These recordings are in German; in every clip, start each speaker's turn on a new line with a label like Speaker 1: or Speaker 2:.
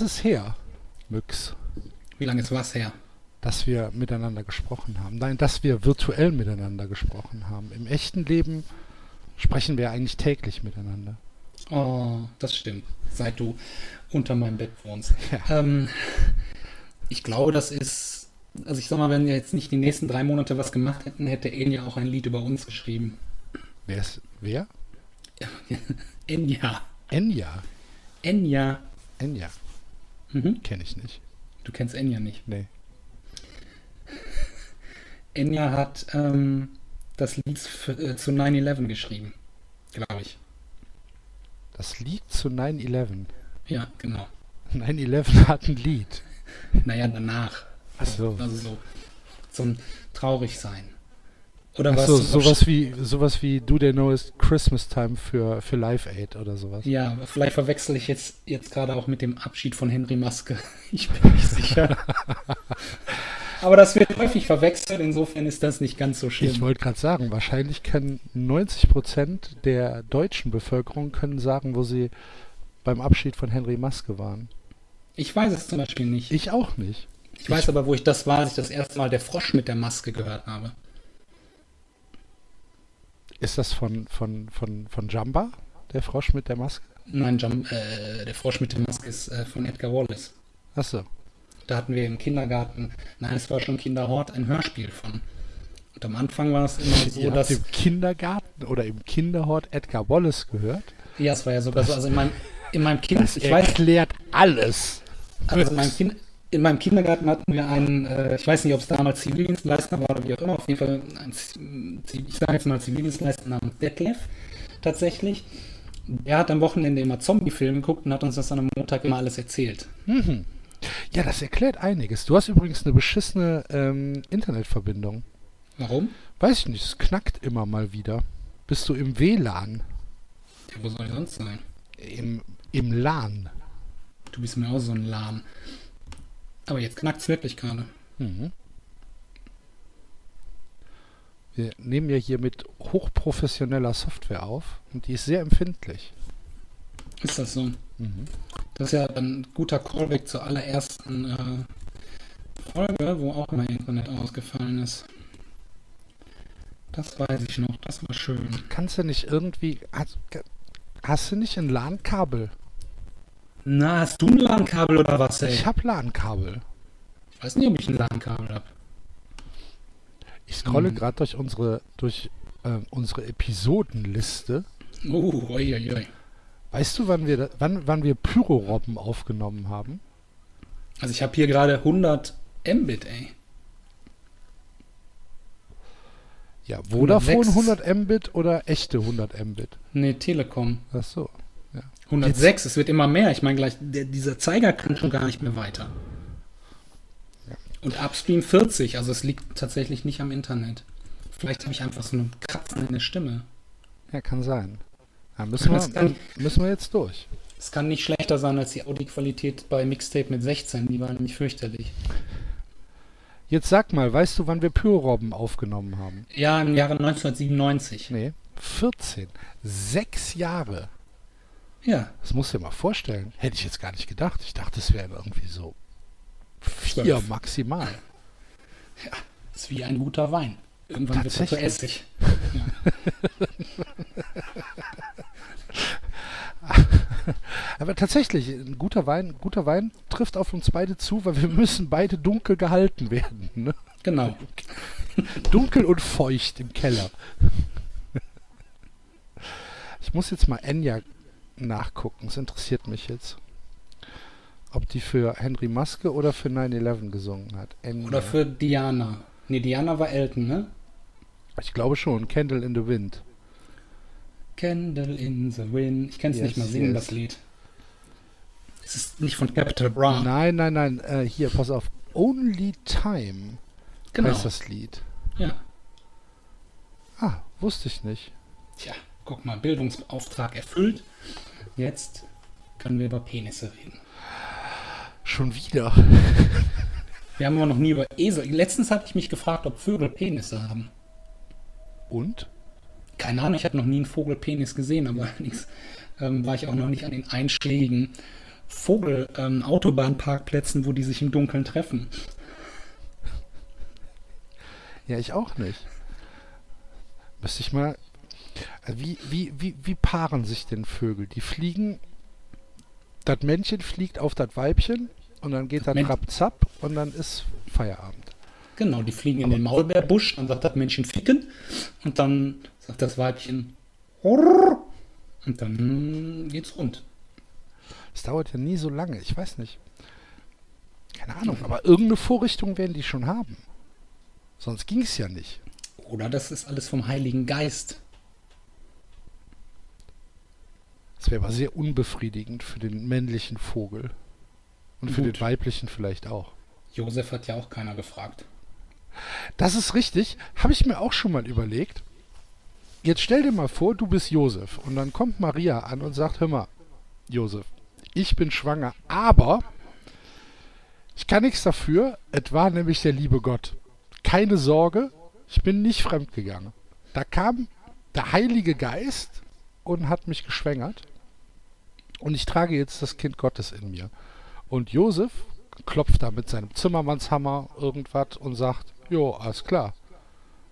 Speaker 1: ist es her, Myx,
Speaker 2: Wie lange ist was her?
Speaker 1: dass wir miteinander gesprochen haben? Nein, dass wir virtuell miteinander gesprochen haben. Im echten Leben sprechen wir eigentlich täglich miteinander.
Speaker 2: Oh, das stimmt. Seit du unter meinem Bett wohnst.
Speaker 1: Ja.
Speaker 2: Ähm, ich glaube, das ist. Also ich sag mal, wenn wir jetzt nicht die nächsten drei Monate was gemacht hätten, hätte Enya auch ein Lied über uns geschrieben.
Speaker 1: Wer ist, wer?
Speaker 2: Enya.
Speaker 1: Enya.
Speaker 2: Enya.
Speaker 1: Enya.
Speaker 2: Mhm.
Speaker 1: Kenne ich nicht.
Speaker 2: Du kennst Enya nicht.
Speaker 1: Nee.
Speaker 2: Enya hat ähm, das Lied für, äh, zu 9-11 geschrieben. Glaube ich.
Speaker 1: Das Lied zu 9-11.
Speaker 2: Ja, genau.
Speaker 1: 9-11 hat ein Lied.
Speaker 2: Naja, danach.
Speaker 1: Ach so.
Speaker 2: Also so zum Traurig-Sein. Oder
Speaker 1: Ach
Speaker 2: was
Speaker 1: so, sowas wie, sowas wie Do They Know It's Christmas Time für, für Live Aid oder sowas.
Speaker 2: Ja, vielleicht verwechsel ich jetzt, jetzt gerade auch mit dem Abschied von Henry Maske. Ich bin nicht sicher. Aber das wird häufig verwechselt, insofern ist das nicht ganz so schlimm.
Speaker 1: Ich wollte gerade sagen, wahrscheinlich können 90 Prozent der deutschen Bevölkerung können sagen, wo sie beim Abschied von Henry Maske waren.
Speaker 2: Ich weiß es zum Beispiel nicht. Ich,
Speaker 1: Ich auch nicht.
Speaker 2: weiß aber, wo ich das war, als ich das erste Mal der Frosch mit der Maske gehört habe.
Speaker 1: Ist das von, von, von, von Jamba, der Frosch mit der Maske?
Speaker 2: Nein, Jam, äh, der Frosch mit der Maske ist äh, von Edgar Wallace.
Speaker 1: Achso.
Speaker 2: Da hatten wir im Kindergarten, nein, es war schon Kinderhort, ein Hörspiel von. Und am Anfang war es immer so,
Speaker 1: Ihr
Speaker 2: dass.
Speaker 1: im Kindergarten oder im Kinderhort Edgar Wallace gehört?
Speaker 2: Ja, es war ja sogar so. Also in meinem, in meinem Kind,
Speaker 1: Das
Speaker 2: ich weiß,
Speaker 1: erklärt alles.
Speaker 2: Also in meinem, kind, in meinem Kindergarten hatten wir einen, äh, ich weiß nicht, ob es damals Zivildienstleister war oder wie auch immer, auf jeden Fall ein, ich sage jetzt mal Zivildienstleister namens Detlef tatsächlich. Der hat am Wochenende immer Zombie-Filme geguckt und hat uns das dann am Montag immer alles erzählt.
Speaker 1: Mhm. Ja, das erklärt einiges. Du hast übrigens eine beschissene ähm, Internetverbindung.
Speaker 2: Warum?
Speaker 1: Weiß ich nicht, es knackt immer mal wieder. Bist du im WLAN?
Speaker 2: Ja, wo soll ich sonst sein?
Speaker 1: Im, im LAN?
Speaker 2: Du bist mir auch so ein Lahn. Aber jetzt knackt es wirklich gerade.
Speaker 1: Mhm. Wir nehmen ja hier mit hochprofessioneller Software auf und die ist sehr empfindlich.
Speaker 2: Ist das so?
Speaker 1: Mhm.
Speaker 2: Das ist ja ein guter Callback zur allerersten äh, Folge, wo auch immer Internet ausgefallen ist. Das weiß ich noch, das war schön.
Speaker 1: Kannst du nicht irgendwie. Hast, hast du nicht ein LAN-Kabel?
Speaker 2: Na, hast du ein LAN-Kabel oder was, ey?
Speaker 1: Ich habe LAN-Kabel.
Speaker 2: Ich weiß nicht, ob ich ein LAN-Kabel habe.
Speaker 1: Ich scrolle
Speaker 2: Mhm.
Speaker 1: gerade durch unsere durch äh, unsere Episodenliste.
Speaker 2: Oh, oi, oi, oi.
Speaker 1: Weißt du, wann wir wann, wann wir Pyrorobben aufgenommen haben?
Speaker 2: Also ich habe hier gerade 100 Mbit, ey.
Speaker 1: Ja, Vodafone
Speaker 2: 106.
Speaker 1: 100 Mbit oder echte 100 Mbit?
Speaker 2: Nee, Telekom.
Speaker 1: Ach so.
Speaker 2: 106, es wird immer mehr. Ich meine gleich, der, dieser Zeiger kann schon gar nicht mehr weiter. Und Upstream 40, also es liegt tatsächlich nicht am Internet. Vielleicht habe ich einfach so einen Kratzen in der Stimme.
Speaker 1: Ja, kann sein. Ja, müssen, wir,
Speaker 2: kann-
Speaker 1: müssen wir jetzt durch.
Speaker 2: Es kann nicht schlechter sein als die Audioqualität bei Mixtape mit 16, die war nämlich fürchterlich.
Speaker 1: Jetzt sag mal, weißt du, wann wir Pyrorobben aufgenommen haben?
Speaker 2: Ja, im Jahre 1997.
Speaker 1: Nee, 14. Sechs Jahre.
Speaker 2: Ja,
Speaker 1: Das musst du dir mal vorstellen. Hätte ich jetzt gar nicht gedacht. Ich dachte, es wären irgendwie so vier
Speaker 2: Zwölf.
Speaker 1: maximal.
Speaker 2: ist wie ein guter Wein. Irgendwann wird er zu
Speaker 1: Tatsächlich.
Speaker 2: Essig.
Speaker 1: Aber tatsächlich, ein guter Wein, guter Wein trifft auf uns beide zu, weil wir müssen beide dunkel gehalten werden. Ne?
Speaker 2: Genau.
Speaker 1: Dunkel und feucht im Keller. Ich muss jetzt mal Enya nachgucken. Es interessiert mich jetzt. Ob die für Henry Maske oder für 9-11 gesungen hat. Enya.
Speaker 2: Oder für Diana. Nee, Diana war Elton, ne?
Speaker 1: ich glaube schon. Candle in the Wind.
Speaker 2: Candle in the Wind. Ich kann es
Speaker 1: Yes,
Speaker 2: nicht mal singen,
Speaker 1: yes.
Speaker 2: das Lied. Es ist nicht von Capital Bra.
Speaker 1: Nein, nein, nein. Äh, hier, pass auf. Only Time
Speaker 2: genau.
Speaker 1: heißt das Lied.
Speaker 2: Ja.
Speaker 1: Ah, wusste ich nicht.
Speaker 2: Tja, guck mal, Bildungsauftrag erfüllt. Jetzt können wir über Penisse reden.
Speaker 1: Schon wieder.
Speaker 2: Wir haben aber noch nie über Esel. Letztens hatte ich mich gefragt, ob Vögel Penisse haben.
Speaker 1: Und?
Speaker 2: Keine Ahnung, ich habe noch nie einen Vogelpenis gesehen, aber allerdings ähm, war ich auch noch nicht an den einschlägigen Vogel-Autobahnparkplätzen, ähm, wo die sich im Dunkeln treffen.
Speaker 1: Ja, ich auch nicht. Müsste ich mal. Äh, Wie, wie, wie, wie paaren sich denn Vögel? Die fliegen. Das Männchen fliegt auf das Weibchen und dann geht das
Speaker 2: Män-
Speaker 1: rapp zapp und dann ist Feierabend.
Speaker 2: Genau, die fliegen in den Maulbeerbusch, dann sagt das Männchen ficken und dann sagt das Weibchen und dann geht's rund.
Speaker 1: Es dauert ja nie so lange, ich weiß nicht. Keine Ahnung, aber irgendeine Vorrichtung werden die schon haben. Sonst ging es ja nicht.
Speaker 2: Oder das ist alles vom Heiligen Geist.
Speaker 1: Das wäre aber sehr unbefriedigend für den männlichen Vogel. Und für
Speaker 2: Gut.
Speaker 1: den weiblichen vielleicht auch.
Speaker 2: Josef hat ja auch keiner gefragt.
Speaker 1: Das ist richtig. Habe ich mir auch schon mal überlegt. Jetzt stell dir mal vor, du bist Josef. Und dann kommt Maria an und sagt, hör mal, Josef, ich bin schwanger, aber ich kann nichts dafür. Es war nämlich der liebe Gott. Keine Sorge, ich bin nicht fremdgegangen. Da kam der Heilige Geist und hat mich geschwängert. Und ich trage jetzt das Kind Gottes in mir. Und Josef klopft da mit seinem Zimmermannshammer irgendwas und sagt, jo, alles klar.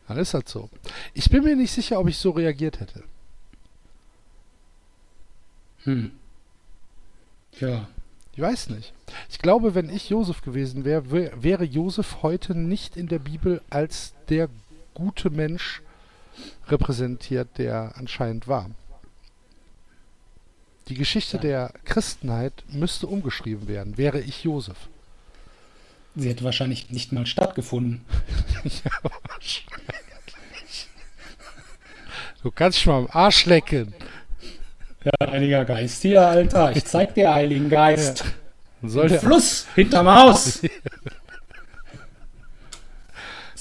Speaker 1: Dann ist das so. Ich bin mir nicht sicher, ob ich so reagiert hätte.
Speaker 2: Hm. Ja,
Speaker 1: Ich weiß nicht. Ich glaube, wenn ich Josef gewesen wäre, wär, wäre Josef heute nicht in der Bibel als der gute Mensch repräsentiert, der anscheinend war. Die Geschichte
Speaker 2: Ja.
Speaker 1: der Christenheit müsste umgeschrieben werden, wäre ich Josef.
Speaker 2: sie hätte wahrscheinlich nicht mal stattgefunden.
Speaker 1: ja, wahrscheinlich. Du kannst dich mal am Arsch lecken.
Speaker 2: Ja, Heiliger Geist hier, Alter. Ich zeig dir, Heiligen Geist.
Speaker 1: Soll der,
Speaker 2: Fluss hinterm Haus.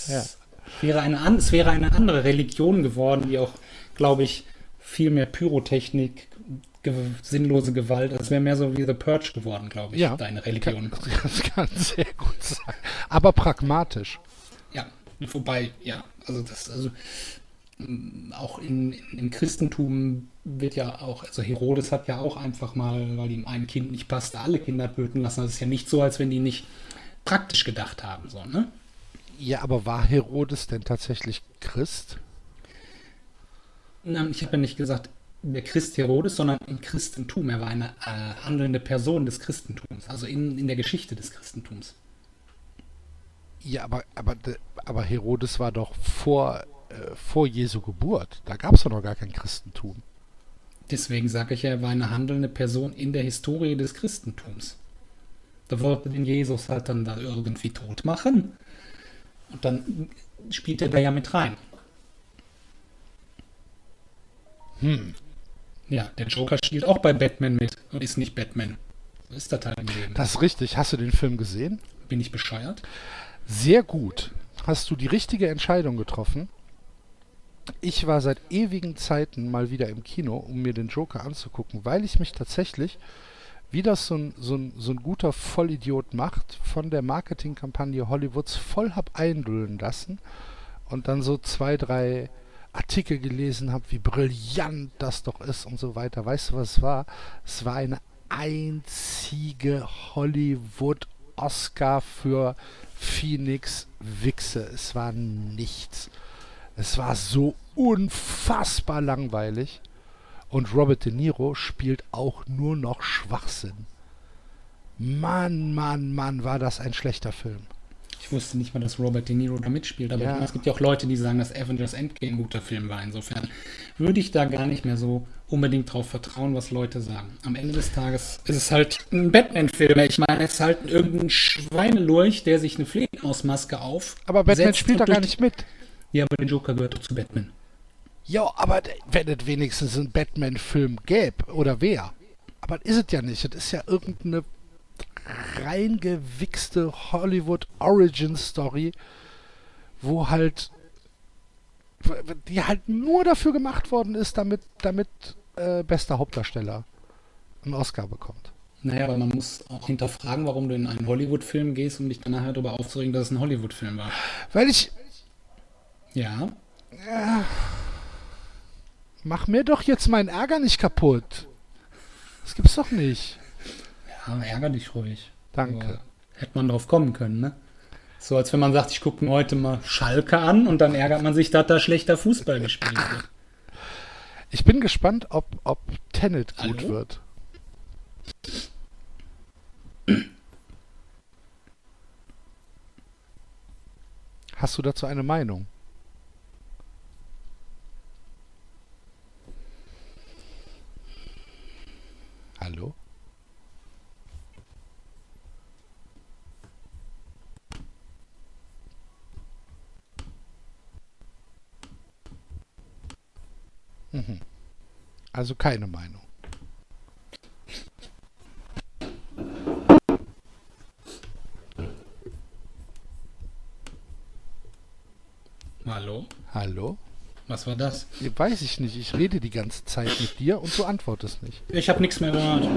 Speaker 1: Ja.
Speaker 2: Es, wäre eine, es wäre eine andere Religion geworden, die auch, glaube ich, viel mehr Pyrotechnik, ge sinnlose Gewalt. Es wäre mehr so wie The Purge geworden, glaube ich,
Speaker 1: Ja.
Speaker 2: deine Religion.
Speaker 1: das kann sehr gut sein. Aber pragmatisch.
Speaker 2: Ja, wobei, ja, also das, also mm, auch in, in, im Christentum wird ja auch, also Herodes hat ja auch einfach mal, weil ihm ein Kind nicht passte, alle Kinder töten lassen. Das ist ja nicht so, als wenn die nicht praktisch gedacht haben, so, ne?
Speaker 1: Ja, aber war Herodes denn tatsächlich Christ?
Speaker 2: Nein, ich habe ja nicht gesagt, der Christ Herodes, sondern im Christentum. Er war eine äh, handelnde Person des Christentums, also in, in der Geschichte des Christentums.
Speaker 1: Ja, aber, aber, aber Herodes war doch vor, äh, vor Jesu Geburt. Da gab es doch noch gar kein Christentum.
Speaker 2: Deswegen sage ich ja, er war eine handelnde Person in der Historie des Christentums. Da wollte den Jesus halt dann da irgendwie tot machen. Und dann spielt er da ja mit rein.
Speaker 1: Hm.
Speaker 2: Ja, der Joker spielt auch bei Batman mit und ist nicht Batman. So ist das halt im Leben.
Speaker 1: Das ist richtig. Hast du den Film gesehen?
Speaker 2: Bin ich bescheuert?
Speaker 1: Sehr gut. Hast du die richtige Entscheidung getroffen? Ich war seit ewigen Zeiten mal wieder im Kino, um mir den Joker anzugucken, weil ich mich tatsächlich, wie das so ein, so ein, so ein guter Vollidiot macht, von der Marketingkampagne Hollywoods voll hab eindullen lassen und dann so zwei, drei Artikel gelesen habe, wie brillant das doch ist und so weiter. Weißt du, was es war? Es war eine einzige Hollywood-Oscar für Phoenix Wichse. Es war nichts. Es war so unfassbar langweilig. Und Robert De Niro spielt auch nur noch Schwachsinn. Mann, Mann, Mann, war das ein schlechter Film.
Speaker 2: Ich wusste nicht mal, dass Robert De Niro da mitspielt, aber
Speaker 1: Ja.
Speaker 2: meine, es gibt ja auch Leute, die sagen, dass Avengers Endgame ein guter Film war. Insofern würde ich da gar nicht mehr so unbedingt drauf vertrauen, was Leute sagen. Am Ende des Tages ist es halt ein Batman-Film. Ich meine, es ist halt irgendein Schweinelurch, der sich eine Fledermausmaske auf.
Speaker 1: Aber Batman spielt da gar nicht mit.
Speaker 2: Ja, aber der Joker gehört doch zu Batman.
Speaker 1: Ja, aber wenn es wenigstens einen Batman-Film gäbe, oder wer? Aber das ist es ja nicht. Das ist ja irgendeine reingewichste Hollywood-Origin-Story, wo halt die halt nur dafür gemacht worden ist, damit, damit äh, bester Hauptdarsteller einen Oscar bekommt.
Speaker 2: Naja, aber man muss auch hinterfragen, warum du in einen Hollywood-Film gehst, um dich dann nachher darüber aufzuregen, dass es ein Hollywood-Film war.
Speaker 1: Weil ich.
Speaker 2: Ja.
Speaker 1: Mach mir doch jetzt meinen Ärger nicht kaputt. Das gibt's doch nicht.
Speaker 2: Ja, ärger dich ruhig.
Speaker 1: Danke.
Speaker 2: Aber hätte man drauf kommen können, ne? So als wenn man sagt, ich gucke mir heute mal Schalke an und dann ärgert man sich, dass da schlechter Fußball gespielt wird.
Speaker 1: Ich bin gespannt, ob, ob Tenet gut
Speaker 2: Hallo?
Speaker 1: wird. Hast du dazu eine Meinung? Hallo? Mhm. Also keine Meinung.
Speaker 2: Hallo?
Speaker 1: Hallo?
Speaker 2: Was war das?
Speaker 1: Weiß ich nicht. Ich rede die ganze Zeit mit dir und du antwortest nicht.
Speaker 2: Ich habe nichts mehr gehört.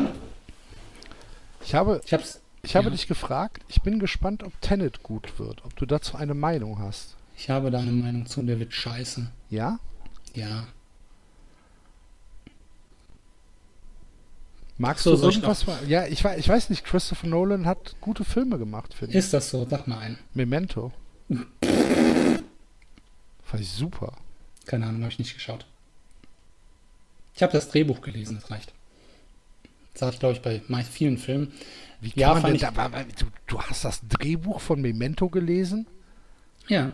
Speaker 1: Ich habe,
Speaker 2: Ich hab's.
Speaker 1: ich habe
Speaker 2: Ja.
Speaker 1: dich gefragt. Ich bin gespannt, ob Tenet gut wird. Ob du dazu eine Meinung hast.
Speaker 2: Ich habe da eine Meinung zu, der wird scheiße.
Speaker 1: Ja?
Speaker 2: Ja.
Speaker 1: Magst
Speaker 2: So,
Speaker 1: du irgendwas? mal- Ja, ich, ich weiß nicht. Christopher Nolan hat gute Filme gemacht, finde ich.
Speaker 2: Ist das so? Sag mal einen.
Speaker 1: Memento. Fand ich super.
Speaker 2: Keine Ahnung, habe ich nicht geschaut. Ich habe das Drehbuch gelesen, das reicht. Das sage ich, glaube ich, bei meist vielen Filmen.
Speaker 1: Wie kann
Speaker 2: Ja,
Speaker 1: man denn
Speaker 2: ich-
Speaker 1: da, du, du hast das Drehbuch von Memento gelesen?
Speaker 2: Ja.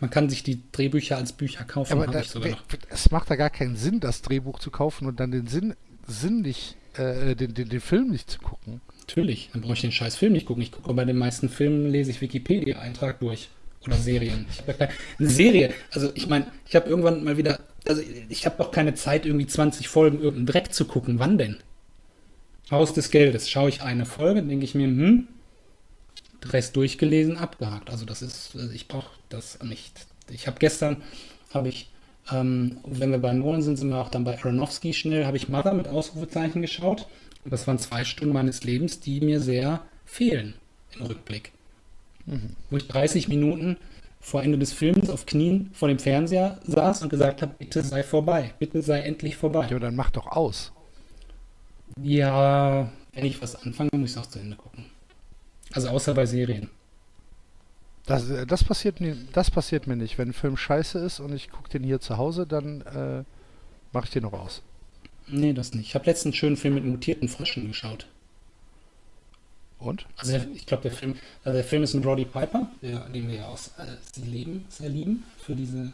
Speaker 2: Man kann sich die Drehbücher als Bücher kaufen,
Speaker 1: Aber
Speaker 2: habe
Speaker 1: da,
Speaker 2: ich sogar noch.
Speaker 1: es macht da gar keinen Sinn, das Drehbuch zu kaufen und dann den Sinn, Sinn nicht, äh, den, den, den Film nicht zu gucken.
Speaker 2: Natürlich, dann brauche ich den scheiß Film nicht gucken. Ich gucke bei den meisten Filmen, lese ich Wikipedia-Eintrag durch. Oder Serien. Ich hab ja keine, eine Serie, also ich meine, ich habe irgendwann mal wieder, also ich habe doch keine Zeit, irgendwie 20 Folgen irgendeinen Dreck zu gucken. Wann denn? Haus des Geldes. Schaue ich eine Folge, denke ich mir, hm, Rest durchgelesen, abgehakt. Also das ist, also ich brauche das nicht. Ich habe gestern, habe ich, ähm, wenn wir bei Nolan sind, sind wir auch dann bei Aronofsky schnell, habe ich Mother mit Ausrufezeichen geschaut. Und das waren zwei Stunden meines Lebens, die mir sehr fehlen im Rückblick. Wo ich 30 Minuten vor Ende des Films auf Knien vor dem Fernseher saß und gesagt habe, bitte sei vorbei, bitte sei endlich vorbei.
Speaker 1: Ja, dann mach doch aus.
Speaker 2: Ja, wenn ich was anfange, muss ich es auch zu Ende gucken. Also außer bei Serien.
Speaker 1: Das, äh, das, passiert mir, das passiert mir nicht. Wenn ein Film scheiße ist und ich gucke den hier zu Hause, dann äh, mache ich den noch aus.
Speaker 2: Nee, das nicht. Ich habe letztens einen schönen Film mit mutierten Fröschen geschaut.
Speaker 1: Und?
Speaker 2: Also der, ich glaube, der Film, also der Film ist mit Roddy Piper, der, den wir ja aus äh, Sie leben, sehr lieben, für diese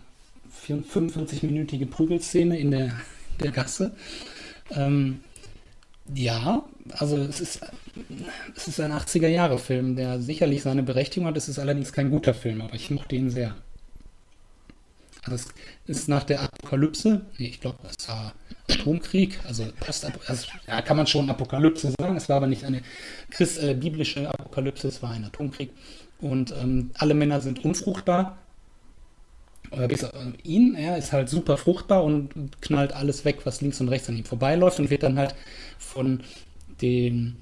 Speaker 2: 45-minütige Prügelszene in der, der Gasse. Ähm, ja, also es ist, es ist ein 80er-Jahre-Film, der sicherlich seine Berechtigung hat. Es ist allerdings kein guter Film, aber ich mochte ihn sehr. Also es ist nach der Apokalypse, nee, ich glaube, es war Atomkrieg, also, also ja, kann man schon Apokalypse sagen, es war aber nicht eine Christ, äh, biblische Apokalypse, es war ein Atomkrieg. Und ähm, alle Männer sind unfruchtbar. Bis auf ihn, er ist halt super fruchtbar und knallt alles weg, was links und rechts an ihm vorbeiläuft und wird dann halt von den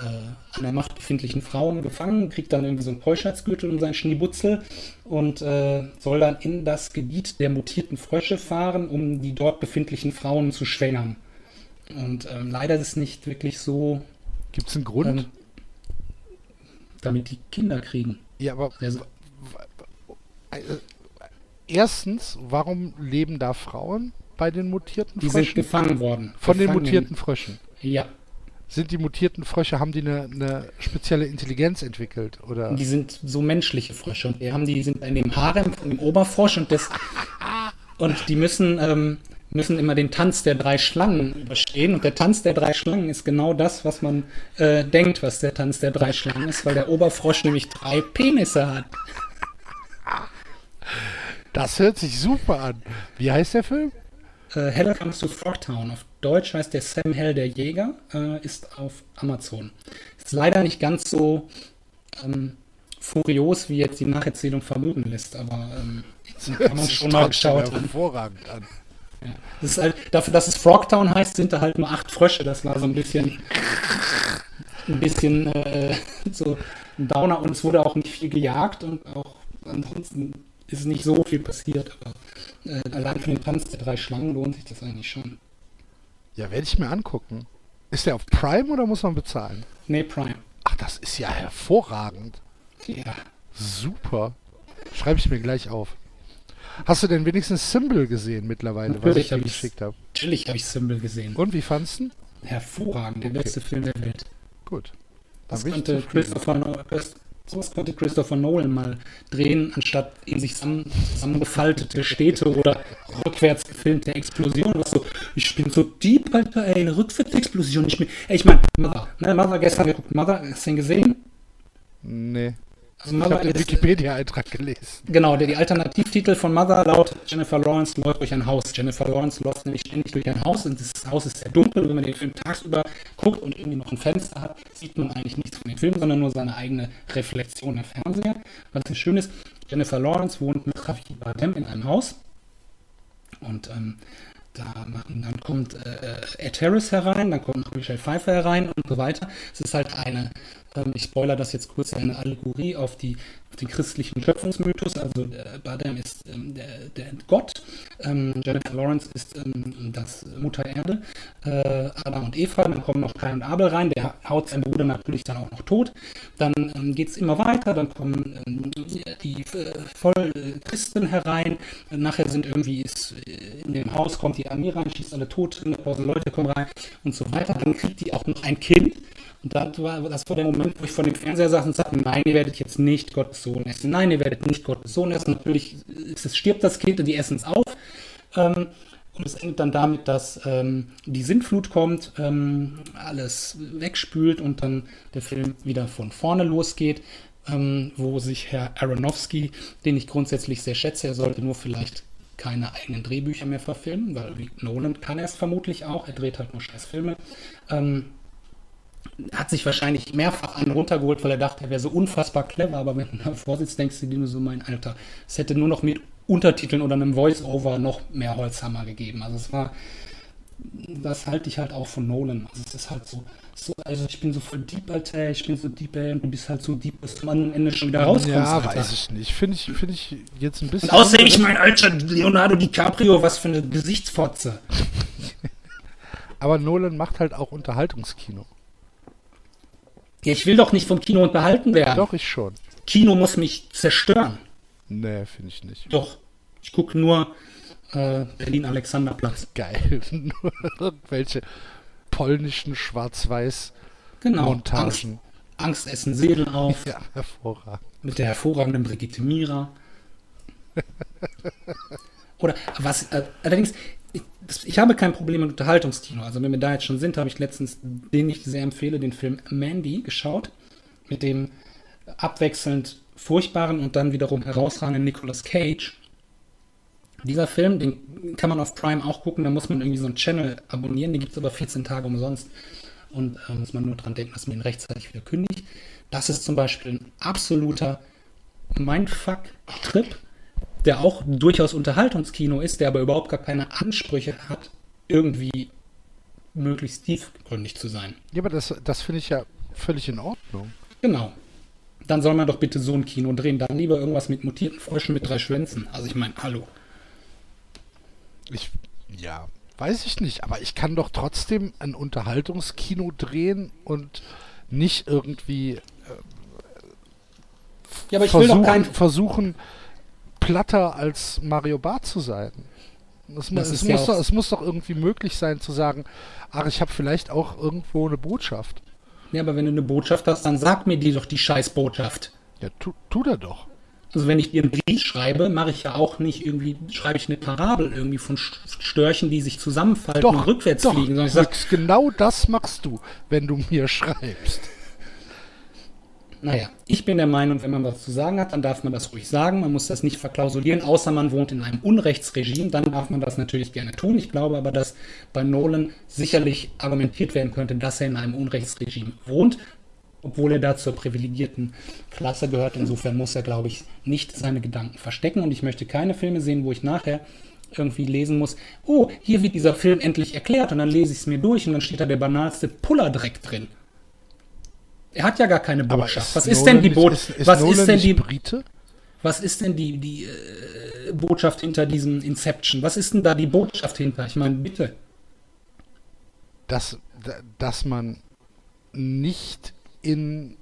Speaker 2: äh, an der Macht befindlichen Frauen gefangen, kriegt dann irgendwie so einen Keuschheitsgürtel um seinen Schniebutzel und äh, soll dann in das Gebiet der mutierten Frösche fahren, um die dort befindlichen Frauen zu schwängern. Und ähm, leider ist es nicht wirklich so,
Speaker 1: Gibt es einen Grund?
Speaker 2: ähm, damit die Kinder kriegen.
Speaker 1: ja, aber
Speaker 2: Also,
Speaker 1: äh, erstens, warum leben da Frauen bei den mutierten
Speaker 2: die sind
Speaker 1: Fröschen?
Speaker 2: gefangen worden.
Speaker 1: Von den
Speaker 2: Gefangen.
Speaker 1: mutierten Fröschen.
Speaker 2: Ja,
Speaker 1: Sind die mutierten Frösche, haben die eine, eine spezielle Intelligenz entwickelt? Oder?
Speaker 2: die sind so menschliche Frösche und die haben die sind in dem Harem von dem Oberfrosch und das und die müssen ähm, müssen immer den Tanz der drei Schlangen überstehen und der Tanz der drei Schlangen ist genau das, was man äh, denkt, was der Tanz der drei Schlangen ist, weil der Oberfrosch nämlich drei Penisse hat.
Speaker 1: Das hört sich super an. Wie heißt der Film?
Speaker 2: Äh, Hell Comes to Frogtown. Auf Deutsch heißt der Sam Hell der Jäger, äh, ist auf Amazon. Ist leider nicht ganz so ähm, furios, wie jetzt die Nacherzählung vermuten lässt, aber ähm, kann man schon mal geschaut haben.
Speaker 1: hervorragend an.
Speaker 2: Das ist halt, dafür, dass es Frogtown heißt, sind da halt nur acht Frösche. Das war so ein bisschen. ein bisschen äh, so ein Downer und es wurde auch nicht viel gejagt und auch ansonsten ist nicht so viel passiert, aber äh, allein für den Tanz der drei Schlangen lohnt sich das eigentlich schon.
Speaker 1: Ja, werde ich mir angucken. Ist der auf Prime oder muss man bezahlen?
Speaker 2: Nee, Prime.
Speaker 1: Ach, das ist ja hervorragend.
Speaker 2: Ja.
Speaker 1: Super. Schreibe ich mir gleich auf. Hast du denn wenigstens Symbol gesehen mittlerweile, was
Speaker 2: Natürlich
Speaker 1: ich dir
Speaker 2: hab
Speaker 1: geschickt habe?
Speaker 2: Natürlich habe ich Symbol gesehen.
Speaker 1: Und wie fandst du?
Speaker 2: Hervorragend, der
Speaker 1: Okay.
Speaker 2: beste Film der Welt.
Speaker 1: Gut.
Speaker 2: Das
Speaker 1: bin ich
Speaker 2: könnte. Christopher, sowas könnte Christopher Nolan mal drehen, anstatt in sich zusammen, zusammengefaltete Städte oder rückwärts gefilmte Explosionen. Was so, ich bin so deep, Alter, ey, eine Rückwärtsexplosion. Ich, ich meine, Mother, ne, Mother gestern geguckt, Mother, hast du den gesehen?
Speaker 1: Nee.
Speaker 2: Also
Speaker 1: Ich habe den Wikipedia-Eintrag gelesen.
Speaker 2: Genau, der die Alternativtitel von Mother lautet Jennifer Lawrence läuft durch ein Haus. Jennifer Lawrence läuft nämlich ständig durch ein Haus und das Haus ist sehr dunkel. Wenn man den Film tagsüber guckt und irgendwie noch ein Fenster hat, sieht man eigentlich nichts von dem Film, sondern nur seine eigene Reflexion im Fernseher. Was sehr schön ist, Jennifer Lawrence wohnt mit Javier Bardem in einem Haus und ähm, da machen, dann kommt äh, Ed Harris herein, dann kommt noch Michelle Pfeiffer herein und so weiter. Es ist halt eine, ähm, ich spoiler das jetzt kurz, eine Allegorie auf, die, auf den christlichen Schöpfungsmythos. Also äh, Badam ist ähm, der, der Gott, ähm, Jennifer Lawrence ist ähm, das Mutter Erde, äh, Adam und Eva, dann kommen noch Kain und Abel rein, der haut seinen Bruder natürlich dann auch noch tot. Dann ähm, geht es immer weiter, dann kommen ähm, die, äh, Vollchristen herein, nachher sind irgendwie, ist, äh, in dem Haus kommt die Armee rein, schießt alle tot, 100.000 Leute kommen rein und so weiter. Dann kriegt die auch noch ein Kind. Und dann war, das war der Moment, wo ich vor dem Fernseher saß und sagte, nein, ihr werdet jetzt nicht Gottes Sohn essen. Nein, ihr werdet nicht Gottes Sohn essen. Natürlich es, stirbt das Kind und die essen es auf. Ähm, und es endet dann damit, dass ähm, die Sintflut kommt, ähm, alles wegspült und dann der Film wieder von vorne losgeht, ähm, wo sich Herr Aronofsky, den ich grundsätzlich sehr schätze, er sollte nur vielleicht keine eigenen Drehbücher mehr verfilmen, weil Nolan kann er es vermutlich auch, er dreht halt nur scheiß Filme. Ähm, hat sich wahrscheinlich mehrfach einen runtergeholt, weil er dachte, er wäre so unfassbar clever, aber wenn du davor sitzt, denkst du dir nur so, mein Alter, es hätte nur noch mit Untertiteln oder einem Voice-Over noch mehr Holzhammer gegeben. Also es war, das halte ich halt auch von Nolan. Also es ist halt so, so also ich bin so voll deep, Alter, ich bin so deep, ey, und du bist halt so deep, dass du am Ende schon wieder rauskommst,
Speaker 1: Ja,
Speaker 2: Alter.
Speaker 1: weiß ich nicht. Finde ich, finde ich jetzt ein bisschen.
Speaker 2: Und außerdem, ich mein Alter, Leonardo DiCaprio, was für eine Gesichtsfotze.
Speaker 1: Aber Nolan macht halt auch Unterhaltungskino.
Speaker 2: Ich will doch nicht vom Kino unterhalten werden.
Speaker 1: Doch, ich schon.
Speaker 2: Kino muss mich zerstören.
Speaker 1: Nee, finde ich nicht.
Speaker 2: Doch. Ich gucke nur äh, Berlin-Alexanderplatz.
Speaker 1: Geil. Nur irgendwelche polnischen Schwarz-Weiß
Speaker 2: Genau.
Speaker 1: Montagen.
Speaker 2: Angst, Angst essen Seelen auf.
Speaker 1: Ja, hervorragend.
Speaker 2: Mit der hervorragenden Brigitte Mira. Oder was, äh, allerdings, ich, ich habe kein Problem mit Unterhaltungskino. Also wenn wir da jetzt schon sind, habe ich letztens, den ich sehr empfehle, den Film Mandy geschaut. Mit dem abwechselnd furchtbaren und dann wiederum herausragenden Nicolas Cage. Dieser Film, den kann man auf Prime auch gucken, da muss man irgendwie so einen Channel abonnieren, den gibt es aber 14 Tage umsonst. Und äh, muss man nur dran denken, dass man ihn rechtzeitig wieder kündigt. Das ist zum Beispiel ein absoluter Mindfuck-Trip, der auch durchaus Unterhaltungskino ist, der aber überhaupt gar keine Ansprüche hat, irgendwie möglichst tiefgründig zu sein.
Speaker 1: Ja, aber das, das finde ich ja völlig in Ordnung.
Speaker 2: Genau. Dann soll man doch bitte so ein Kino drehen. Dann lieber irgendwas mit mutierten Fröschen mit drei Schwänzen. Also ich meine, hallo.
Speaker 1: Ich, ja, weiß ich nicht, aber ich kann doch trotzdem ein Unterhaltungskino drehen und nicht irgendwie
Speaker 2: Ja, aber ich will doch
Speaker 1: versuchen,
Speaker 2: kein...
Speaker 1: versuchen, platter als Mario Barth zu sein. Es, es,
Speaker 2: ja
Speaker 1: muss doch, es muss doch irgendwie möglich sein zu sagen, ach, ich habe vielleicht auch irgendwo eine Botschaft.
Speaker 2: Ja, aber wenn du eine Botschaft hast, dann sag mir die doch die Scheißbotschaft.
Speaker 1: Ja, tu, tut er doch.
Speaker 2: Also wenn ich dir einen Brief schreibe, mache ich ja auch nicht irgendwie, schreibe ich eine Parabel irgendwie von Störchen, die sich zusammenfalten
Speaker 1: Doch,
Speaker 2: und rückwärts
Speaker 1: doch,
Speaker 2: fliegen. Sondern ich sag,
Speaker 1: genau das machst du, wenn du mir schreibst.
Speaker 2: Naja, ich bin der Meinung, wenn man was zu sagen hat, dann darf man das ruhig sagen. Man muss das nicht verklausulieren, außer man wohnt in einem Unrechtsregime. Dann darf man das natürlich gerne tun. Ich glaube aber, dass bei Nolan sicherlich argumentiert werden könnte, dass er in einem Unrechtsregime wohnt, obwohl er da zur privilegierten Klasse gehört. Insofern muss er, glaube ich, nicht seine Gedanken verstecken. Und ich möchte keine Filme sehen, wo ich nachher irgendwie lesen muss, oh, hier wird dieser Film endlich erklärt und dann lese ich es mir durch und dann steht da der banalste Pullerdreck drin. Er hat ja gar keine Botschaft. Was ist denn die Botschaft? Was ist denn die
Speaker 1: Brite?
Speaker 2: Was ist denn die, die äh, Botschaft hinter diesem Inception? Was ist denn da die Botschaft hinter? Ich meine, bitte.
Speaker 1: Dass, dass man nicht in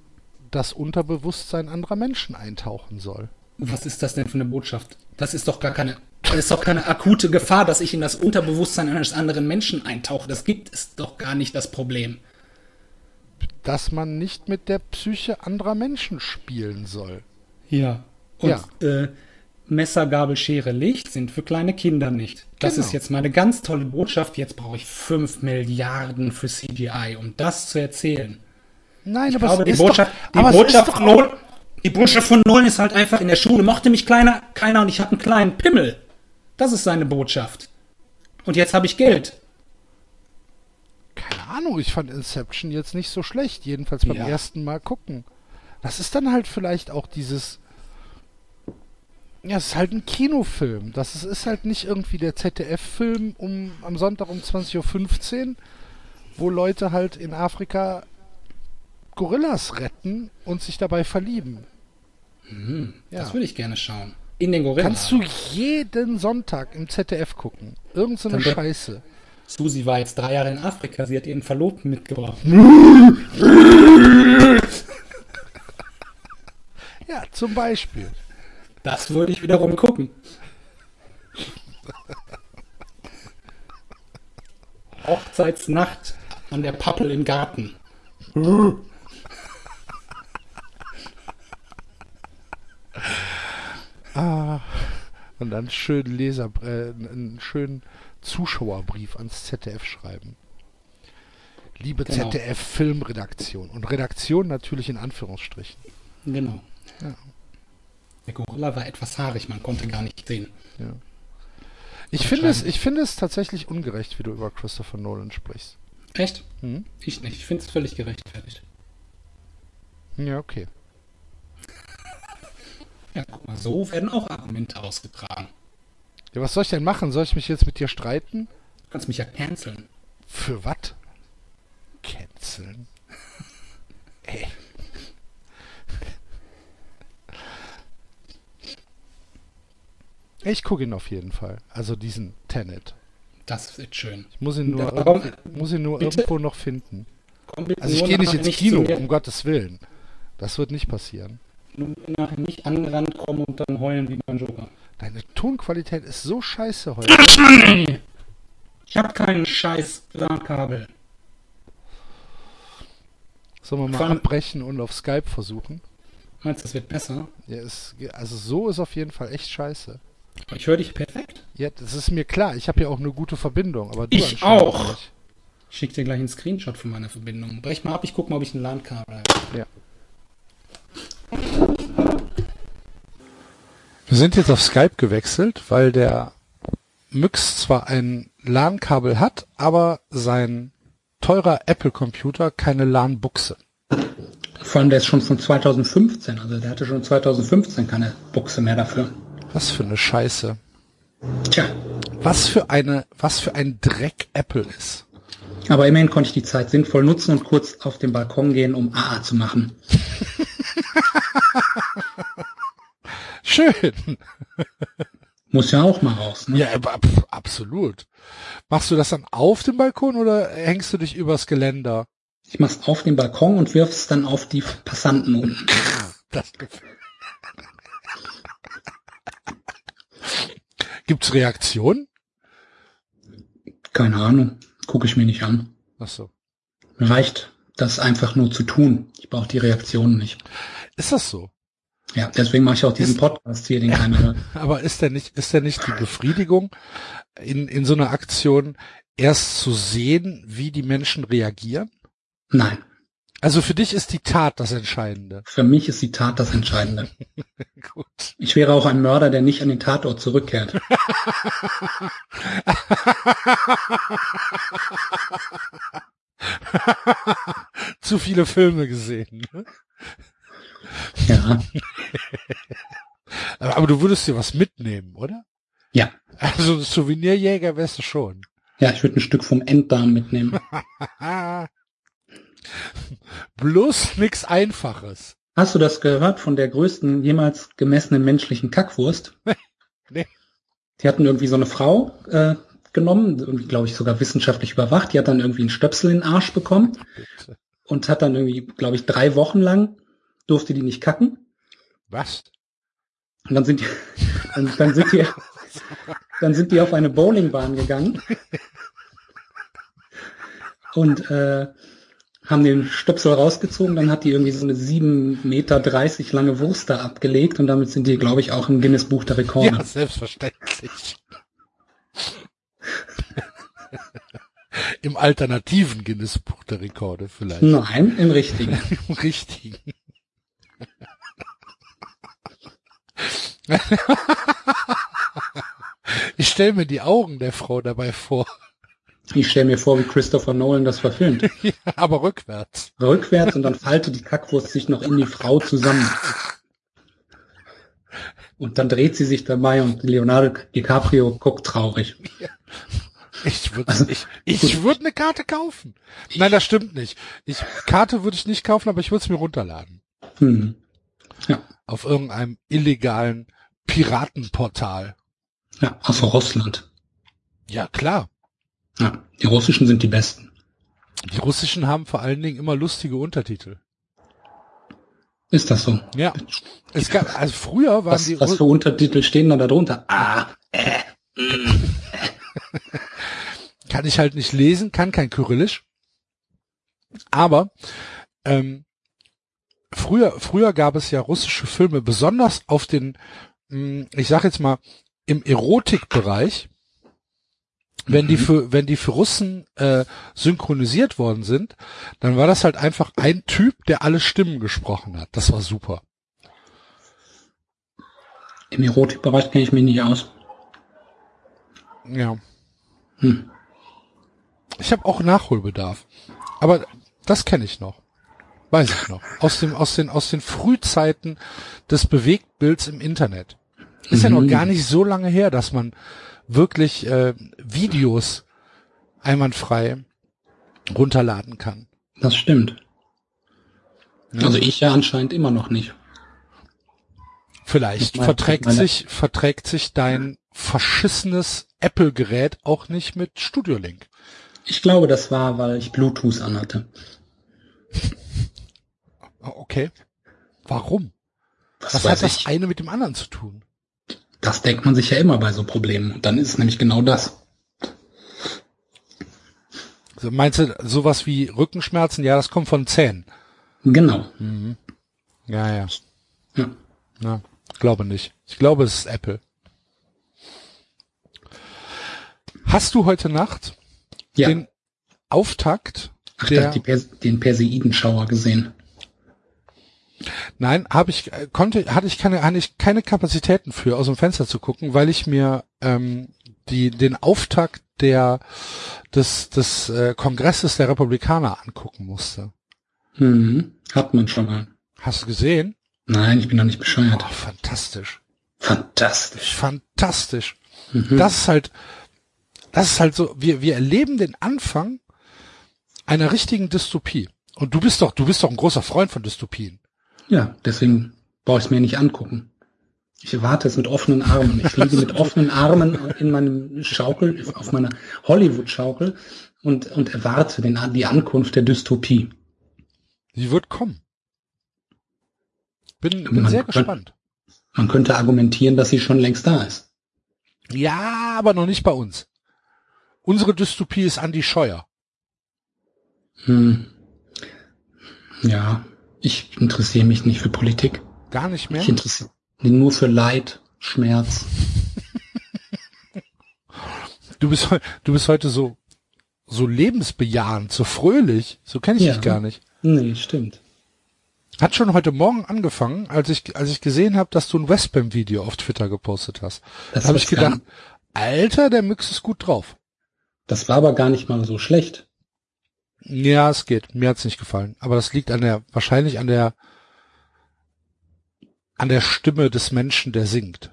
Speaker 1: das Unterbewusstsein anderer Menschen eintauchen soll.
Speaker 2: Was ist das denn für eine Botschaft? Das ist doch gar keine, das ist doch keine akute Gefahr, dass ich in das Unterbewusstsein eines anderen Menschen eintauche. Das gibt es doch gar nicht das Problem.
Speaker 1: Dass man nicht mit der Psyche anderer Menschen spielen soll.
Speaker 2: Ja. Und
Speaker 1: Ja.
Speaker 2: Äh, Messer, Gabel, Schere, Licht sind für kleine Kinder nicht. Das
Speaker 1: Genau.
Speaker 2: ist jetzt meine ganz tolle Botschaft. Jetzt brauche ich 5 Milliarden für CGI, um das zu erzählen.
Speaker 1: Nein,
Speaker 2: Ich
Speaker 1: aber
Speaker 2: glaube, die
Speaker 1: ist
Speaker 2: Botschaft,
Speaker 1: doch,
Speaker 2: die Botschaft
Speaker 1: doch,
Speaker 2: Nolan, die Botschaft von Nolan ist halt einfach in der Schule mochte mich kleiner, keiner und ich hatte einen kleinen Pimmel. Das ist seine Botschaft. Und jetzt habe ich Geld.
Speaker 1: Ahnung, ich fand Inception jetzt nicht so schlecht, jedenfalls beim
Speaker 2: Ja.
Speaker 1: ersten Mal gucken. Das ist dann halt vielleicht auch dieses ja, es ist halt ein Kinofilm. Das ist, ist halt nicht irgendwie der ZDF-Film um, am Sonntag um 20.15 Uhr, wo Leute halt in Afrika Gorillas retten und sich dabei verlieben. Ja.
Speaker 2: Das würde ich gerne schauen. In den Gorilla.
Speaker 1: Kannst du jeden Sonntag im ZDF gucken. Irgend so eine Scheiße.
Speaker 2: Susi war jetzt drei Jahre in Afrika. Sie hat ihren Verlobten mitgebracht.
Speaker 1: Ja, zum Beispiel.
Speaker 2: Das würde ich wiederum gucken. Hochzeitsnacht an der Pappel im Garten.
Speaker 1: Und dann schön Leser, äh, einen schönen Zuschauerbrief ans ZDF schreiben. Liebe
Speaker 2: Genau.
Speaker 1: ZDF-Filmredaktion. Und Redaktion natürlich in Anführungsstrichen.
Speaker 2: Genau.
Speaker 1: Ja.
Speaker 2: Der Gorilla war etwas haarig, man konnte gar nicht sehen.
Speaker 1: Ich finde es, ich finde es tatsächlich ungerecht, wie du über Christopher Nolan sprichst.
Speaker 2: Echt?
Speaker 1: Hm?
Speaker 2: Ich nicht. Ich finde es völlig gerechtfertigt.
Speaker 1: Ja, okay.
Speaker 2: Ja, guck mal, so werden auch Argumente ausgetragen.
Speaker 1: Ja, was soll ich denn machen? Soll ich mich jetzt mit dir streiten?
Speaker 2: Du kannst mich ja canceln.
Speaker 1: Für was? Canceln. Ey. Ich gucke ihn auf jeden Fall. Also diesen Tenet.
Speaker 2: Das wird schön.
Speaker 1: Ich muss ihn nur,
Speaker 2: Ja, warum-
Speaker 1: irgendwie, muss ihn nur
Speaker 2: Bitte?
Speaker 1: irgendwo noch finden. Also ich gehe nicht ins
Speaker 2: zu
Speaker 1: Kino, um Gottes Willen. Das wird nicht passieren.
Speaker 2: Nur nachher nicht angerannt kommen und dann heulen wie beim Joker.
Speaker 1: Deine Tonqualität ist so scheiße heute.
Speaker 2: Ich habe keinen scheiß LAN-Kabel.
Speaker 1: Sollen wir mal
Speaker 2: allem-
Speaker 1: abbrechen und auf Skype versuchen?
Speaker 2: Meinst du, das wird besser?
Speaker 1: Ja, ist, also so ist auf jeden Fall echt scheiße.
Speaker 2: Ich höre dich perfekt.
Speaker 1: Ja, das ist mir klar. Ich habe ja auch eine gute Verbindung, aber du
Speaker 2: Ich auch.
Speaker 1: nicht.
Speaker 2: Ich schicke dir gleich einen Screenshot von meiner Verbindung. Brech mal ab, ich guck mal, ob ich ein LAN-Kabel habe.
Speaker 1: Ja. Wir sind jetzt auf Skype gewechselt, weil der Myx zwar ein LAN-Kabel hat, aber sein teurer Apple-Computer keine LAN-Buchse.
Speaker 2: Vor allem, der ist schon von 2015. Also der hatte schon 2015 keine Buchse mehr dafür.
Speaker 1: Was für eine Scheiße.
Speaker 2: Tja,
Speaker 1: Was für eine, was für ein Dreck Apple ist.
Speaker 2: aber immerhin konnte ich die Zeit sinnvoll nutzen und kurz auf den Balkon gehen, um AA zu machen.
Speaker 1: Schön.
Speaker 2: Muss ja auch mal raus. Ne?
Speaker 1: Ja, absolut. Machst du das dann auf dem Balkon oder hängst du dich übers Geländer?
Speaker 2: Ich mach's auf den Balkon und wirf's dann auf die Passanten unten.
Speaker 1: Das gefällt. Gibt's Reaktionen?
Speaker 2: Keine Ahnung, gucke ich mir nicht an.
Speaker 1: Ach so.
Speaker 2: Mir reicht das einfach nur zu tun. Ich brauche die Reaktionen nicht.
Speaker 1: Ist das so?
Speaker 2: Ja, deswegen mache ich auch diesen Podcast hier, den keiner hört.
Speaker 1: Aber ist denn nicht, ist denn nicht die Befriedigung in, in so einer Aktion erst zu sehen, wie die Menschen reagieren?
Speaker 2: Nein,
Speaker 1: Also für dich ist die Tat das Entscheidende.
Speaker 2: für mich ist die Tat das Entscheidende.
Speaker 1: Gut.
Speaker 2: Ich wäre auch ein Mörder, der nicht an den Tatort zurückkehrt.
Speaker 1: Zu viele Filme gesehen. ne?
Speaker 2: Ja,
Speaker 1: Aber, du würdest dir was mitnehmen, oder?
Speaker 2: ja.
Speaker 1: Also ein Souvenirjäger wärst du schon.
Speaker 2: Ja, ich würde ein Stück vom Enddarm mitnehmen.
Speaker 1: Bloß nix Einfaches.
Speaker 2: Hast du das gehört von der größten jemals gemessenen menschlichen Kackwurst?
Speaker 1: Nee.
Speaker 2: Die hatten irgendwie so eine Frau äh, genommen, irgendwie, glaube ich, sogar wissenschaftlich überwacht. Die hat dann irgendwie einen Stöpsel in den Arsch bekommen und hat dann irgendwie, glaube ich, drei Wochen lang durfte die nicht kacken.
Speaker 1: Was?
Speaker 2: Und dann sind die, dann, dann sind die, dann sind die auf eine Bowlingbahn gegangen und äh, haben den Stöpsel rausgezogen. Dann hat die irgendwie so eine 7,30 Meter lange Wurst da abgelegt und damit sind die, glaube ich, auch im Guinness Buch der Rekorde.
Speaker 1: Ja, selbstverständlich. Im alternativen Guinness-Buch der Rekorde vielleicht.
Speaker 2: Nein, im richtigen.
Speaker 1: Im richtigen. Ich stelle mir die Augen der Frau dabei vor,
Speaker 2: Ich stelle mir vor, wie Christopher Nolan das verfilmt.
Speaker 1: Ja, aber rückwärts.
Speaker 2: Rückwärts und dann faltet die Kackwurst sich noch in die Frau zusammen. Und dann dreht sie sich dabei und Leonardo DiCaprio guckt traurig.
Speaker 1: Ich würde
Speaker 2: Also,
Speaker 1: ich, ich würd eine Karte kaufen. Nein, das stimmt nicht. Ich, Karte würde ich nicht kaufen, aber ich würde es mir runterladen.
Speaker 2: Hm.
Speaker 1: Auf irgendeinem illegalen Piratenportal.
Speaker 2: Ja, aus Russland.
Speaker 1: Ja, klar.
Speaker 2: Ja, die russischen sind die besten.
Speaker 1: Die russischen haben vor allen Dingen immer lustige Untertitel.
Speaker 2: Ist das so?
Speaker 1: Ja. Es gab, also früher waren die
Speaker 2: Was, was für Untertitel stehen da darunter? Ah,
Speaker 1: kann ich halt nicht lesen, kann kein Kyrillisch. Aber ähm, früher, früher gab es ja russische Filme, besonders auf den, mh, ich sag jetzt mal, im Erotikbereich, wenn die für, wenn die für Russen äh, synchronisiert worden sind, dann war das halt einfach ein Typ, der alle Stimmen gesprochen hat. Das war super.
Speaker 2: im Erotikbereich kenne ich mich nicht aus.
Speaker 1: Ja.
Speaker 2: Hm.
Speaker 1: Ich habe auch Nachholbedarf. Aber das kenne ich noch. Weiß ich noch. Aus dem, aus den, aus den Frühzeiten des Bewegtbilds im Internet. Ist ja noch
Speaker 2: Mhm.
Speaker 1: gar nicht so lange her, dass man wirklich äh, Videos einwandfrei runterladen kann.
Speaker 2: Das stimmt.
Speaker 1: Ja.
Speaker 2: Also ich ja anscheinend immer noch nicht.
Speaker 1: Vielleicht
Speaker 2: Ich mein-
Speaker 1: verträgt
Speaker 2: meine-
Speaker 1: sich, verträgt sich dein verschissenes Apple-Gerät auch nicht mit Studio Link.
Speaker 2: Ich glaube, das war, weil ich Bluetooth anhatte.
Speaker 1: Okay. Warum?
Speaker 2: Was,
Speaker 1: Was hat das
Speaker 2: ich.
Speaker 1: eine mit dem anderen zu tun?
Speaker 2: Das denkt man sich ja immer bei so Problemen. Und dann ist es nämlich genau das.
Speaker 1: Also meinst du sowas wie Rückenschmerzen? Ja, das kommt von Zähnen.
Speaker 2: Genau.
Speaker 1: Ja, ja.
Speaker 2: Ja.
Speaker 1: Ja, glaube nicht. Ich glaube, es ist Apple. Hast du heute Nacht
Speaker 2: Ja.
Speaker 1: den Auftakt
Speaker 2: Ach,
Speaker 1: der,
Speaker 2: den Perseidenschauer gesehen.
Speaker 1: Nein, habe ich äh, konnte hatte ich keine hatte ich keine Kapazitäten für aus dem Fenster zu gucken, weil ich mir ähm, die den Auftakt der des des äh, Kongresses der Republikaner angucken musste.
Speaker 2: Mhm. Hat man schon mal.
Speaker 1: Hast du gesehen?
Speaker 2: Nein, ich bin doch nicht bescheuert.
Speaker 1: Oh, fantastisch.
Speaker 2: Fantastisch.
Speaker 1: Fantastisch.
Speaker 2: Mhm.
Speaker 1: Das ist halt, das ist halt so, wir, wir erleben den Anfang einer richtigen Dystopie. Und du bist doch, du bist doch ein großer Freund von Dystopien.
Speaker 2: Ja, deswegen brauche ich es mir nicht angucken. Ich erwarte es mit offenen Armen. Ich liege mit offenen Armen in meinem Schaukel, auf meiner Hollywood-Schaukel und, und erwarte den, die Ankunft der Dystopie.
Speaker 1: Sie wird kommen. Bin, bin
Speaker 2: Man
Speaker 1: sehr gespannt.
Speaker 2: Man könnte argumentieren, dass sie schon längst da ist.
Speaker 1: Ja, aber noch nicht bei uns. Unsere Dystopie ist Andi Scheuer.
Speaker 2: Hm. Ja, ich interessiere mich nicht für Politik.
Speaker 1: Gar nicht mehr.
Speaker 2: Ich interessiere mich nur für Leid, Schmerz.
Speaker 1: Du bist, du bist heute so, so lebensbejahend, so fröhlich. So kenne ich
Speaker 2: Ja.
Speaker 1: dich gar nicht.
Speaker 2: Nee, stimmt.
Speaker 1: Hat schon heute Morgen angefangen, als ich, als ich gesehen habe, dass du ein Westbam-Video auf Twitter gepostet hast.
Speaker 2: Das
Speaker 1: Da habe ich gedacht, Alter, der Mix ist gut drauf.
Speaker 2: Das war aber gar nicht mal so schlecht.
Speaker 1: Ja, es geht. Mir hat's nicht gefallen. Aber das liegt an der, wahrscheinlich an der, an der Stimme des Menschen, der singt.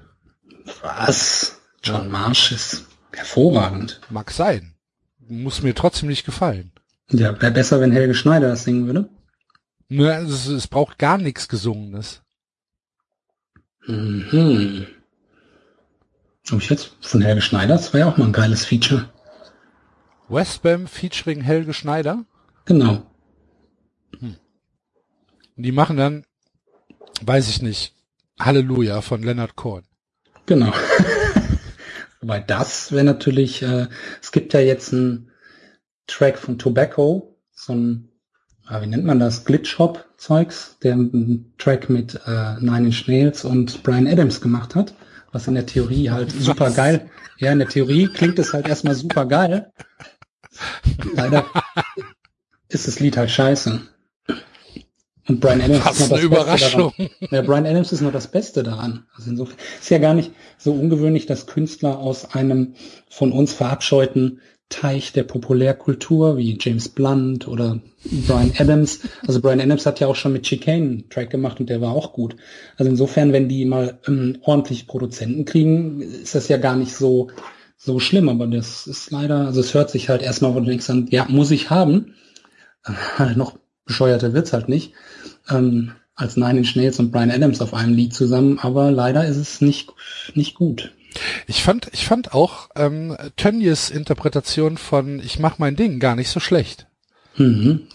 Speaker 2: Was? John Marsh ist hervorragend.
Speaker 1: Mag sein. Muss mir trotzdem nicht gefallen.
Speaker 2: Ja, wäre besser, wenn Helge Schneider das singen würde.
Speaker 1: Ne, es, es braucht gar nichts Gesungenes.
Speaker 2: Mhm. Hab ich jetzt von Helge Schneider? Das war ja auch mal ein geiles Feature.
Speaker 1: Westbam featuring Helge Schneider.
Speaker 2: Genau.
Speaker 1: Die machen dann, weiß ich nicht, Halleluja von Leonard Cohen.
Speaker 2: Genau. Wobei das wäre natürlich, äh, es gibt ja jetzt einen Track von Tobacco, so ein, ah, wie nennt man das, Glitch-Hop-Zeugs, der einen Track mit äh, Nine Inch Nails und Brian Adams gemacht hat, was in der Theorie halt super geil, ja, in der Theorie klingt es halt erstmal super geil. Leider ist das Lied halt scheiße. Und Brian Adams
Speaker 1: Was
Speaker 2: ist noch das Beste
Speaker 1: Überraschung.
Speaker 2: daran. Ja, Brian Adams ist noch das Beste daran. Also insofern ist ja gar nicht so ungewöhnlich, dass Künstler aus einem von uns verabscheuten Teich der Populärkultur wie James Blunt oder Brian Adams. Also Brian Adams hat ja auch schon mit Chicane einen Track gemacht und der war auch gut. Also insofern, wenn die mal ähm, ordentlich Produzenten kriegen, ist das ja gar nicht so so schlimm. Aber das ist leider, also es hört sich halt erstmal, wo du denkst, dann, ja, muss ich haben. Äh, noch bescheuerter wird's halt nicht. Ähm, als Nine Inch Nails und Brian Adams auf einem Lied zusammen, aber leider ist es nicht, nicht gut.
Speaker 1: Ich fand, ich fand auch ähm, Tönnies Interpretation von Ich mach mein Ding gar nicht so schlecht.
Speaker 2: Mhm.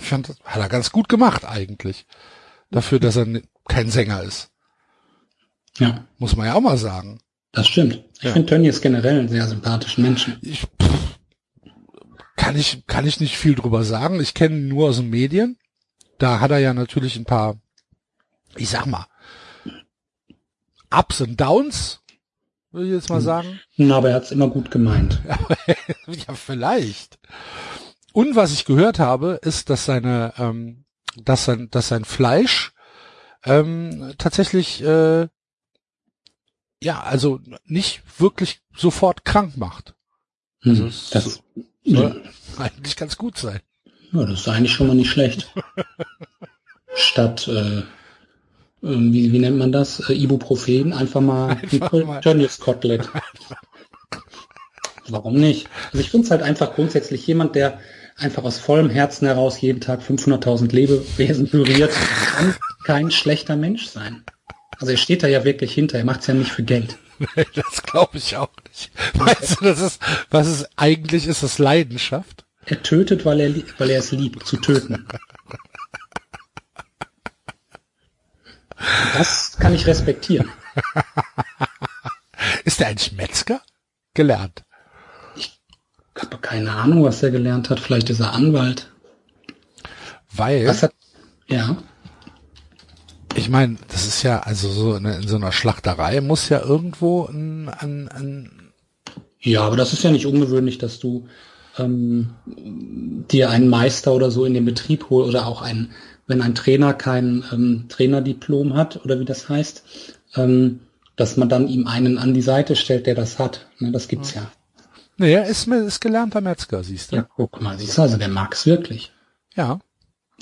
Speaker 1: Ich fand, hat er ganz gut gemacht eigentlich. Dafür, dass er kein Sänger ist.
Speaker 2: Ja,
Speaker 1: Muss man ja auch mal sagen.
Speaker 2: Das stimmt. Ich
Speaker 1: Ja.
Speaker 2: finde Tönnies generell einen sehr sympathischen Menschen.
Speaker 1: Ich, pff, kann ich, kann ich nicht viel drüber sagen. Ich kenne ihn nur aus den Medien. Da hat er ja natürlich ein paar, ich sag mal, Ups und Downs, würde ich jetzt mal sagen.
Speaker 2: Na, aber er hat's immer gut gemeint.
Speaker 1: ja, vielleicht. Und was ich gehört habe, ist, dass seine, ähm, dass sein, dass sein Fleisch ähm, tatsächlich, äh, ja, also nicht wirklich sofort krank macht. Also
Speaker 2: Hm,
Speaker 1: es
Speaker 2: das,
Speaker 1: soll eigentlich ganz gut sein.
Speaker 2: ja, das ist eigentlich schon mal nicht schlecht. Statt, äh, äh, wie, wie nennt man das? Äh, Ibuprofen, einfach mal
Speaker 1: Einfach
Speaker 2: ein
Speaker 1: mal.
Speaker 2: Tönnies Kotelett. Warum nicht? Also ich finde es halt einfach grundsätzlich jemand, der einfach aus vollem Herzen heraus jeden Tag 500.000 Lebewesen berührt, kann kein schlechter Mensch sein. Also er steht da ja wirklich hinter, er macht es ja nicht für Geld.
Speaker 1: Das glaube ich auch nicht. Weißt du, das ist, was ist, eigentlich ist das Leidenschaft.
Speaker 2: Er tötet, weil er, weil er es liebt, zu töten. Das kann ich respektieren.
Speaker 1: Ist er eigentlich Metzger? Gelernt.
Speaker 2: Ich habe keine Ahnung, was er gelernt hat. Vielleicht ist er Anwalt.
Speaker 1: Weil,
Speaker 2: hat, ja,
Speaker 1: ich meine, das ist ja, also so in, in so einer Schlachterei muss ja irgendwo ein, ein, ein
Speaker 2: ja, aber das ist ja nicht ungewöhnlich, dass du ähm, dir einen Meister oder so in den Betrieb holst oder auch ein, wenn ein Trainer kein ähm, Trainerdiplom hat oder wie das heißt, ähm, dass man dann ihm einen an die Seite stellt, der das hat. Ne, das gibt's ja.
Speaker 1: er ist, ist gelernter Metzger, siehst du?
Speaker 2: Ja, guck mal, siehst du, also der mag's wirklich.
Speaker 1: ja.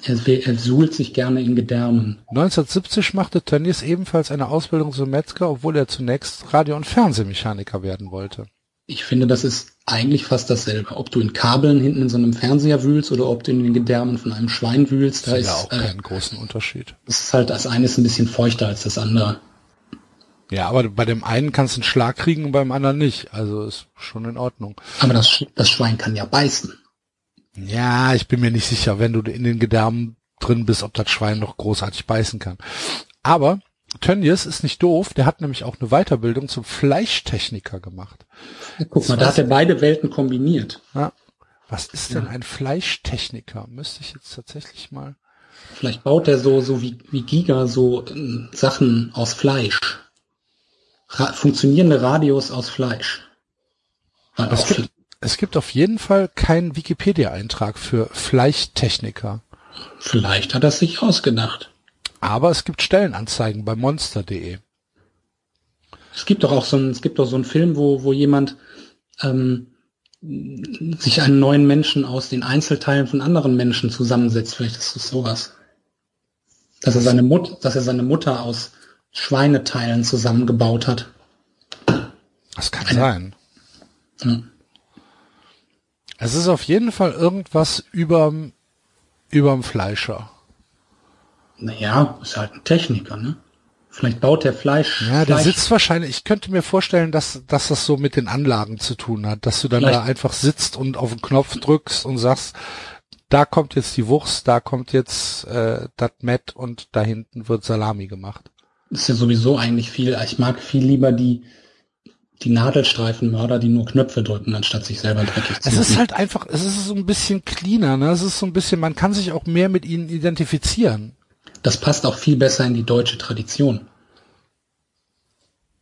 Speaker 2: Er, er suhlt sich gerne in Gedärmen.
Speaker 1: 1970 machte Tönnies ebenfalls eine Ausbildung zum Metzger, obwohl er zunächst Radio- und Fernsehmechaniker werden wollte.
Speaker 2: Ich finde, das ist eigentlich fast dasselbe. Ob du in Kabeln hinten in so einem Fernseher wühlst oder ob du in den Gedärmen von einem Schwein wühlst, da
Speaker 1: ja
Speaker 2: ist,
Speaker 1: auch
Speaker 2: äh,
Speaker 1: keinen großen Unterschied.
Speaker 2: das ist halt das eine ist ein bisschen feuchter als das andere.
Speaker 1: Ja, aber bei dem einen kannst du einen Schlag kriegen und beim anderen nicht. Also ist schon in Ordnung.
Speaker 2: Aber das, das Schwein kann ja beißen.
Speaker 1: Ja, ich bin mir nicht sicher, wenn du in den Gedärmen drin bist, ob das Schwein noch großartig beißen kann. Aber Tönnies ist nicht doof, der hat nämlich auch eine Weiterbildung zum Fleischtechniker gemacht.
Speaker 2: Ja, guck mal, da hat er beide Welten kombiniert.
Speaker 1: Ja. Was ist denn ein Fleischtechniker? Müsste ich jetzt tatsächlich mal.
Speaker 2: Vielleicht baut er so, so wie, wie Giga so ähm, Sachen aus Fleisch. Ra funktionierende Radios aus Fleisch. Weil
Speaker 1: Es gibt, es gibt auf jeden Fall keinen Wikipedia-Eintrag für Fleischtechniker.
Speaker 2: vielleicht hat er sich ausgedacht.
Speaker 1: Aber es gibt Stellenanzeigen bei monster.de.
Speaker 2: Es gibt doch auch so ein, es gibt doch so einen Film, wo, wo jemand ähm, sich einen neuen Menschen aus den Einzelteilen von anderen Menschen zusammensetzt. Vielleicht ist es sowas. Dass er seine Mutter, dass er seine Mutter aus Schweineteilen zusammengebaut hat.
Speaker 1: Das kann sein.
Speaker 2: Hm.
Speaker 1: Es ist auf jeden Fall irgendwas überm, überm Fleischer.
Speaker 2: Naja, ist halt ein Techniker, ne? Vielleicht baut der Fleisch.
Speaker 1: Ja, der
Speaker 2: Fleisch.
Speaker 1: sitzt wahrscheinlich, ich könnte mir vorstellen, dass, dass das so mit den Anlagen zu tun hat, dass du dann
Speaker 2: Vielleicht-
Speaker 1: da einfach sitzt und auf den Knopf drückst und sagst, da kommt jetzt die Wurst, da kommt jetzt äh, das Met und da hinten wird Salami gemacht.
Speaker 2: ist ja sowieso eigentlich viel. Ich mag viel lieber die, die Nadelstreifenmörder, die nur Knöpfe drücken, anstatt sich selber dreckig zu
Speaker 1: Es ist
Speaker 2: machen.
Speaker 1: halt einfach, es ist so ein bisschen cleaner, ne? Es ist so ein bisschen, man kann sich auch mehr mit ihnen identifizieren
Speaker 2: Das passt auch viel besser in die deutsche Tradition.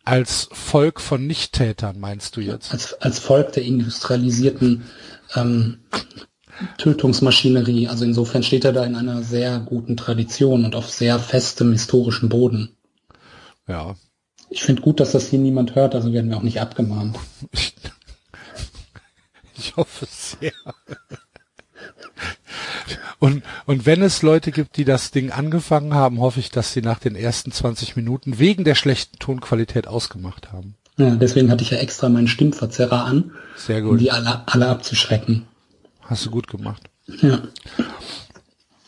Speaker 1: als Volk von Nichttätern, meinst du jetzt?
Speaker 2: Als, als Volk der industrialisierten ähm, Tötungsmaschinerie. Also insofern steht er da in einer sehr guten Tradition und auf sehr festem historischen Boden.
Speaker 1: Ja.
Speaker 2: Ich finde gut, dass das hier niemand hört, also werden wir auch nicht abgemahnt.
Speaker 1: Ich, hoffe sehr. Und, und wenn es Leute gibt, die das Ding angefangen haben, hoffe ich, dass sie nach den ersten 20 Minuten wegen der schlechten Tonqualität ausgemacht haben.
Speaker 2: Ja, deswegen hatte ich ja extra meinen Stimmverzerrer an,
Speaker 1: Sehr
Speaker 2: um
Speaker 1: gut.
Speaker 2: die alle, alle abzuschrecken.
Speaker 1: Hast du gut gemacht.
Speaker 2: Ja.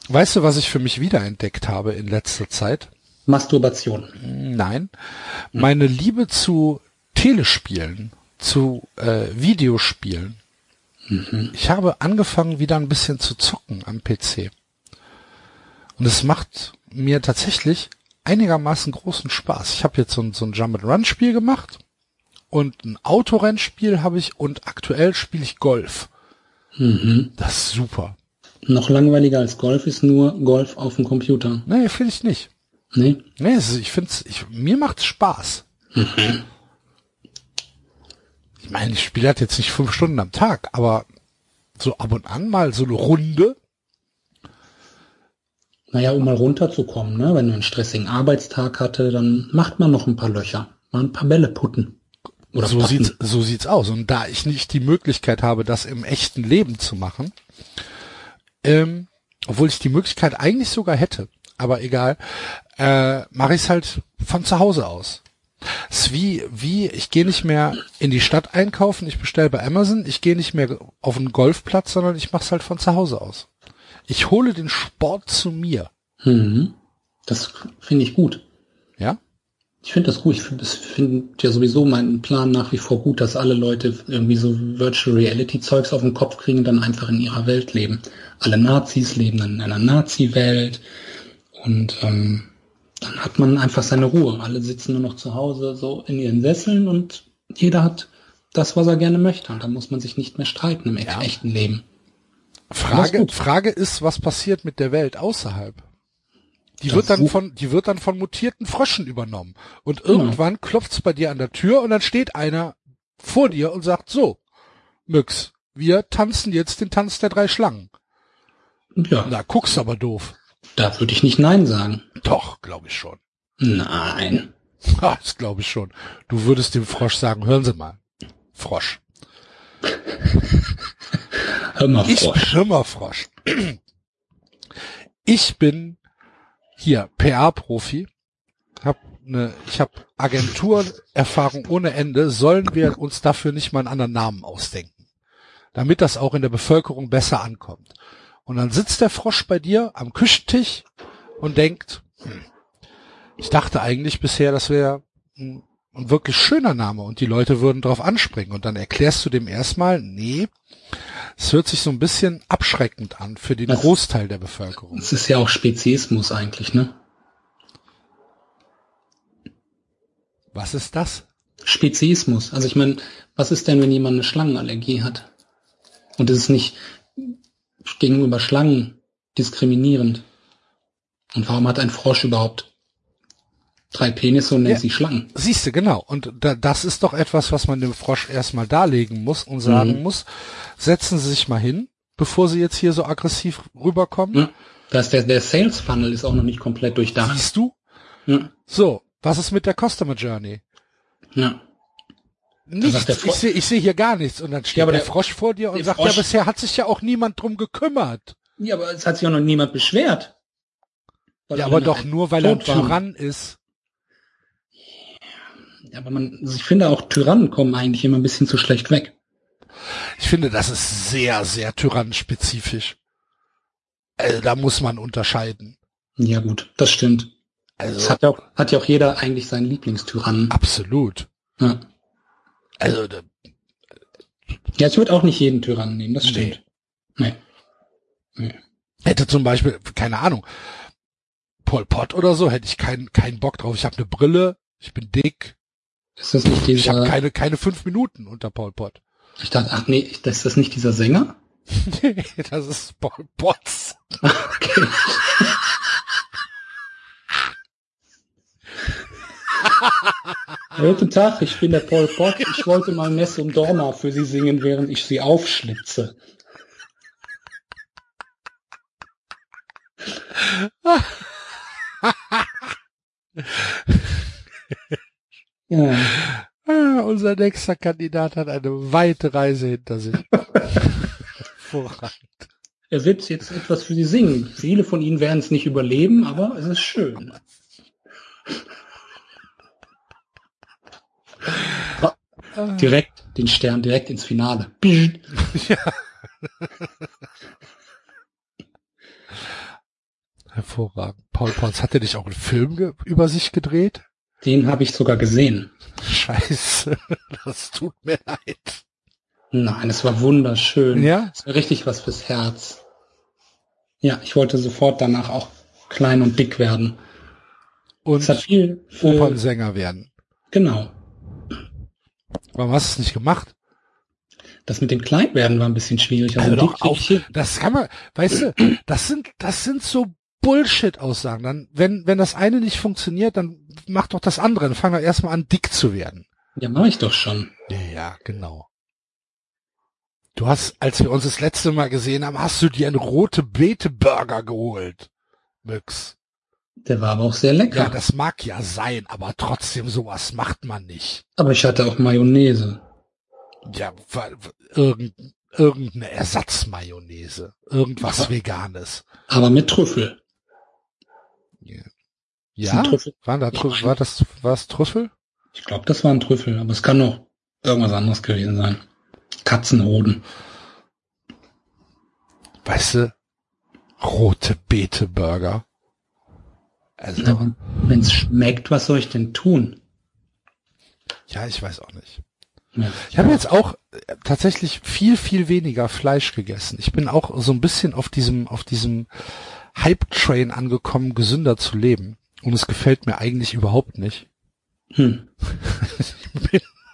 Speaker 1: Weißt du, was ich für mich wiederentdeckt habe in letzter Zeit?
Speaker 2: Masturbation.
Speaker 1: Nein. Meine Liebe zu Telespielen, zu äh, Videospielen. Ich habe angefangen, wieder ein bisschen zu zocken am PC. Und es macht mir tatsächlich einigermaßen großen Spaß. Ich habe jetzt so ein, so ein Jump-and-Run-Spiel gemacht und ein Autorennspiel habe ich und aktuell spiele ich Golf. Das ist super.
Speaker 2: Noch langweiliger als Golf ist nur Golf auf dem Computer.
Speaker 1: Nee, finde ich nicht.
Speaker 2: Nee?
Speaker 1: Nee, es ist, ich find's, ich, mir macht's Spaß. Ich meine, ich spiele halt jetzt nicht fünf Stunden am Tag, aber so ab und an mal so eine Runde.
Speaker 2: Naja, um mal runterzukommen, ne? wenn du einen stressigen Arbeitstag hatte, dann macht man noch ein paar Löcher. Mal ein paar Bälle putten. Oder
Speaker 1: so
Speaker 2: patten.
Speaker 1: sieht's, so sieht's aus. Und da ich nicht die Möglichkeit habe, das im echten Leben zu machen, ähm, obwohl ich die Möglichkeit eigentlich sogar hätte, aber egal, äh, mache ich es halt von zu Hause aus. Es ist wie, wie, ich gehe nicht mehr in die Stadt einkaufen, ich bestelle bei Amazon, ich gehe nicht mehr auf einen Golfplatz, sondern ich mache es halt von zu Hause aus. Ich hole den Sport zu mir.
Speaker 2: Mhm. Das finde ich gut.
Speaker 1: Ja?
Speaker 2: Ich finde das gut. Ich finde find ja sowieso meinen Plan nach wie vor gut, dass alle Leute irgendwie so Virtual Reality Zeugs auf den Kopf kriegen und dann einfach in ihrer Welt leben. Alle Nazis leben dann in einer Nazi-Welt und ähm, dann hat man einfach seine Ruhe. Alle sitzen nur noch zu Hause so in ihren Sesseln und jeder hat das, was er gerne möchte. Und da muss man sich nicht mehr streiten im
Speaker 1: Ja.
Speaker 2: echten Leben.
Speaker 1: Frage. Frage ist, was passiert mit der Welt außerhalb? Die
Speaker 2: Das
Speaker 1: wird dann von, die wird dann von mutierten Fröschen übernommen. Und irgendwann klopft's bei dir an der Tür und dann steht einer vor dir und sagt so, Müx, wir tanzen jetzt den Tanz der drei Schlangen.
Speaker 2: Ja,
Speaker 1: Na, guckst aber doof.
Speaker 2: Da würde ich nicht Nein sagen.
Speaker 1: Doch, glaube ich schon.
Speaker 2: Nein.
Speaker 1: Das glaube ich schon. Du würdest dem Frosch sagen, hören Sie mal. Frosch.
Speaker 2: Hör mal,
Speaker 1: Ich
Speaker 2: Frosch.
Speaker 1: Schimmerfrosch. Ich bin hier PR-Profi. Hab ne, ich habe Agenturerfahrung ohne Ende. Sollen wir uns dafür nicht mal einen anderen Namen ausdenken, damit das auch in der Bevölkerung besser ankommt? Und dann sitzt der Frosch bei dir am Küchentisch und denkt, hm, ich dachte eigentlich bisher, das wäre ein, ein wirklich schöner Name und die Leute würden drauf anspringen. Und dann erklärst du dem erstmal, nee, es hört sich so ein bisschen abschreckend an für den
Speaker 2: Was?
Speaker 1: Großteil der Bevölkerung.
Speaker 2: Es ist ja auch Speziesmus eigentlich, ne?
Speaker 1: Was ist das?
Speaker 2: Speziesmus. Also ich meine, was ist denn, wenn jemand eine Schlangenallergie hat? Und es ist nicht gegenüber Schlangen diskriminierend. Und warum hat ein Frosch überhaupt drei Penisse und nennt
Speaker 1: Ja.
Speaker 2: sie Schlangen?
Speaker 1: Siehst du, genau. Und da, das ist doch etwas, was man dem Frosch erstmal darlegen muss und sagen
Speaker 2: Mhm.
Speaker 1: muss, setzen Sie sich mal hin, bevor Sie jetzt hier so aggressiv rüberkommen.
Speaker 2: Ja. Das der, der Sales Funnel ist auch noch nicht komplett durchdacht.
Speaker 1: Siehst du?
Speaker 2: Ja.
Speaker 1: So, was ist mit der Customer Journey?
Speaker 2: Ja.
Speaker 1: Nichts. Ich sehe ich seh hier gar nichts. Und dann steht
Speaker 2: Ja, aber
Speaker 1: der,
Speaker 2: der-
Speaker 1: Frosch vor dir und sagt,
Speaker 2: Frosch-
Speaker 1: ja, bisher hat sich ja auch niemand drum gekümmert.
Speaker 2: ja, aber es hat sich auch noch niemand beschwert.
Speaker 1: Ja, aber doch nur, weil er ein. Tyrann ist.
Speaker 2: Ja, aber man, also ich finde auch Tyrannen kommen eigentlich immer ein bisschen zu schlecht weg.
Speaker 1: Ich finde, das ist sehr, sehr tyrannenspezifisch. Also, da muss man unterscheiden.
Speaker 2: Ja gut, das stimmt.
Speaker 1: Also
Speaker 2: Das hat ja auch, hat ja auch jeder eigentlich seinen Lieblingstyrannen.
Speaker 1: absolut.
Speaker 2: Ja.
Speaker 1: Also da-
Speaker 2: ja, ich würde auch nicht jeden Tyrannen nehmen, das stimmt. Nee. nee.
Speaker 1: hätte zum Beispiel, keine Ahnung, Pol Pot oder so, hätte ich keinen keinen Bock drauf. Ich habe eine Brille, ich bin dick,
Speaker 2: Ist das nicht
Speaker 1: ich habe
Speaker 2: dieser,
Speaker 1: keine keine fünf Minuten unter Pol Pot.
Speaker 2: ich dachte, ach nee, das ist das nicht dieser Sänger?
Speaker 1: Nee, das ist Pol Potts.
Speaker 2: Okay. Guten Tag, ich bin der Paul Pot. Ich wollte mal Nessum Dorma für Sie singen, während ich Sie aufschlitze. Ja,
Speaker 1: Ah, unser nächster Kandidat hat eine weite Reise hinter sich. Hervorragend.
Speaker 2: er wird jetzt etwas für Sie singen. Viele von Ihnen werden es nicht überleben, aber es ist schön. Direkt den Stern, direkt ins Finale.
Speaker 1: Ja. Hervorragend. Paul Potts, hat er nicht auch einen Film über sich gedreht?
Speaker 2: Den habe ich sogar gesehen.
Speaker 1: Scheiße, das tut mir leid.
Speaker 2: Nein, es war wunderschön.
Speaker 1: Ja?
Speaker 2: Es war richtig was fürs Herz. Ja, ich wollte sofort danach auch klein und dick werden.
Speaker 1: Und
Speaker 2: Es hat viel für,
Speaker 1: Opernsänger werden.
Speaker 2: genau.
Speaker 1: Warum hast du es nicht gemacht?
Speaker 2: Das mit dem Kleinwerden war ein bisschen schwierig. Also dick
Speaker 1: doch auf. Das kann man, weißt du, das sind, das sind so Bullshit-Aussagen. Dann, wenn, wenn das eine nicht funktioniert, dann mach doch das andere. Dann fang doch erstmal an, dick zu werden.
Speaker 2: Ja, mache ich doch schon.
Speaker 1: Ja, genau. Du hast, als wir uns das letzte Mal gesehen haben, hast du dir einen rote Beete Burger geholt. Möx.
Speaker 2: Der war aber auch sehr lecker.
Speaker 1: Ja, das mag ja sein, aber trotzdem sowas macht man nicht.
Speaker 2: aber ich hatte auch Mayonnaise.
Speaker 1: Ja, irgend, irgendeine Ersatzmayonnaise. Irgendwas
Speaker 2: Aber-
Speaker 1: Veganes.
Speaker 2: Aber mit Trüffel.
Speaker 1: Ja?
Speaker 2: Sind Trüffel?
Speaker 1: War, da, Trü- war das, war es Trüffel?
Speaker 2: Ich glaube, das war ein Trüffel, aber es kann auch irgendwas anderes gewesen sein. Katzenhoden.
Speaker 1: Weißt du, rote Beete Burger. Also,
Speaker 2: Aber wenn es schmeckt, was soll ich denn tun?
Speaker 1: ja, ich weiß auch nicht.
Speaker 2: Ja.
Speaker 1: Ich habe jetzt auch äh, tatsächlich viel, viel weniger Fleisch gegessen. Ich bin auch so ein bisschen auf diesem, auf diesem Hype-Train angekommen, gesünder zu leben. Und es gefällt mir eigentlich überhaupt nicht.
Speaker 2: Hm.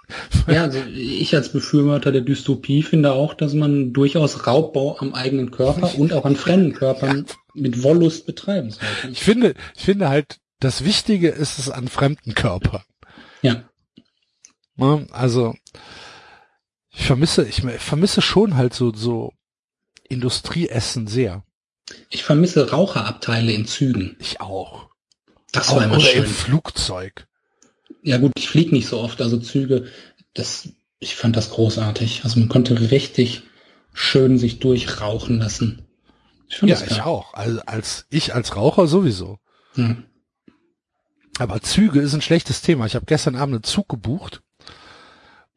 Speaker 2: Ja, also ich als Befürworter der Dystopie finde auch, dass man durchaus Raubbau am eigenen Körper und auch an fremden Körpern mit Wollust betreiben sollte.
Speaker 1: Ich finde, ich finde halt, das Wichtige ist es an fremden Körpern.
Speaker 2: Ja,
Speaker 1: Ne? Also, ich vermisse, ich vermisse schon halt so, so Industrieessen sehr.
Speaker 2: ich vermisse Raucherabteile in Zügen.
Speaker 1: Ich auch.
Speaker 2: Das
Speaker 1: auch
Speaker 2: war immer
Speaker 1: oder im
Speaker 2: schön.
Speaker 1: Flugzeug.
Speaker 2: Ja gut, ich fliege nicht so oft, also Züge, das, ich fand das großartig. Also man konnte richtig schön sich durchrauchen lassen. Ich
Speaker 1: Ja, ich auch. Also als ich als Raucher sowieso.
Speaker 2: Ja.
Speaker 1: Aber Züge ist ein schlechtes Thema. Ich habe gestern Abend einen Zug gebucht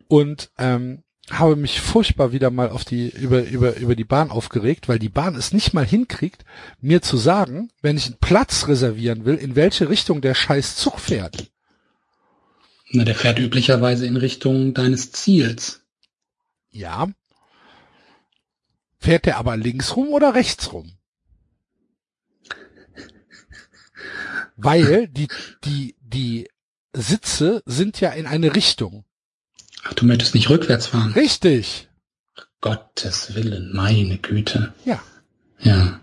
Speaker 1: und ähm, habe mich furchtbar wieder mal auf die über über über die Bahn aufgeregt, weil die Bahn es nicht mal hinkriegt, mir zu sagen, wenn ich einen Platz reservieren will, in welche Richtung der scheiß Zug fährt.
Speaker 2: Na, der fährt üblicherweise in Richtung deines Ziels.
Speaker 1: Ja. Fährt der aber links rum oder rechts rum? Weil die, die, die Sitze sind ja in eine Richtung.
Speaker 2: Ach, du möchtest nicht rückwärts fahren.
Speaker 1: Richtig.
Speaker 2: Gottes Willen, meine Güte.
Speaker 1: Ja.
Speaker 2: Ja.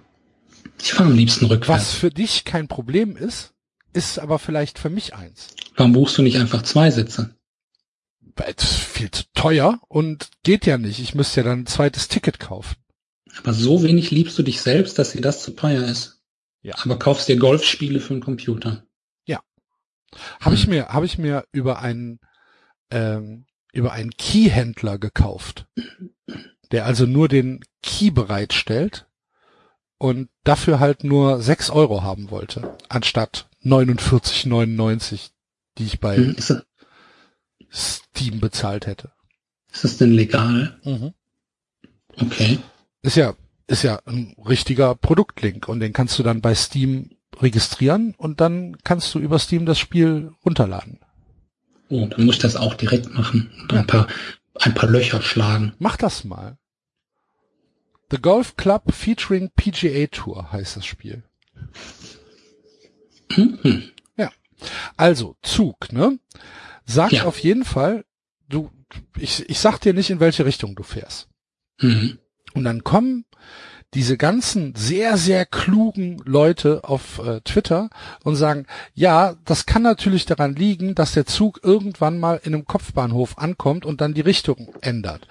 Speaker 2: Ich fahre am liebsten
Speaker 1: Was
Speaker 2: rückwärts.
Speaker 1: für dich kein Problem ist, ist aber vielleicht für mich eins.
Speaker 2: Warum buchst du nicht einfach zwei Sitze?
Speaker 1: Weil es ist viel zu teuer und geht ja nicht. Ich müsste ja dann ein zweites Ticket kaufen.
Speaker 2: Aber so wenig liebst du dich selbst, dass dir das zu teuer ist.
Speaker 1: Ja.
Speaker 2: Aber kaufst dir Golfspiele für den Computer.
Speaker 1: Habe ich mir, habe ich mir über einen, ähm, über einen Keyhändler gekauft, der also nur den Key bereitstellt und dafür halt nur 6 Euro haben wollte, anstatt 49,99, die ich bei
Speaker 2: Hm, das-
Speaker 1: Steam bezahlt hätte.
Speaker 2: ist das denn legal?
Speaker 1: Mhm.
Speaker 2: Okay.
Speaker 1: Ist ja, ist ja ein richtiger Produktlink und den kannst du dann bei Steam registrieren und dann kannst du über Steam das Spiel runterladen.
Speaker 2: Oh, dann muss ich das auch direkt machen und ein paar, ein paar Löcher schlagen.
Speaker 1: Mach das mal. The Golf Club featuring PGA Tour heißt das Spiel.
Speaker 2: Mhm.
Speaker 1: Ja. Also, Zug, ne? Sag
Speaker 2: Ja.
Speaker 1: auf jeden Fall, du, ich, ich sag dir nicht, in welche Richtung du fährst.
Speaker 2: Mhm.
Speaker 1: Und dann kommen diese ganzen sehr, sehr klugen Leute auf äh, Twitter und sagen, ja, das kann natürlich daran liegen, dass der Zug irgendwann mal in einem Kopfbahnhof ankommt und dann die Richtung ändert.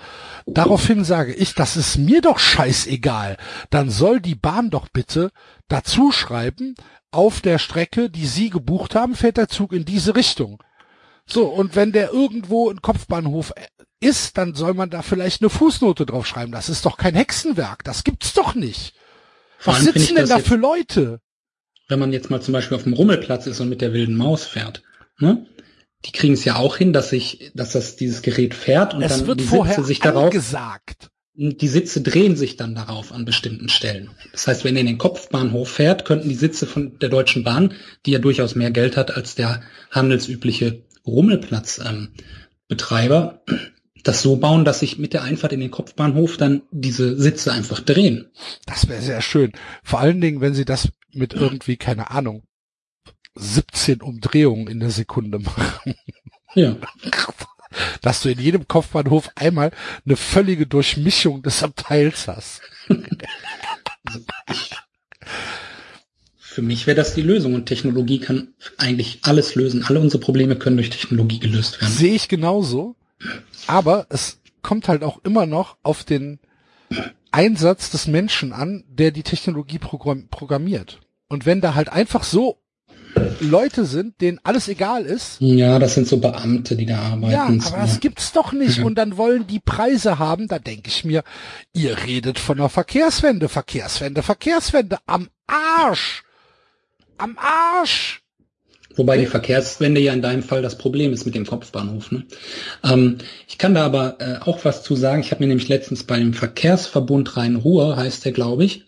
Speaker 1: Daraufhin sage ich, das ist mir doch scheißegal. Dann soll die Bahn doch bitte dazu schreiben, auf der Strecke, die Sie gebucht haben, fährt der Zug in diese Richtung. So, und wenn der irgendwo ein Kopfbahnhof ist, dann soll man da vielleicht eine Fußnote draufschreiben. Das ist doch kein Hexenwerk. Das gibt's doch nicht. Was sitzen denn da für Leute?
Speaker 2: Wenn man jetzt mal zum Beispiel auf dem Rummelplatz ist und mit der wilden Maus fährt, ne? Die kriegen es ja auch hin, dass sich, dass das dieses Gerät fährt und
Speaker 1: Es
Speaker 2: dann
Speaker 1: wird
Speaker 2: die
Speaker 1: vorher
Speaker 2: Sitze sich darauf,
Speaker 1: angesagt.
Speaker 2: die Sitze drehen sich dann darauf an bestimmten Stellen. Das heißt, wenn ihr in den Kopfbahnhof fährt, könnten die Sitze von der Deutschen Bahn, die ja durchaus mehr Geld hat als der handelsübliche Rummelplatzbetreiber, ähm, Betreiber, das so bauen, dass sich mit der Einfahrt in den Kopfbahnhof dann diese Sitze einfach drehen.
Speaker 1: Das wäre sehr schön. Vor allen Dingen, wenn sie das mit irgendwie, keine Ahnung, 17 Umdrehungen in der Sekunde machen.
Speaker 2: Ja.
Speaker 1: Dass du in jedem Kopfbahnhof einmal eine völlige Durchmischung des Abteils hast.
Speaker 2: Für mich wäre das die Lösung und Technologie kann eigentlich alles lösen. Alle unsere Probleme können durch Technologie gelöst werden.
Speaker 1: Sehe ich genauso. Aber es kommt halt auch immer noch auf den Einsatz des Menschen an, der die Technologie program programmiert. Und wenn da halt einfach so Leute sind, denen alles egal ist,
Speaker 2: Ja, das sind so Beamte, die da arbeiten.
Speaker 1: ja, aber das gibt's doch nicht. Und dann wollen die Preise haben, da denke ich mir, ihr redet von einer Verkehrswende, Verkehrswende, Verkehrswende. Am Arsch! Am Arsch!
Speaker 2: Wobei die Verkehrswende ja in deinem Fall das Problem ist mit dem Kopfbahnhof. Ne? Ähm, ich kann da aber äh, auch was zu sagen. Ich habe mir nämlich letztens bei dem Verkehrsverbund Rhein-Ruhr, heißt der, glaube ich,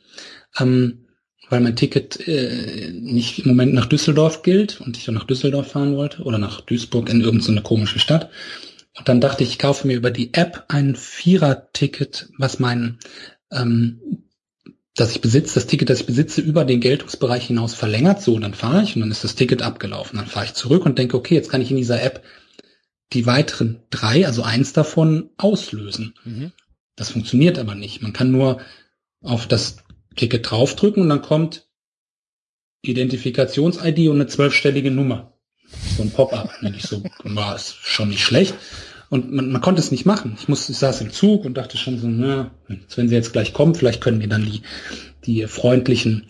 Speaker 2: ähm, weil mein Ticket äh, nicht im Moment nach Düsseldorf gilt und ich dann nach Düsseldorf fahren wollte oder nach Duisburg in irgendeine komische Stadt. Und dann dachte ich, ich kaufe mir über die App ein Vierer-Ticket, was mein ähm, dass ich besitze, das Ticket, das ich besitze, über den Geltungsbereich hinaus verlängert. So, dann fahre ich und dann ist das Ticket abgelaufen. Dann fahre ich zurück und denke, okay, jetzt kann ich in dieser App die weiteren drei, also eins davon, auslösen.
Speaker 1: Mhm.
Speaker 2: Das funktioniert aber nicht. Man kann nur auf das Ticket draufdrücken und dann kommt Identifikations-ID und eine zwölfstellige Nummer. So ein Pop-up. Und ich so, war ist schon nicht schlecht. Und man, man konnte es nicht machen. Ich musste, ich saß im Zug und dachte schon so, na, wenn sie jetzt gleich kommen, vielleicht können mir dann die, die freundlichen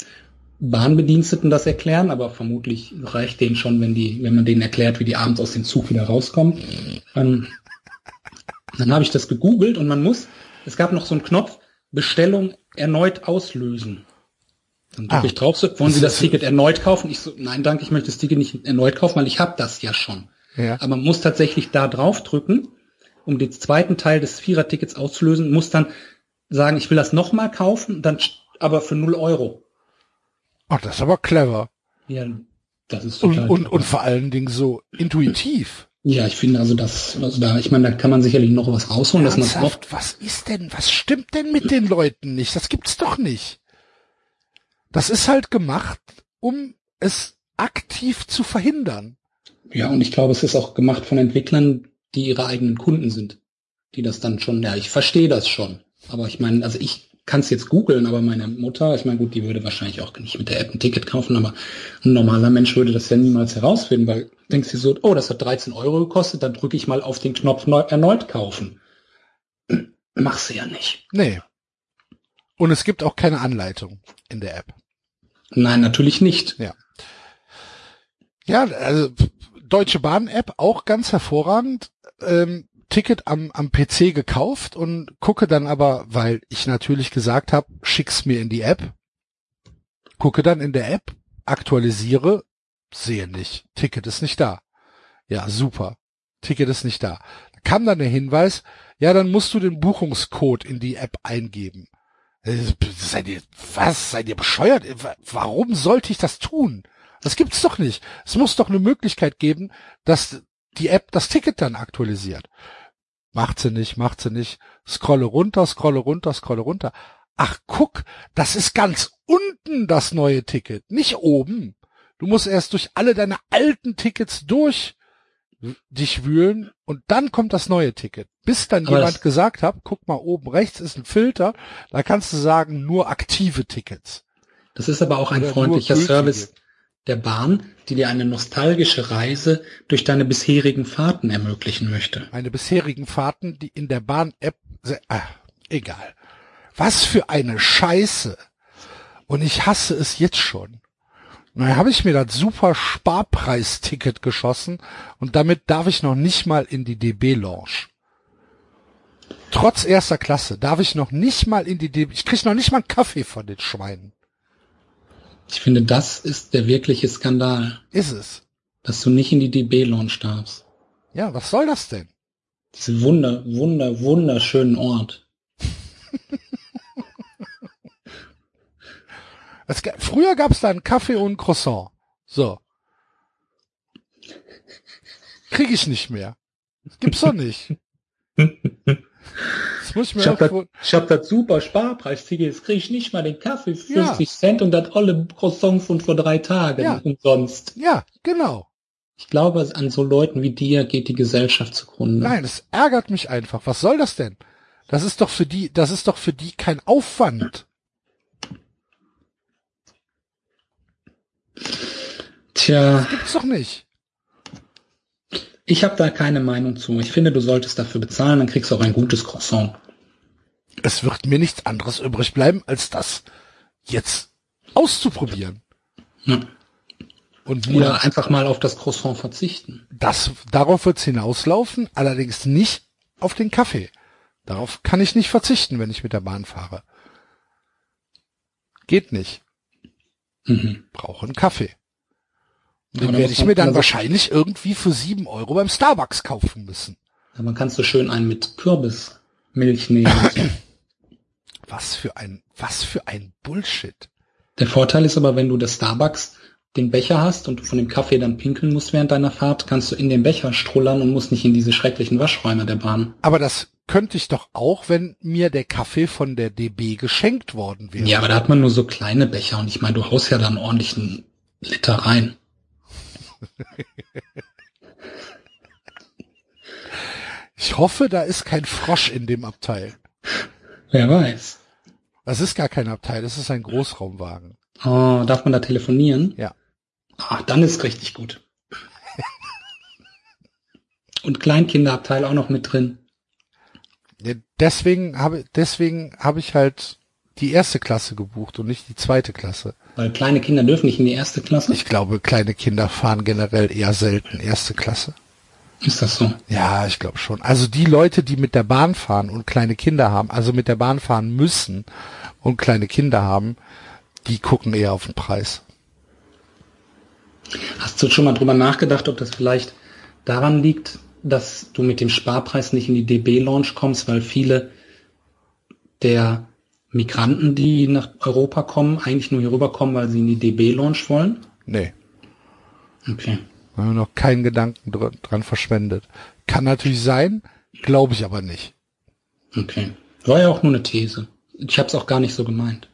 Speaker 2: Bahnbediensteten das erklären, aber vermutlich reicht denen schon, wenn die, wenn man denen erklärt, wie die abends aus dem Zug wieder rauskommen. Ähm, dann habe ich das gegoogelt und man muss, es gab noch so einen Knopf, Bestellung erneut auslösen. Dann drücke
Speaker 1: Ah.
Speaker 2: ich drauf, so, wollen Sie
Speaker 1: Das
Speaker 2: Ticket erneut kaufen? Ich so, nein, danke, ich möchte das Ticket nicht erneut kaufen, weil ich habe das ja schon.
Speaker 1: Ja.
Speaker 2: Aber man muss tatsächlich da drauf drücken, um den zweiten Teil des Vierer-Tickets auszulösen, muss dann sagen, ich will das nochmal kaufen, dann aber für 0 Euro.
Speaker 1: Oh, das ist aber clever.
Speaker 2: Ja, das ist
Speaker 1: Und,
Speaker 2: total
Speaker 1: und,
Speaker 2: clever.
Speaker 1: und vor allen Dingen so intuitiv.
Speaker 2: Ja, ich finde also das, also da, ich meine, da kann man sicherlich noch was rausholen, dass man
Speaker 1: Ernsthaft, was ist denn, was stimmt denn mit den Leuten nicht? Das gibt's doch nicht. Das ist halt gemacht, um es aktiv zu verhindern.
Speaker 2: Ja, und ich glaube, es ist auch gemacht von Entwicklern, die ihre eigenen Kunden sind. Die das dann schon, ja, ich verstehe das schon. Aber ich meine, also ich kann es jetzt googeln, aber meine Mutter, ich meine, gut, die würde wahrscheinlich auch nicht mit der App ein Ticket kaufen, aber ein normaler Mensch würde das ja niemals herausfinden, weil denkst du so, oh, das hat 13 Euro gekostet, dann drücke ich mal auf den Knopf neu, erneut kaufen. Machst du ja nicht.
Speaker 1: Nee. Und es gibt auch keine Anleitung in der App.
Speaker 2: Nein, natürlich nicht.
Speaker 1: Ja, also Deutsche Bahn App auch ganz hervorragend. Ähm, Ticket am, am PC gekauft und gucke dann aber, weil ich natürlich gesagt habe, schick's mir in die App. Gucke dann in der App, aktualisiere, sehe nicht. Ticket ist nicht da. Ja, super. Ticket ist nicht da. Da kam dann der Hinweis, ja, dann musst du den Buchungscode in die App eingeben. Äh, Seid ihr, was? Seid ihr bescheuert? Wa- Warum sollte ich das tun? Das gibt's doch nicht. Es muss doch eine Möglichkeit geben, dass die App das Ticket dann aktualisiert. Macht sie nicht, macht sie nicht. Scrolle runter, scrolle runter, scrolle runter. Ach, guck, das ist ganz unten das neue Ticket, nicht oben. Du musst erst durch alle deine alten Tickets durch dich wühlen und dann kommt das neue Ticket. Bis dann
Speaker 2: Aber
Speaker 1: jemand gesagt hat, guck mal oben rechts ist ein Filter, da kannst du sagen nur aktive Tickets.
Speaker 2: Das ist aber auch ein
Speaker 1: Oder
Speaker 2: freundlicher. Service der Bahn, die dir eine nostalgische Reise durch deine bisherigen Fahrten ermöglichen möchte.
Speaker 1: Meine bisherigen Fahrten, die in der Bahn-App, ah, egal. Was für eine Scheiße. Und ich hasse es jetzt schon. Und dann habe ich mir das super Sparpreisticket geschossen und damit darf ich noch nicht mal in die DB-Lounge. Trotz erster Klasse darf ich noch nicht mal in die DB, ich krieg noch nicht mal einen Kaffee von den Schweinen.
Speaker 2: Ich finde, das ist der wirkliche Skandal,
Speaker 1: Ist es.
Speaker 2: dass du nicht in die DB-Lounge darfst.
Speaker 1: Ja, was soll das denn?
Speaker 2: Diesen wunder, wunder, wunderschönen Ort.
Speaker 1: Es, ga- früher gab es da einen Kaffee und ein Croissant. So. Krieg ich nicht mehr. Gibt's doch nicht. Das ich
Speaker 2: Ich habe das, ich hab das super Sparpreisticket, jetzt kriege ich nicht mal den Kaffee für
Speaker 1: Ja.
Speaker 2: 50 Cent und das olle Croissant von vor drei Tagen
Speaker 1: Ja.
Speaker 2: umsonst.
Speaker 1: Ja, genau.
Speaker 2: Ich glaube, an so Leuten wie dir geht die Gesellschaft zugrunde.
Speaker 1: Nein, es ärgert mich einfach. Was soll das denn? Das ist doch für die, das ist doch für die kein Aufwand.
Speaker 2: Tja,
Speaker 1: Gibt's doch nicht.
Speaker 2: Ich habe da keine Meinung zu. Ich finde, du solltest dafür bezahlen, dann kriegst du auch ein gutes Croissant.
Speaker 1: Es wird mir nichts anderes übrig bleiben, als das jetzt auszuprobieren.
Speaker 2: Ja.
Speaker 1: Und mir
Speaker 2: Oder einfach mal auf das Croissant verzichten.
Speaker 1: Das, darauf wird's hinauslaufen, allerdings nicht auf den Kaffee. Darauf kann ich nicht verzichten, wenn ich mit der Bahn fahre. Geht nicht.
Speaker 2: Mhm.
Speaker 1: Brauche einen Kaffee. Den werde ich
Speaker 2: man
Speaker 1: mir dann wahrscheinlich irgendwie für sieben Euro beim Starbucks kaufen müssen.
Speaker 2: Aber kannst du schön einen mit Kürbismilch nehmen.
Speaker 1: Was für ein, was für ein Bullshit.
Speaker 2: Der Vorteil ist aber, wenn du das Starbucks den Becher hast und du von dem Kaffee dann pinkeln musst während deiner Fahrt, kannst du in den Becher strullern und musst nicht in diese schrecklichen Waschräume der Bahn.
Speaker 1: Aber das könnte ich doch auch, wenn mir der Kaffee von der DB geschenkt worden wäre.
Speaker 2: Ja, aber da hat man nur so kleine Becher und ich meine, du haust ja dann ordentlich einen Liter rein.
Speaker 1: Ich hoffe, da ist kein Frosch in dem Abteil.
Speaker 2: Wer weiß.
Speaker 1: Das ist gar kein Abteil, das ist ein Großraumwagen.
Speaker 2: Oh, darf man da telefonieren?
Speaker 1: Ja.
Speaker 2: Ah, dann ist richtig gut. Und Kleinkinderabteil auch noch mit drin.
Speaker 1: Deswegen habe deswegen habe ich halt die erste Klasse gebucht und nicht die zweite Klasse.
Speaker 2: Weil kleine Kinder dürfen nicht in die erste Klasse.
Speaker 1: Ich glaube, kleine Kinder fahren generell eher selten erste Klasse.
Speaker 2: Ist das so?
Speaker 1: Ja, ich glaube schon. Also die Leute, die mit der Bahn fahren und kleine Kinder haben, also mit der Bahn fahren müssen und kleine Kinder haben, die gucken eher auf den Preis.
Speaker 2: Hast du schon mal drüber nachgedacht, ob das vielleicht daran liegt, dass du mit dem Sparpreis nicht in die DB-Launch kommst, weil viele der Migranten, die nach Europa kommen, eigentlich nur hier rüberkommen, weil sie in die DB-Launch wollen?
Speaker 1: Nee,
Speaker 2: Okay.
Speaker 1: haben wir noch keinen Gedanken dr dran verschwendet. Kann natürlich sein, glaube ich aber nicht.
Speaker 2: Okay. War ja auch nur eine These. Ich habe es auch gar nicht so gemeint.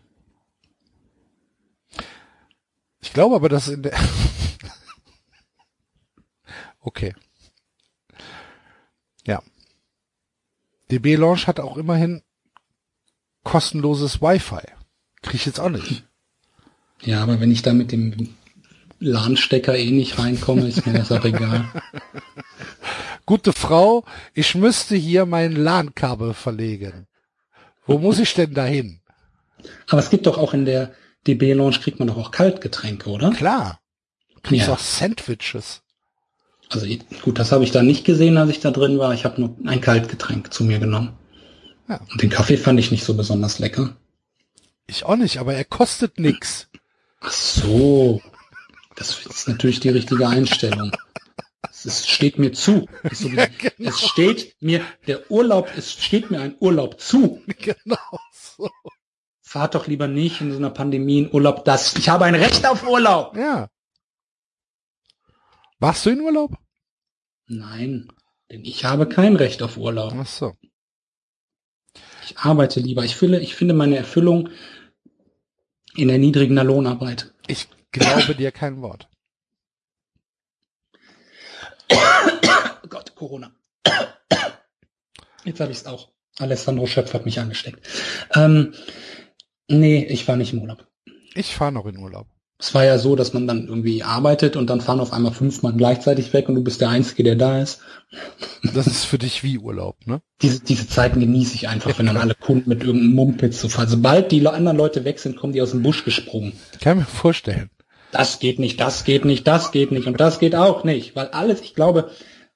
Speaker 1: Ich glaube aber, dass in der Okay. Ja. DB Launch hat auch immerhin kostenloses Wi-Fi. Krieg ich jetzt auch nicht.
Speaker 2: Ja, aber wenn ich da mit dem LAN-Stecker eh nicht reinkomme, ist mir das auch egal.
Speaker 1: Gute Frau, ich müsste hier mein LAN-Kabel verlegen. Wo muss ich denn dahin?
Speaker 2: Aber es gibt doch auch in der DB-Launch kriegt man doch auch Kaltgetränke, oder?
Speaker 1: Klar. Kriegst
Speaker 2: Ja.
Speaker 1: auch Sandwiches.
Speaker 2: Also gut, das habe ich da nicht gesehen, als ich da drin war. Ich habe nur ein Kaltgetränk zu mir genommen.
Speaker 1: Ja.
Speaker 2: Und den Kaffee fand ich nicht so besonders lecker.
Speaker 1: Ich auch nicht, aber er kostet nix.
Speaker 2: Ach so. Das ist natürlich die richtige Einstellung. Es steht mir zu. So wie,
Speaker 1: genau.
Speaker 2: Es steht mir der Urlaub, es steht mir ein Urlaub zu.
Speaker 1: Genau so.
Speaker 2: fahrt doch lieber nicht in so einer Pandemie in Urlaub. Das, ich habe ein Recht auf Urlaub.
Speaker 1: Ja. Warst du in Urlaub?
Speaker 2: Nein, denn ich habe kein Recht auf Urlaub.
Speaker 1: Ach so.
Speaker 2: Ich arbeite lieber. Ich fühle, ich finde meine Erfüllung in der niedrigen Lohnarbeit.
Speaker 1: Ich glaube dir kein Wort.
Speaker 2: Oh Gott, Corona. Jetzt habe ich es auch. Alessandro Schöpf hat mich angesteckt. Ähm, nee, ich war nicht im Urlaub.
Speaker 1: Ich fahre noch in Urlaub.
Speaker 2: Es war ja so, dass man dann irgendwie arbeitet und dann fahren auf einmal fünf Mann gleichzeitig weg und du bist der Einzige, der da ist.
Speaker 1: Das ist für dich wie Urlaub, ne?
Speaker 2: Diese, diese Zeiten genieße ich einfach, wenn dann alle Kunden mit irgendeinem Mumpitz so fahren. Sobald die anderen Leute weg sind, kommen die aus dem Busch gesprungen.
Speaker 1: Kann mir vorstellen.
Speaker 2: Das geht nicht, das geht nicht, das geht nicht und das geht auch nicht. Weil alles, ich glaube,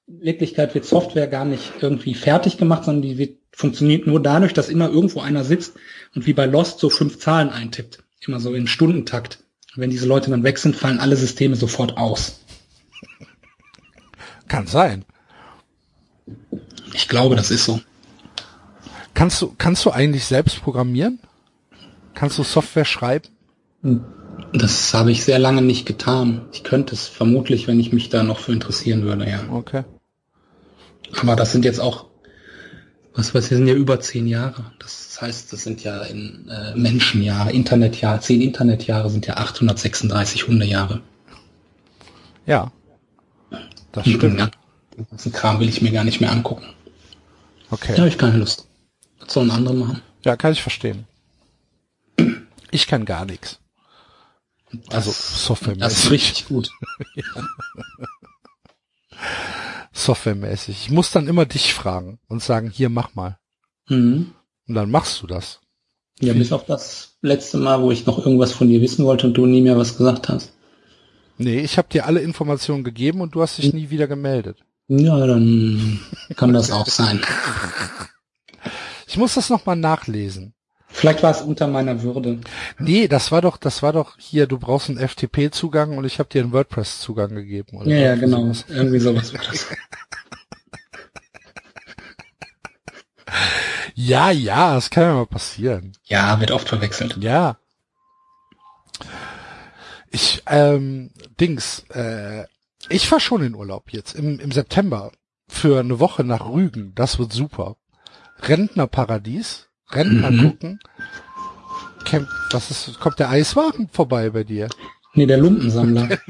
Speaker 2: in Wirklichkeit wird Software gar nicht irgendwie fertig gemacht, sondern die wird, funktioniert nur dadurch, dass immer irgendwo einer sitzt und wie bei Lost so fünf Zahlen eintippt. Immer so in Stundentakt. Wenn diese Leute dann weg sind, fallen alle Systeme sofort aus.
Speaker 1: Kann sein.
Speaker 2: Ich glaube, das ist so.
Speaker 1: Kannst du, kannst du eigentlich selbst programmieren? Kannst du Software schreiben?
Speaker 2: Das habe ich sehr lange nicht getan. Ich könnte es vermutlich, wenn ich mich da noch für interessieren würde, ja.
Speaker 1: Okay.
Speaker 2: Aber das sind jetzt auch, was weiß ich, sind ja über zehn Jahre. Das heißt, das sind ja in äh, Menschenjahre, Internetjahre, zehn Internetjahre sind ja 836 Hundejahre.
Speaker 1: Ja. Das
Speaker 2: Und
Speaker 1: stimmt.
Speaker 2: Den ganzen Kram will ich mir gar nicht mehr angucken. Da
Speaker 1: Okay.
Speaker 2: habe ich keine Lust. Das sollen andere machen.
Speaker 1: Ja, kann ich verstehen. Ich kann gar nichts. Also
Speaker 2: Das ist
Speaker 1: softwaremäßig.
Speaker 2: richtig gut.
Speaker 1: Softwaremäßig. Ich muss dann immer dich fragen und sagen, hier mach mal.
Speaker 2: Mhm.
Speaker 1: Und dann machst du das.
Speaker 2: Ja, bis auf das letzte Mal, wo ich noch irgendwas von dir wissen wollte und du nie mehr was gesagt hast.
Speaker 1: Nee, ich habe dir alle Informationen gegeben und du hast dich nie wieder gemeldet.
Speaker 2: Ja, dann kann das auch sein.
Speaker 1: Ich muss das nochmal nachlesen.
Speaker 2: Vielleicht war es unter meiner Würde.
Speaker 1: Nee, das war doch, das war doch hier, du brauchst einen FTP-Zugang und ich habe dir einen WordPress-Zugang gegeben. Oder
Speaker 2: Ja, ja, genau.
Speaker 1: sowas.
Speaker 2: Irgendwie sowas war das.
Speaker 1: Ja, ja, das kann ja mal passieren.
Speaker 2: Ja, wird oft verwechselt.
Speaker 1: Ja. Ich, ähm, Dings, äh, ich fahr schon in Urlaub jetzt im, im September für eine Woche nach Rügen. Das wird super. Rentnerparadies, Rentner
Speaker 2: Mhm.
Speaker 1: gucken. Camp, was ist, kommt der Eiswagen vorbei bei dir?
Speaker 2: Nee, der Lumpensammler.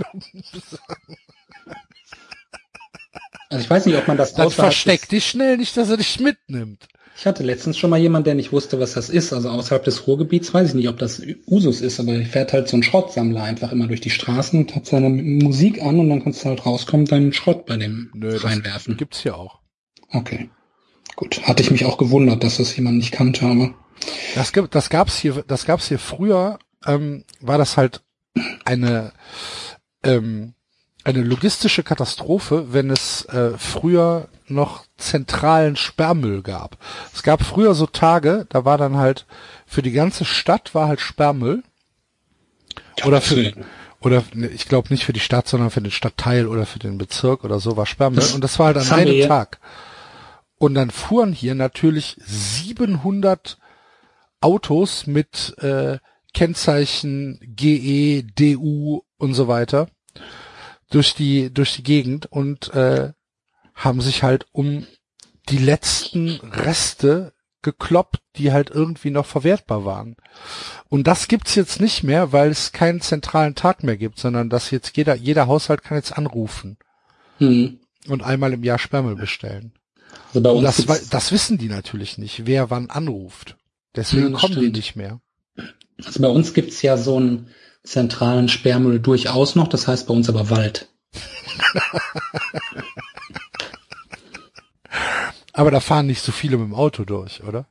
Speaker 2: Also ich weiß nicht, ob man das
Speaker 1: Dann versteck dich schnell nicht, dass er dich mitnimmt.
Speaker 2: Ich hatte letztens schon mal jemand, der nicht wusste, was das ist. Also außerhalb des Ruhrgebiets weiß ich nicht, ob das Usus ist, aber fährt halt so ein Schrottsammler einfach immer durch die Straßen und hat seine Musik an und dann kannst du halt rauskommen deinen Schrott bei dem
Speaker 1: Nö,
Speaker 2: reinwerfen.
Speaker 1: gibt's hier auch.
Speaker 2: Okay. Gut. Hatte ich mich auch gewundert, dass das jemand nicht kannte, aber.
Speaker 1: Das, gibt, das gab's hier, das gab's hier früher, ähm, war das halt eine, ähm, eine logistische Katastrophe, wenn es äh, früher noch zentralen Sperrmüll gab. Es gab früher so Tage, da war dann halt für die ganze Stadt war halt Sperrmüll. Oder für, oder ne, ich glaube nicht für die Stadt, sondern für den Stadtteil oder für den Bezirk oder so war Sperrmüll.
Speaker 2: Das-
Speaker 1: Und das war halt an einem. Tag. Und dann fuhren hier natürlich 700 Autos mit äh, Kennzeichen GE, DU und so weiter durch die durch die Gegend und äh, haben sich halt um die letzten Reste gekloppt, die halt irgendwie noch verwertbar waren. Und das gibt's jetzt nicht mehr, weil es keinen zentralen Tag mehr gibt, sondern dass jetzt jeder jeder Haushalt kann jetzt anrufen
Speaker 2: Hm.
Speaker 1: und einmal im Jahr Sperrmüll bestellen.
Speaker 2: Also bei uns
Speaker 1: das, das wissen die natürlich nicht, wer wann anruft. Deswegen
Speaker 2: Ja,
Speaker 1: kommen die
Speaker 2: stimmt.
Speaker 1: nicht mehr.
Speaker 2: Also bei uns gibt's ja so einen zentralen Sperrmüll durchaus noch, das heißt bei uns aber Wald.
Speaker 1: Aber da fahren nicht so viele mit dem Auto durch, oder?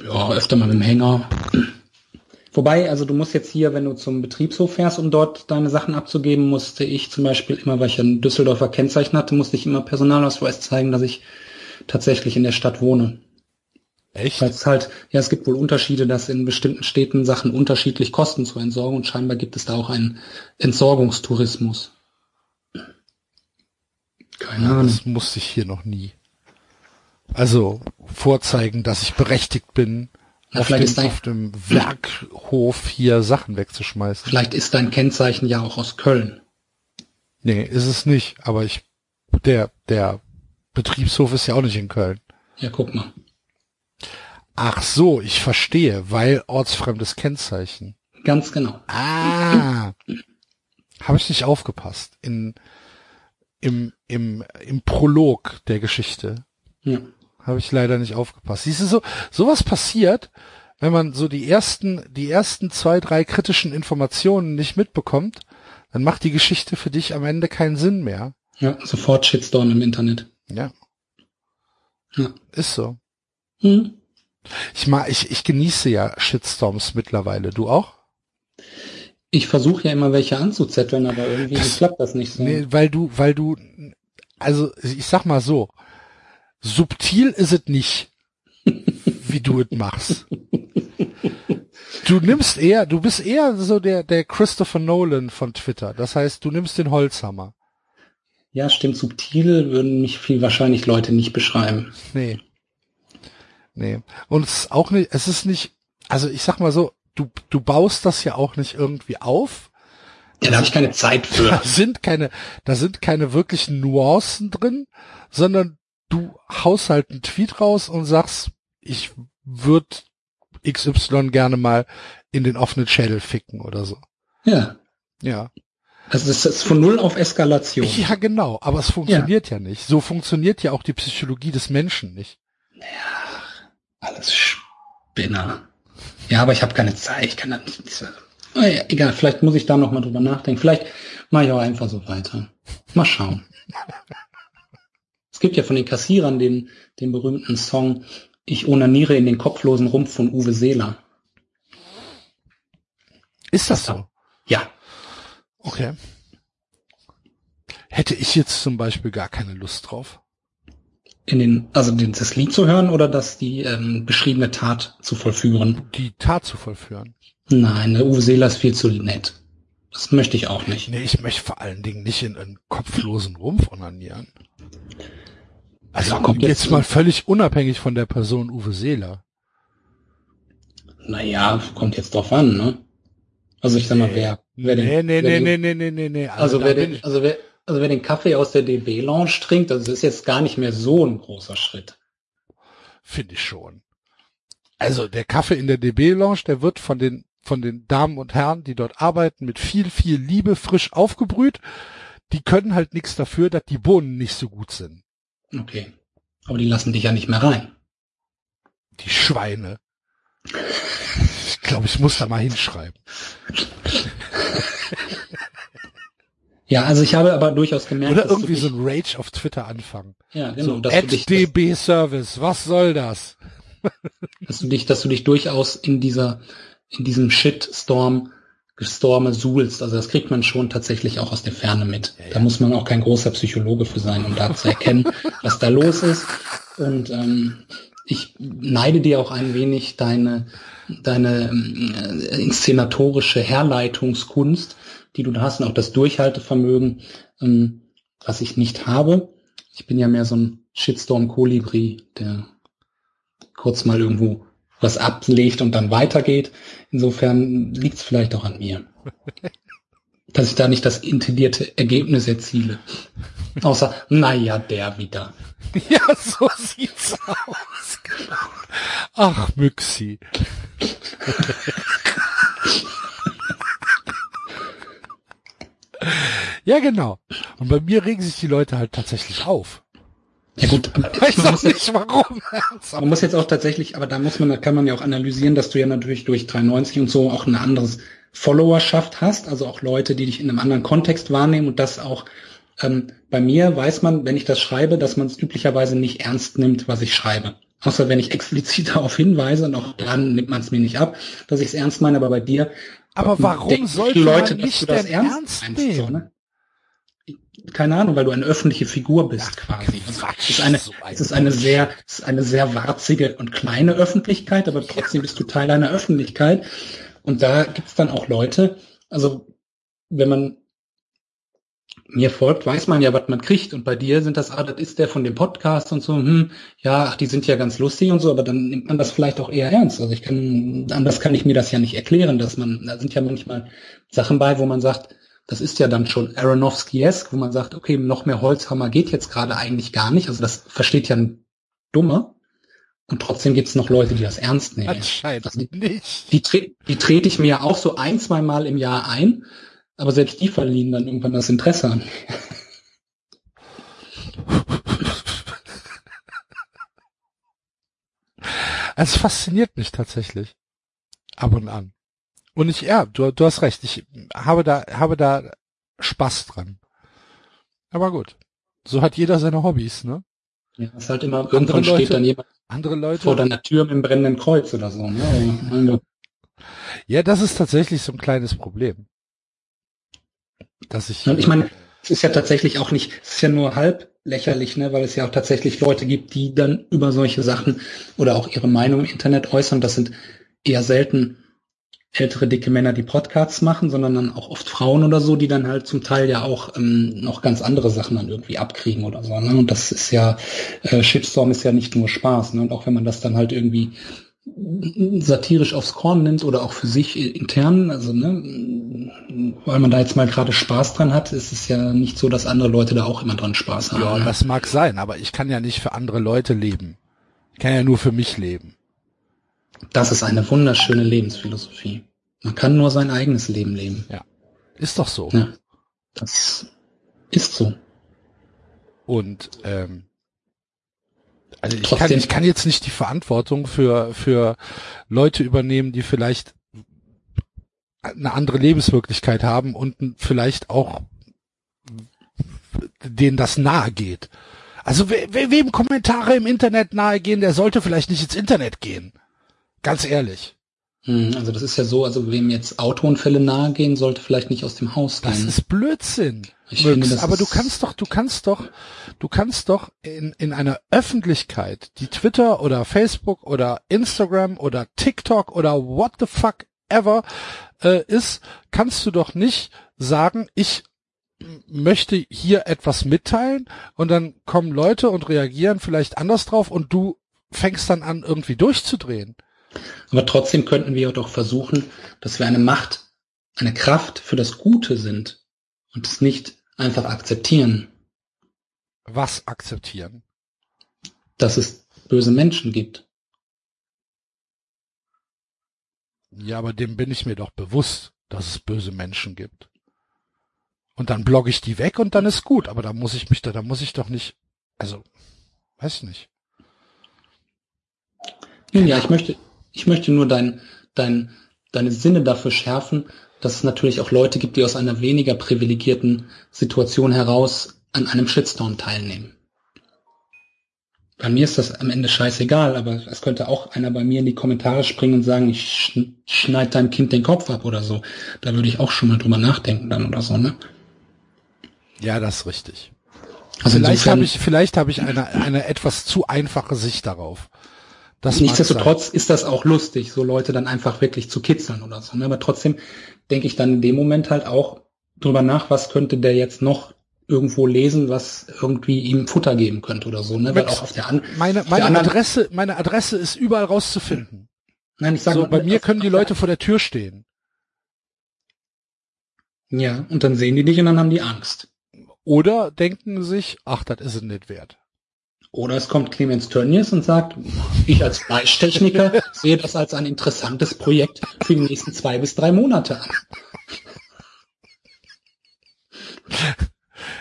Speaker 2: Ja, öfter mal mit dem Hänger. Wobei, also du musst jetzt hier, wenn du zum Betriebshof fährst, um dort deine Sachen abzugeben, musste ich zum Beispiel immer, weil ich ja ein Düsseldorfer Kennzeichen hatte, musste ich immer Personalausweis zeigen, dass ich tatsächlich in der Stadt wohne.
Speaker 1: Echt?
Speaker 2: Weil es halt, ja, es gibt wohl Unterschiede, dass in bestimmten Städten Sachen unterschiedlich kosten zur Entsorgung und scheinbar gibt es da auch einen Entsorgungstourismus. Keine Ahnung.
Speaker 1: das musste ich hier noch nie. Also vorzeigen, dass ich berechtigt bin,
Speaker 2: Na,
Speaker 1: auf,
Speaker 2: vielleicht
Speaker 1: dem,
Speaker 2: ist dein-
Speaker 1: auf dem Werkhof hier Sachen wegzuschmeißen.
Speaker 2: Vielleicht ist dein Kennzeichen ja auch aus Köln.
Speaker 1: Nee, ist es nicht. Aber ich, der, der Betriebshof ist ja auch nicht in Köln.
Speaker 2: Ja, guck mal.
Speaker 1: Ach so, ich verstehe, weil ortsfremdes Kennzeichen.
Speaker 2: Ganz genau.
Speaker 1: Ah, habe ich nicht aufgepasst in im im im Prolog der Geschichte
Speaker 2: Ja.
Speaker 1: Habe ich leider nicht aufgepasst. Siehst du so sowas passiert, wenn man so die ersten die ersten zwei drei kritischen Informationen nicht mitbekommt, dann macht die Geschichte für dich am Ende keinen Sinn mehr.
Speaker 2: Ja, sofort Shitstorm im Internet.
Speaker 1: Ja,
Speaker 2: Ja.
Speaker 1: ist so.
Speaker 2: Hm.
Speaker 1: Ich mag ich ich genieße ja Shitstorms mittlerweile. Du auch?
Speaker 2: Ich versuche ja immer welche anzuzetteln, aber irgendwie
Speaker 1: Das-
Speaker 2: klappt das nicht so.
Speaker 1: Nee, weil du, weil du, also ich sag mal so, subtil ist es nicht, wie du es machst. Du nimmst eher, du bist eher so der, der Christopher Nolan von Twitter. Das heißt, du nimmst den Holzhammer.
Speaker 2: Ja, stimmt. Subtil würden mich viel wahrscheinlich Leute nicht beschreiben.
Speaker 1: Nee. Nee. Und es ist auch nicht, es ist nicht, also ich sag mal so, du, du baust das ja auch nicht irgendwie auf.
Speaker 2: Ja, da habe ich keine Zeit für.
Speaker 1: Da sind keine, da sind keine wirklichen Nuancen drin, sondern du haust halt einen Tweet raus und sagst, ich würde XY gerne mal in den offenen Schädel ficken oder so.
Speaker 2: Ja.
Speaker 1: Ja.
Speaker 2: Also das ist von Null auf Eskalation.
Speaker 1: Ja, genau. Aber es funktioniert ja. nicht. So funktioniert ja auch die Psychologie des Menschen nicht.
Speaker 2: Alles Spinner. Ja, aber ich habe keine Zeit. Ich kann da nicht. Oh ja, egal, vielleicht muss ich da noch mal drüber nachdenken. Vielleicht mache ich auch einfach so weiter. Mal schauen. Gibt ja von den Kassierern den, den berühmten Song Ich onaniere in den kopflosen Rumpf von Uwe Seeler.
Speaker 1: Ist das so?
Speaker 2: Ja,
Speaker 1: Okay. Hätte ich jetzt zum Beispiel gar keine Lust drauf.
Speaker 2: in den, also den, das Lied zu hören oder das die ähm, beschriebene Tat zu vollführen.
Speaker 1: Die Tat zu vollführen.
Speaker 2: Nein, der Uwe Seeler ist viel zu nett. Das möchte ich auch nicht.
Speaker 1: Nee, ich möchte vor allen Dingen nicht in einen kopflosen Rumpf onanieren. Also
Speaker 2: kommt
Speaker 1: jetzt
Speaker 2: jetzt-
Speaker 1: mal völlig unabhängig von der Person Uwe Seeler.
Speaker 2: Naja, kommt jetzt drauf an, ne? Also ich sag mal, wer, wer den,
Speaker 1: nee, nee,
Speaker 2: wer
Speaker 1: nee,
Speaker 2: den,
Speaker 1: nee, nee, nee, nee, nee.
Speaker 2: Also,
Speaker 1: da
Speaker 2: wer den, also wer, also wer den Kaffee aus der DB Lounge trinkt, also das ist jetzt gar nicht mehr so ein großer Schritt.
Speaker 1: Finde ich schon. Also der Kaffee in der DB Lounge, der wird von den von den Damen und Herren, die dort arbeiten, mit viel viel Liebe frisch aufgebrüht. Die können halt nichts dafür, dass die Bohnen nicht so gut sind.
Speaker 2: Okay. Aber die lassen dich ja nicht mehr rein.
Speaker 1: Die Schweine. Ich glaube, ich muss da mal hinschreiben.
Speaker 2: Ja, also ich habe aber durchaus gemerkt,
Speaker 1: Oder
Speaker 2: dass du
Speaker 1: irgendwie so ein Rage auf Twitter anfangen.
Speaker 2: ja, genau,
Speaker 1: So,
Speaker 2: dass,
Speaker 1: at
Speaker 2: dich,
Speaker 1: DB Service, was soll das?
Speaker 2: dass du dich, dass du dich durchaus in dieser, in diesem Shitstorm Gestorme suhlst. Also das kriegt man schon tatsächlich auch aus der Ferne mit. Da muss man auch kein großer Psychologe für sein, um da zu erkennen, was da los ist. Und ähm, ich neide dir auch ein wenig deine, deine ähm, äh, inszenatorische Herleitungskunst, die du da hast und auch das Durchhaltevermögen, ähm, was ich nicht habe. Ich bin ja mehr so ein Shitstorm-Kolibri, der kurz mal irgendwo was ablegt und dann weitergeht. Insofern liegt es vielleicht auch an mir. Dass ich da nicht das intendierte Ergebnis erziele. Außer, naja, der wieder.
Speaker 1: Ja, so sieht's aus. Ach, Müxi. ja, genau. Und bei mir regen sich die Leute halt tatsächlich auf.
Speaker 2: Ja gut,
Speaker 1: Weiß
Speaker 2: man muss, jetzt,
Speaker 1: nicht warum.
Speaker 2: man muss jetzt auch tatsächlich, aber da muss man, da kann man ja auch analysieren, dass du ja natürlich durch 93 und so auch eine anderes Followerschaft hast, also auch Leute, die dich in einem anderen Kontext wahrnehmen und das auch ähm, bei mir weiß man, wenn ich das schreibe, dass man es üblicherweise nicht ernst nimmt, was ich schreibe. Außer wenn ich explizit darauf hinweise und auch dann nimmt man es mir nicht ab, dass ich es ernst meine, aber bei dir
Speaker 1: Aber warum sollte
Speaker 2: Leute,
Speaker 1: man
Speaker 2: dass
Speaker 1: mich
Speaker 2: du das ernst,
Speaker 1: ernst
Speaker 2: meinst, so,
Speaker 1: nehmen?
Speaker 2: ne? Keine Ahnung, weil du eine öffentliche Figur bist quasi. Also, es ist eine,
Speaker 1: so
Speaker 2: es ist eine sehr, es ist eine sehr warzige und kleine Öffentlichkeit, aber trotzdem bist du Teil einer Öffentlichkeit. Und da gibt's dann auch Leute, also wenn man mir folgt, weiß man ja, was man kriegt. Und bei dir sind das, ah, das ist der von dem Podcast und so, hm, ja, ach, die sind ja ganz lustig und so, aber dann nimmt man das vielleicht auch eher ernst. Also ich kann, anders kann ich mir das ja nicht erklären, dass man, da sind ja manchmal Sachen bei, wo man sagt, das ist ja dann schon Aronofsky-esque, wo man sagt, okay, noch mehr Holzhammer geht jetzt gerade eigentlich gar nicht. Also das versteht ja ein Dummer. Und trotzdem gibt es noch Leute, die das ernst nehmen.
Speaker 1: Anscheinend
Speaker 2: also die,
Speaker 1: nicht.
Speaker 2: Die, tre die trete ich mir auch so ein, zwei Mal im Jahr ein, aber selbst die verlieren dann irgendwann das Interesse an.
Speaker 1: Es fasziniert mich tatsächlich. Ab und an. Und ich, ja, du, du hast recht, ich habe da, habe da Spaß dran. Aber gut. So hat jeder seine Hobbys, ne?
Speaker 2: Ja, ist halt immer, irgendwann Leute, steht dann jemand
Speaker 1: andere Leute
Speaker 2: vor deiner Tür mit einem brennenden Kreuz oder so, ne?
Speaker 1: ja, das ist tatsächlich so ein kleines Problem. Dass ich.
Speaker 2: Und ich meine, es ist ja tatsächlich auch nicht, es ist ja nur halb lächerlich, ne, weil es ja auch tatsächlich Leute gibt, die dann über solche Sachen oder auch ihre Meinung im Internet äußern. Das sind eher selten ältere dicke Männer, die Podcasts machen, sondern dann auch oft Frauen oder so, die dann halt zum Teil ja auch ähm, noch ganz andere Sachen dann irgendwie abkriegen oder so. Ne? Und das ist ja, äh, Shitstorm ist ja nicht nur Spaß. Ne? Und auch wenn man das dann halt irgendwie satirisch aufs Korn nimmt oder auch für sich intern, also ne, weil man da jetzt mal gerade Spaß dran hat, ist es ja nicht so, dass andere Leute da auch immer dran Spaß haben.
Speaker 1: Ja,
Speaker 2: ne?
Speaker 1: das mag sein, aber ich kann ja nicht für andere Leute leben. Ich kann ja nur für mich leben.
Speaker 2: Das ist eine wunderschöne Lebensphilosophie. Man kann nur sein eigenes Leben leben.
Speaker 1: Ja. Ist doch so.
Speaker 2: Ja. Das ist so.
Speaker 1: Und ähm, also ich kann, ich kann jetzt nicht die Verantwortung für, für Leute übernehmen, die vielleicht eine andere Lebenswirklichkeit haben und vielleicht auch denen das nahe geht. Also we, we, wem Kommentare im Internet nahe gehen, der sollte vielleicht nicht ins Internet gehen. Ganz ehrlich.
Speaker 2: Hm, also das ist ja so, also wem jetzt Autounfälle nahe gehen, sollte vielleicht nicht aus dem Haus gehen.
Speaker 1: Das ist Blödsinn.
Speaker 2: Ich finde, das
Speaker 1: aber du kannst doch, du kannst doch, du kannst doch in, in einer Öffentlichkeit, die Twitter oder Facebook oder Instagram oder TikTok oder what the fuck ever äh, ist, kannst du doch nicht sagen, ich möchte hier etwas mitteilen und dann kommen Leute und reagieren vielleicht anders drauf und du fängst dann an irgendwie durchzudrehen.
Speaker 2: Aber trotzdem könnten wir doch versuchen, dass wir eine Macht, eine Kraft für das Gute sind und es nicht einfach akzeptieren.
Speaker 1: Was akzeptieren?
Speaker 2: Dass es böse Menschen gibt.
Speaker 1: Ja, aber dem bin ich mir doch bewusst, dass es böse Menschen gibt. Und dann blogge ich die weg und dann ist gut, aber da muss ich mich da, da muss ich doch nicht, also, weiß nicht.
Speaker 2: Ja, ich möchte, ich möchte nur dein, dein, deine Sinne dafür schärfen, dass es natürlich auch Leute gibt, die aus einer weniger privilegierten Situation heraus an einem Shitstorm teilnehmen. Bei mir ist das am Ende scheißegal, aber es könnte auch einer bei mir in die Kommentare springen und sagen, ich schneide deinem Kind den Kopf ab oder so. Da würde ich auch schon mal drüber nachdenken dann oder so, ne?
Speaker 1: Ja, das ist richtig. Also vielleicht habe ich, vielleicht habe ich eine, eine etwas zu einfache Sicht darauf.
Speaker 2: Das Nichtsdestotrotz ist das auch lustig, so Leute dann einfach wirklich zu kitzeln oder so. Ne? Aber trotzdem denke ich dann in dem Moment halt auch drüber nach, was könnte der jetzt noch irgendwo lesen, was irgendwie ihm Futter geben könnte oder so. Ne? Weil auch auf der, an
Speaker 1: meine, meine der Adresse, meine Adresse ist überall rauszufinden. Nein, ich sage so, bei mir können die Leute vor der Tür stehen.
Speaker 2: Ja, und dann sehen die dich und dann haben die Angst.
Speaker 1: Oder denken sich, ach, das ist es nicht wert.
Speaker 2: Oder es kommt Clemens Tönnies und sagt, ich als Fleischtechniker sehe das als ein interessantes Projekt für die nächsten zwei bis drei Monate an.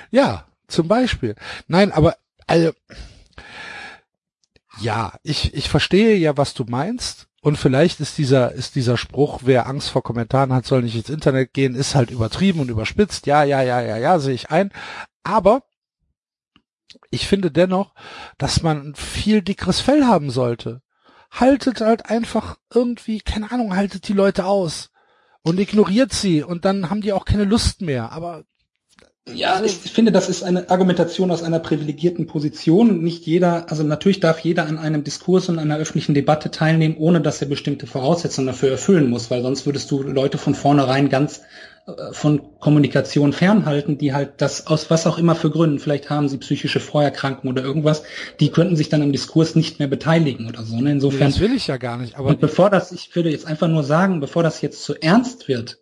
Speaker 1: Ja, zum Beispiel. Nein, aber also, ja, ich, ich verstehe ja, was du meinst. Und vielleicht ist dieser, ist dieser Spruch, wer Angst vor Kommentaren hat, soll nicht ins Internet gehen, ist halt übertrieben und überspitzt. Ja, ja, ja, ja, ja, sehe ich ein. Aber ich finde dennoch, dass man ein viel dickeres Fell haben sollte. Haltet halt einfach irgendwie, keine Ahnung, haltet die Leute aus und ignoriert sie und dann haben die auch keine Lust mehr. Aber
Speaker 2: ja, also, ich finde, das ist eine Argumentation aus einer privilegierten Position. Nicht jeder, also natürlich darf jeder an einem Diskurs und einer öffentlichen Debatte teilnehmen, ohne dass er bestimmte Voraussetzungen dafür erfüllen muss, weil sonst würdest du Leute von vornherein ganz von Kommunikation fernhalten, die halt das aus was auch immer für Gründen, vielleicht haben sie psychische Vorerkrankungen oder irgendwas, die könnten sich dann im Diskurs nicht mehr beteiligen oder so. Ne? Insofern.
Speaker 1: Das will ich ja gar nicht. Aber
Speaker 2: und bevor das, ich würde jetzt einfach nur sagen, bevor das jetzt zu ernst wird,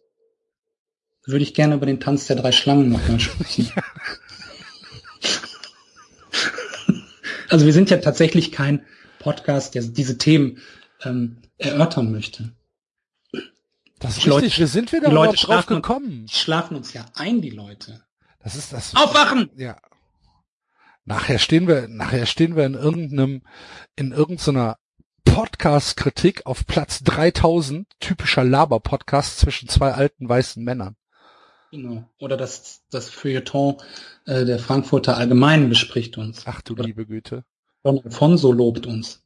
Speaker 2: würde ich gerne über den Tanz der drei Schlangen nochmal sprechen. also wir sind ja tatsächlich kein Podcast, der diese Themen ähm, erörtern möchte.
Speaker 1: Das ist
Speaker 2: Leute-
Speaker 1: richtig. Wir sind wieder
Speaker 2: Leute
Speaker 1: überhaupt drauf gekommen.
Speaker 2: Die schlafen uns ja ein, die Leute.
Speaker 1: Das ist das.
Speaker 2: Aufwachen!
Speaker 1: Ja. Nachher stehen wir, nachher stehen wir in irgendeinem, in irgendeiner Podcast-Kritik auf Platz 3000, typischer Laber-Podcast zwischen zwei alten weißen Männern.
Speaker 2: Genau. Oder das, das Feuilleton äh, der Frankfurter Allgemeinen bespricht uns.
Speaker 1: Ach du liebe Güte.
Speaker 2: Don Alfonso lobt uns.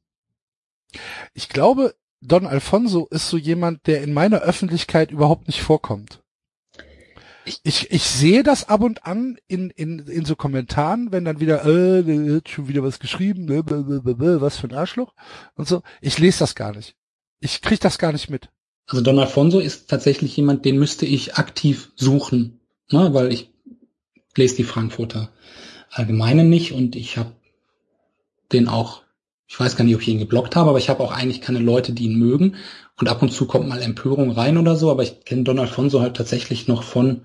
Speaker 1: Ich glaube, Don Alfonso ist so jemand, der in meiner Öffentlichkeit überhaupt nicht vorkommt. Ich, ich sehe das ab und an in, in, in so Kommentaren, wenn dann wieder, äh, der hat schon wieder was geschrieben, äh, was für ein Arschloch und so. Ich lese das gar nicht. Ich krieg das gar nicht mit.
Speaker 2: Also Don Alfonso ist tatsächlich jemand, den müsste ich aktiv suchen, ne, weil ich lese die Frankfurter Allgemeinen nicht und ich habe den auch, ich weiß gar nicht, ob ich ihn geblockt habe, aber ich habe auch eigentlich keine Leute, die ihn mögen und ab und zu kommt mal Empörung rein oder so, aber ich kenne Don Alfonso halt tatsächlich noch von,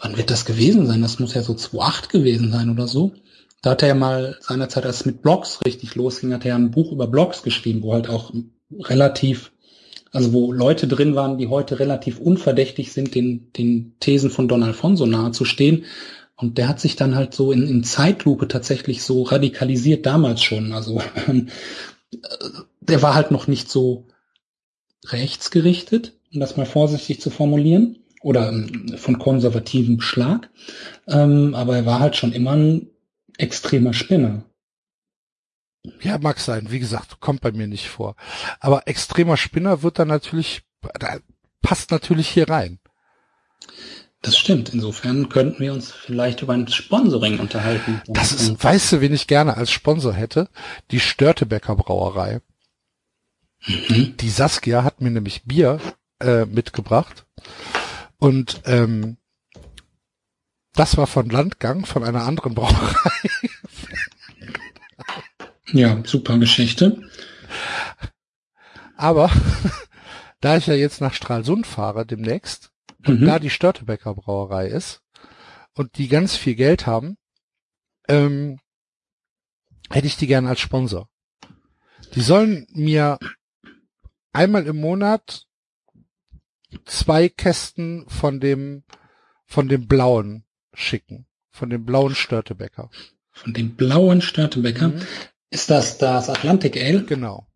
Speaker 2: wann wird das gewesen sein? Das muss ja so 2008 gewesen sein oder so. Da hat er ja mal seinerzeit, als es mit Blogs richtig losging, hat er ja ein Buch über Blogs geschrieben, wo halt auch relativ also wo Leute drin waren, die heute relativ unverdächtig sind, den, den Thesen von Don Alfonso nahezustehen. Und der hat sich dann halt so in, in Zeitlupe tatsächlich so radikalisiert damals schon. Also äh, der war halt noch nicht so rechtsgerichtet, um das mal vorsichtig zu formulieren, oder ähm, von konservativem Schlag. Ähm, aber er war halt schon immer ein extremer Spinner.
Speaker 1: Ja, mag sein. Wie gesagt, kommt bei mir nicht vor. Aber extremer Spinner wird dann natürlich, da passt natürlich hier rein.
Speaker 2: Das stimmt. Insofern könnten wir uns vielleicht über ein Sponsoring unterhalten.
Speaker 1: Das ist, weißt du, wen ich gerne als Sponsor hätte? Die Störtebecker Brauerei.
Speaker 2: Mhm.
Speaker 1: Die Saskia hat mir nämlich Bier äh, mitgebracht. Und ähm, das war von Landgang, von einer anderen Brauerei.
Speaker 2: Ja, super Geschichte.
Speaker 1: Aber da ich ja jetzt nach Stralsund fahre demnächst
Speaker 2: Mhm.
Speaker 1: da die Störtebecker Brauerei ist und die ganz viel Geld haben, ähm, hätte ich die gerne als Sponsor. Die sollen mir einmal im Monat zwei Kästen von dem von dem blauen schicken, von dem blauen Störtebecker.
Speaker 2: Von dem blauen Störtebecker.
Speaker 1: Mhm.
Speaker 2: Ist das das Atlantic Ale?
Speaker 1: Genau.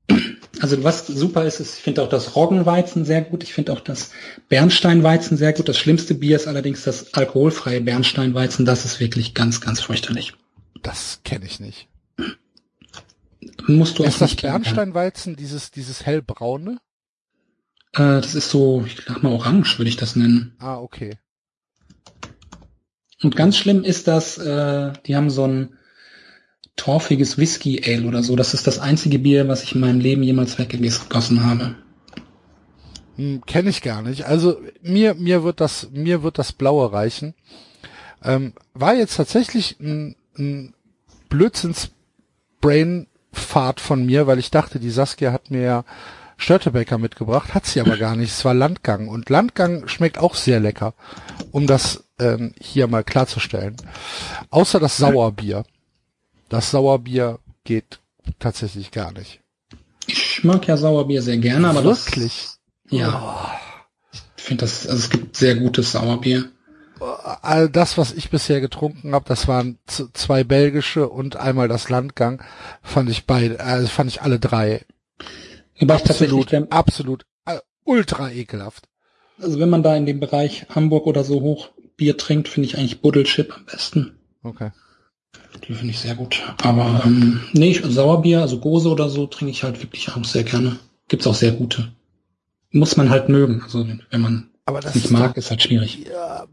Speaker 2: Also was super ist, ist, ich finde auch das Roggenweizen sehr gut. Ich finde auch das Bernsteinweizen sehr gut. Das schlimmste Bier ist allerdings das alkoholfreie Bernsteinweizen. Das ist wirklich ganz, ganz fürchterlich.
Speaker 1: Das kenne ich nicht.
Speaker 2: Musst du
Speaker 1: Ist
Speaker 2: auch
Speaker 1: das
Speaker 2: nicht kennen.
Speaker 1: Bernsteinweizen, dieses dieses hellbraune?
Speaker 2: Äh, das ist so, ich sag mal orange, würde ich das nennen.
Speaker 1: Ah, okay.
Speaker 2: Und ganz schlimm ist das, äh, die haben so ein torfiges Whisky Ale oder so. Das ist das einzige Bier, was ich in meinem Leben jemals weggegossen habe.
Speaker 1: Hm, Kenne ich gar nicht. Also mir mir wird das mir wird das blaue reichen. Ähm, war jetzt tatsächlich ein, ein Blödsinns Brainfahrt von mir, weil ich dachte, die Saskia hat mir ja Störtebecker mitgebracht, hat sie aber gar nicht. Es war Landgang und Landgang schmeckt auch sehr lecker, um das ähm, hier mal klarzustellen. Außer das Sauerbier. Das Sauerbier geht tatsächlich gar nicht.
Speaker 2: Ich mag ja Sauerbier sehr gerne, aber
Speaker 1: Wirklich?
Speaker 2: das, ja, ich finde das, also es gibt sehr gutes Sauerbier.
Speaker 1: all das, was ich bisher getrunken habe, das waren zwei belgische und einmal das Landgang, fand ich beide, also fand ich alle drei
Speaker 2: Wobei ich
Speaker 1: absolut,
Speaker 2: wenn,
Speaker 1: absolut äh, ultra ekelhaft.
Speaker 2: also wenn man da in dem Bereich Hamburg oder so hoch Bier trinkt, finde ich eigentlich Buddelchip am besten.
Speaker 1: Okay.
Speaker 2: Die finde ich sehr gut. Aber ähm, nee, ich, Sauerbier, also Gose oder so, trinke ich halt wirklich auch sehr gerne. Gibt's auch sehr gute. Muss man halt mögen. Also wenn man
Speaker 1: Aber das
Speaker 2: nicht
Speaker 1: ist
Speaker 2: mag, ist halt schwierig.
Speaker 1: Ja,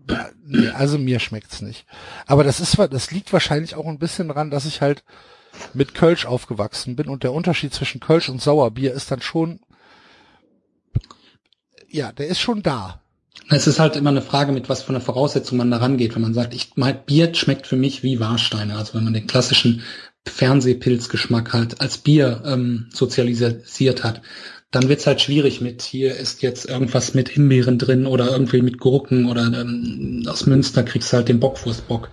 Speaker 1: nee, also mir schmeckt's nicht. Aber das ist, das liegt wahrscheinlich auch ein bisschen dran, dass ich halt mit Kölsch aufgewachsen bin und der Unterschied zwischen Kölsch und Sauerbier ist dann schon, ja, der ist schon da.
Speaker 2: Es ist halt immer eine Frage, mit was von der Voraussetzung man da rangeht. Wenn man sagt, ich mein, Bier schmeckt für mich wie Warsteine. Also wenn man den klassischen Fernsehpilzgeschmack halt als Bier ähm, sozialisiert hat, dann wird's halt schwierig mit, hier ist jetzt irgendwas mit Himbeeren drin oder irgendwie mit Gurken oder ähm, aus Münster kriegst du halt den Bockwurstbock,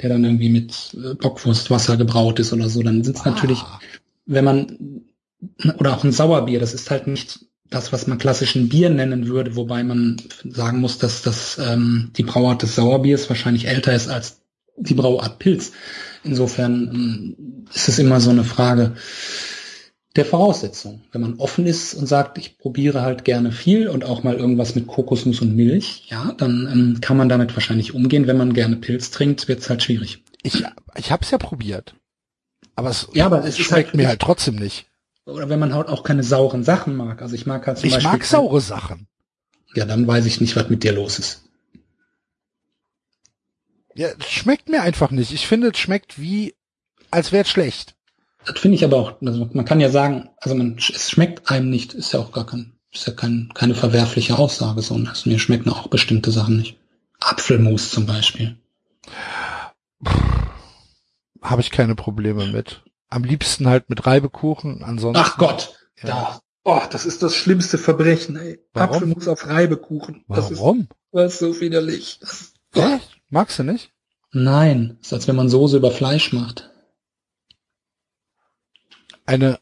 Speaker 2: der dann irgendwie mit äh, Bockwurstwasser gebraut ist oder so. Dann sind's
Speaker 1: Ah.
Speaker 2: natürlich, wenn man, oder auch ein Sauerbier, das ist halt nicht das, was man klassischen Bier nennen würde, wobei man sagen muss, dass das ähm, die Brauart des Sauerbiers wahrscheinlich älter ist als die Brauart Pilz. Insofern ähm, ist es immer so eine Frage der Voraussetzung. Wenn man offen ist und sagt, ich probiere halt gerne viel und auch mal irgendwas mit Kokosnuss und Milch, ja, dann ähm, kann man damit wahrscheinlich umgehen. Wenn man gerne Pilz trinkt, wird es halt schwierig.
Speaker 1: Ich, ich hab's ja probiert. Aber es,
Speaker 2: Ja, aber es
Speaker 1: schmeckt
Speaker 2: halt-
Speaker 1: mir halt trotzdem nicht.
Speaker 2: Oder wenn man halt auch keine sauren Sachen mag. Also ich mag halt zum
Speaker 1: Ich
Speaker 2: Beispiel.
Speaker 1: mag saure Sachen.
Speaker 2: Ja, dann weiß ich nicht, was mit dir los ist.
Speaker 1: Ja, schmeckt mir einfach nicht. Ich finde, es schmeckt wie, als wäre es schlecht.
Speaker 2: Das finde ich aber auch, also man kann ja sagen, also man, es schmeckt einem nicht, ist ja auch gar kein, ist ja kein, keine verwerfliche Aussage, so. Also mir schmecken auch bestimmte Sachen nicht. Apfelmus zum Beispiel.
Speaker 1: Habe ich keine Probleme mit. Am liebsten halt mit Reibekuchen, ansonsten.
Speaker 2: Ach Gott,
Speaker 1: Ja.
Speaker 2: da. Oh, das ist das schlimmste Verbrechen, ey.
Speaker 1: Warum?
Speaker 2: Apfelmus auf Reibekuchen. Das ist,
Speaker 1: Warum?
Speaker 2: das ist so widerlich.
Speaker 1: Echt? Magst du nicht?
Speaker 2: nein, ist als wenn man Soße über Fleisch macht.
Speaker 1: Eine.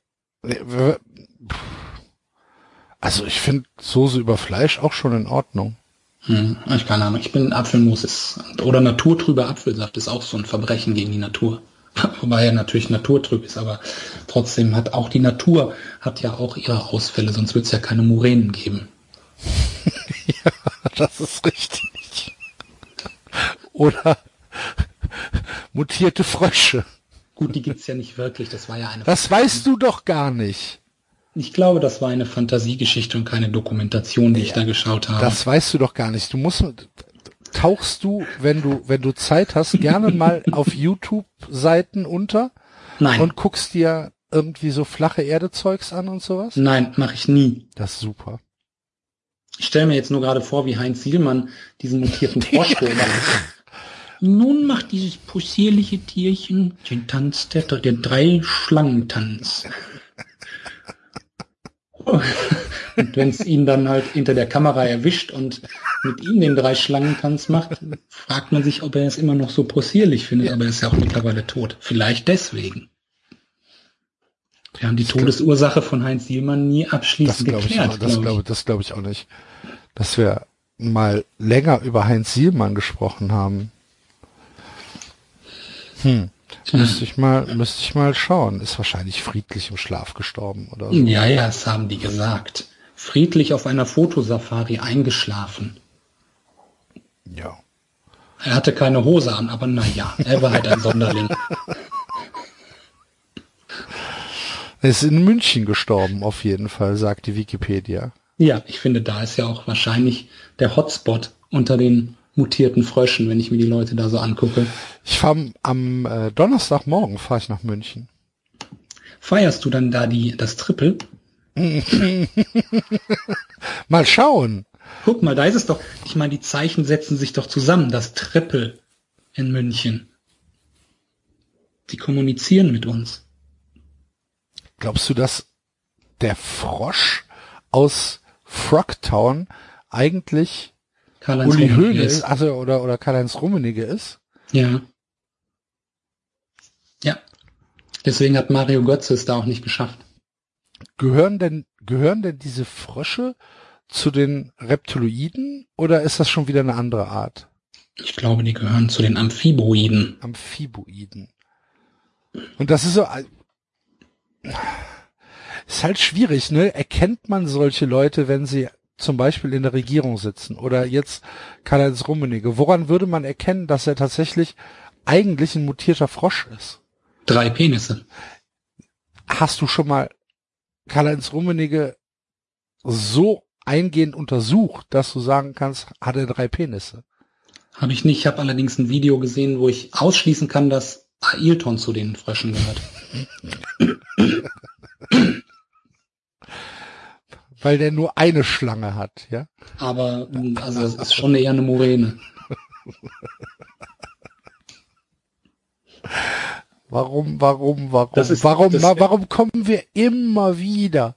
Speaker 1: Also ich finde Soße über Fleisch auch schon in Ordnung.
Speaker 2: Hm, ich keine Ahnung. Ich bin Apfelmus ist, oder naturtrüber Apfelsaft ist auch so ein Verbrechen gegen die Natur. Wobei er natürlich naturtrüb ist, aber trotzdem hat auch die Natur hat ja auch ihre Ausfälle, sonst wird es ja keine Muränen geben.
Speaker 1: Das ist richtig. Oder mutierte Frösche.
Speaker 2: Gut, die gibt's ja nicht wirklich. Das war ja eine.
Speaker 1: Das weißt du doch gar nicht.
Speaker 2: Ich glaube, das war eine Fantasiegeschichte und keine Dokumentation, die ich da geschaut habe.
Speaker 1: Das weißt du doch gar nicht. Du musst tauchst du, wenn du wenn du Zeit hast, gerne mal auf YouTube Seiten unter
Speaker 2: Nein,
Speaker 1: und guckst dir irgendwie so flache Erde Zeugs an und sowas.
Speaker 2: nein, mache ich nie.
Speaker 1: Das ist super.
Speaker 2: Ich stelle mir jetzt nur gerade vor, wie Heinz Sielmann diesen mutierten Frosch beobachtet. Nun macht dieses possierliche Tierchen den Tanz der, der drei Schlangentanz. Und wenn es ihn dann halt hinter der Kamera erwischt und mit ihm den drei Schlangentanz macht, fragt man sich, ob er es immer noch so possierlich findet, aber er ist ja auch mittlerweile tot. Vielleicht deswegen. Wir haben die Todesursache von Heinz Sielmann nie
Speaker 1: Das
Speaker 2: abschließend
Speaker 1: glaube ich,
Speaker 2: geklärt.
Speaker 1: auch- das
Speaker 2: glaub ich.
Speaker 1: glaube das glaube ich auch nicht. Dass wir mal länger über Heinz Sielmann gesprochen haben. Hm. Müsste ich mal, müsste ich mal schauen. Ist wahrscheinlich friedlich im Schlaf gestorben oder so.
Speaker 2: Ja, ja, das haben die gesagt. Friedlich auf einer Fotosafari eingeschlafen.
Speaker 1: Ja.
Speaker 2: Er hatte keine Hose an, aber na ja, er war halt ein Sonderling.
Speaker 1: Er ist in München gestorben, auf jeden Fall, sagt die Wikipedia.
Speaker 2: Ja, ich finde, da ist ja auch wahrscheinlich der Hotspot unter den mutierten Fröschen, wenn ich mir die Leute da so angucke.
Speaker 1: Ich fahre am äh, Donnerstagmorgen fahre ich nach München.
Speaker 2: Feierst du dann da die, das Triple?
Speaker 1: Mal schauen.
Speaker 2: Guck mal, da ist es doch. Ich meine, die Zeichen setzen sich doch zusammen. Das Triple in München. Die kommunizieren mit uns.
Speaker 1: Glaubst du, dass der Frosch aus Frogtown eigentlich
Speaker 2: Karl-Heinz
Speaker 1: Uli Höhne
Speaker 2: ist.
Speaker 1: ist, also oder oder Karl-Heinz Rummenigge ist?
Speaker 2: Ja. Ja. Deswegen hat Mario Götze es da auch nicht geschafft.
Speaker 1: Gehören denn gehören denn diese Frösche zu den Reptiloiden oder ist das schon wieder eine andere Art?
Speaker 2: Ich glaube, die gehören zu den Amphiboiden.
Speaker 1: Amphiboiden. Und das ist so ist halt schwierig, ne? Erkennt man solche Leute, wenn sie zum Beispiel in der Regierung sitzen oder jetzt Karl-Heinz Rummenigge? Woran würde man erkennen, dass er tatsächlich eigentlich ein mutierter Frosch ist?
Speaker 2: Drei Penisse.
Speaker 1: Hast du schon mal Karl-Heinz Rummenigge so eingehend untersucht, dass du sagen kannst, hat er drei Penisse?
Speaker 2: Habe ich nicht. Ich habe allerdings ein Video gesehen, wo ich ausschließen kann, dass Ailton zu den Fröschen gehört.
Speaker 1: weil der nur eine Schlange hat, ja?
Speaker 2: Aber also das ist schon eher eine Moräne.
Speaker 1: Warum, warum, warum,
Speaker 2: ist-
Speaker 1: warum,
Speaker 2: das-
Speaker 1: wa- warum kommen wir immer wieder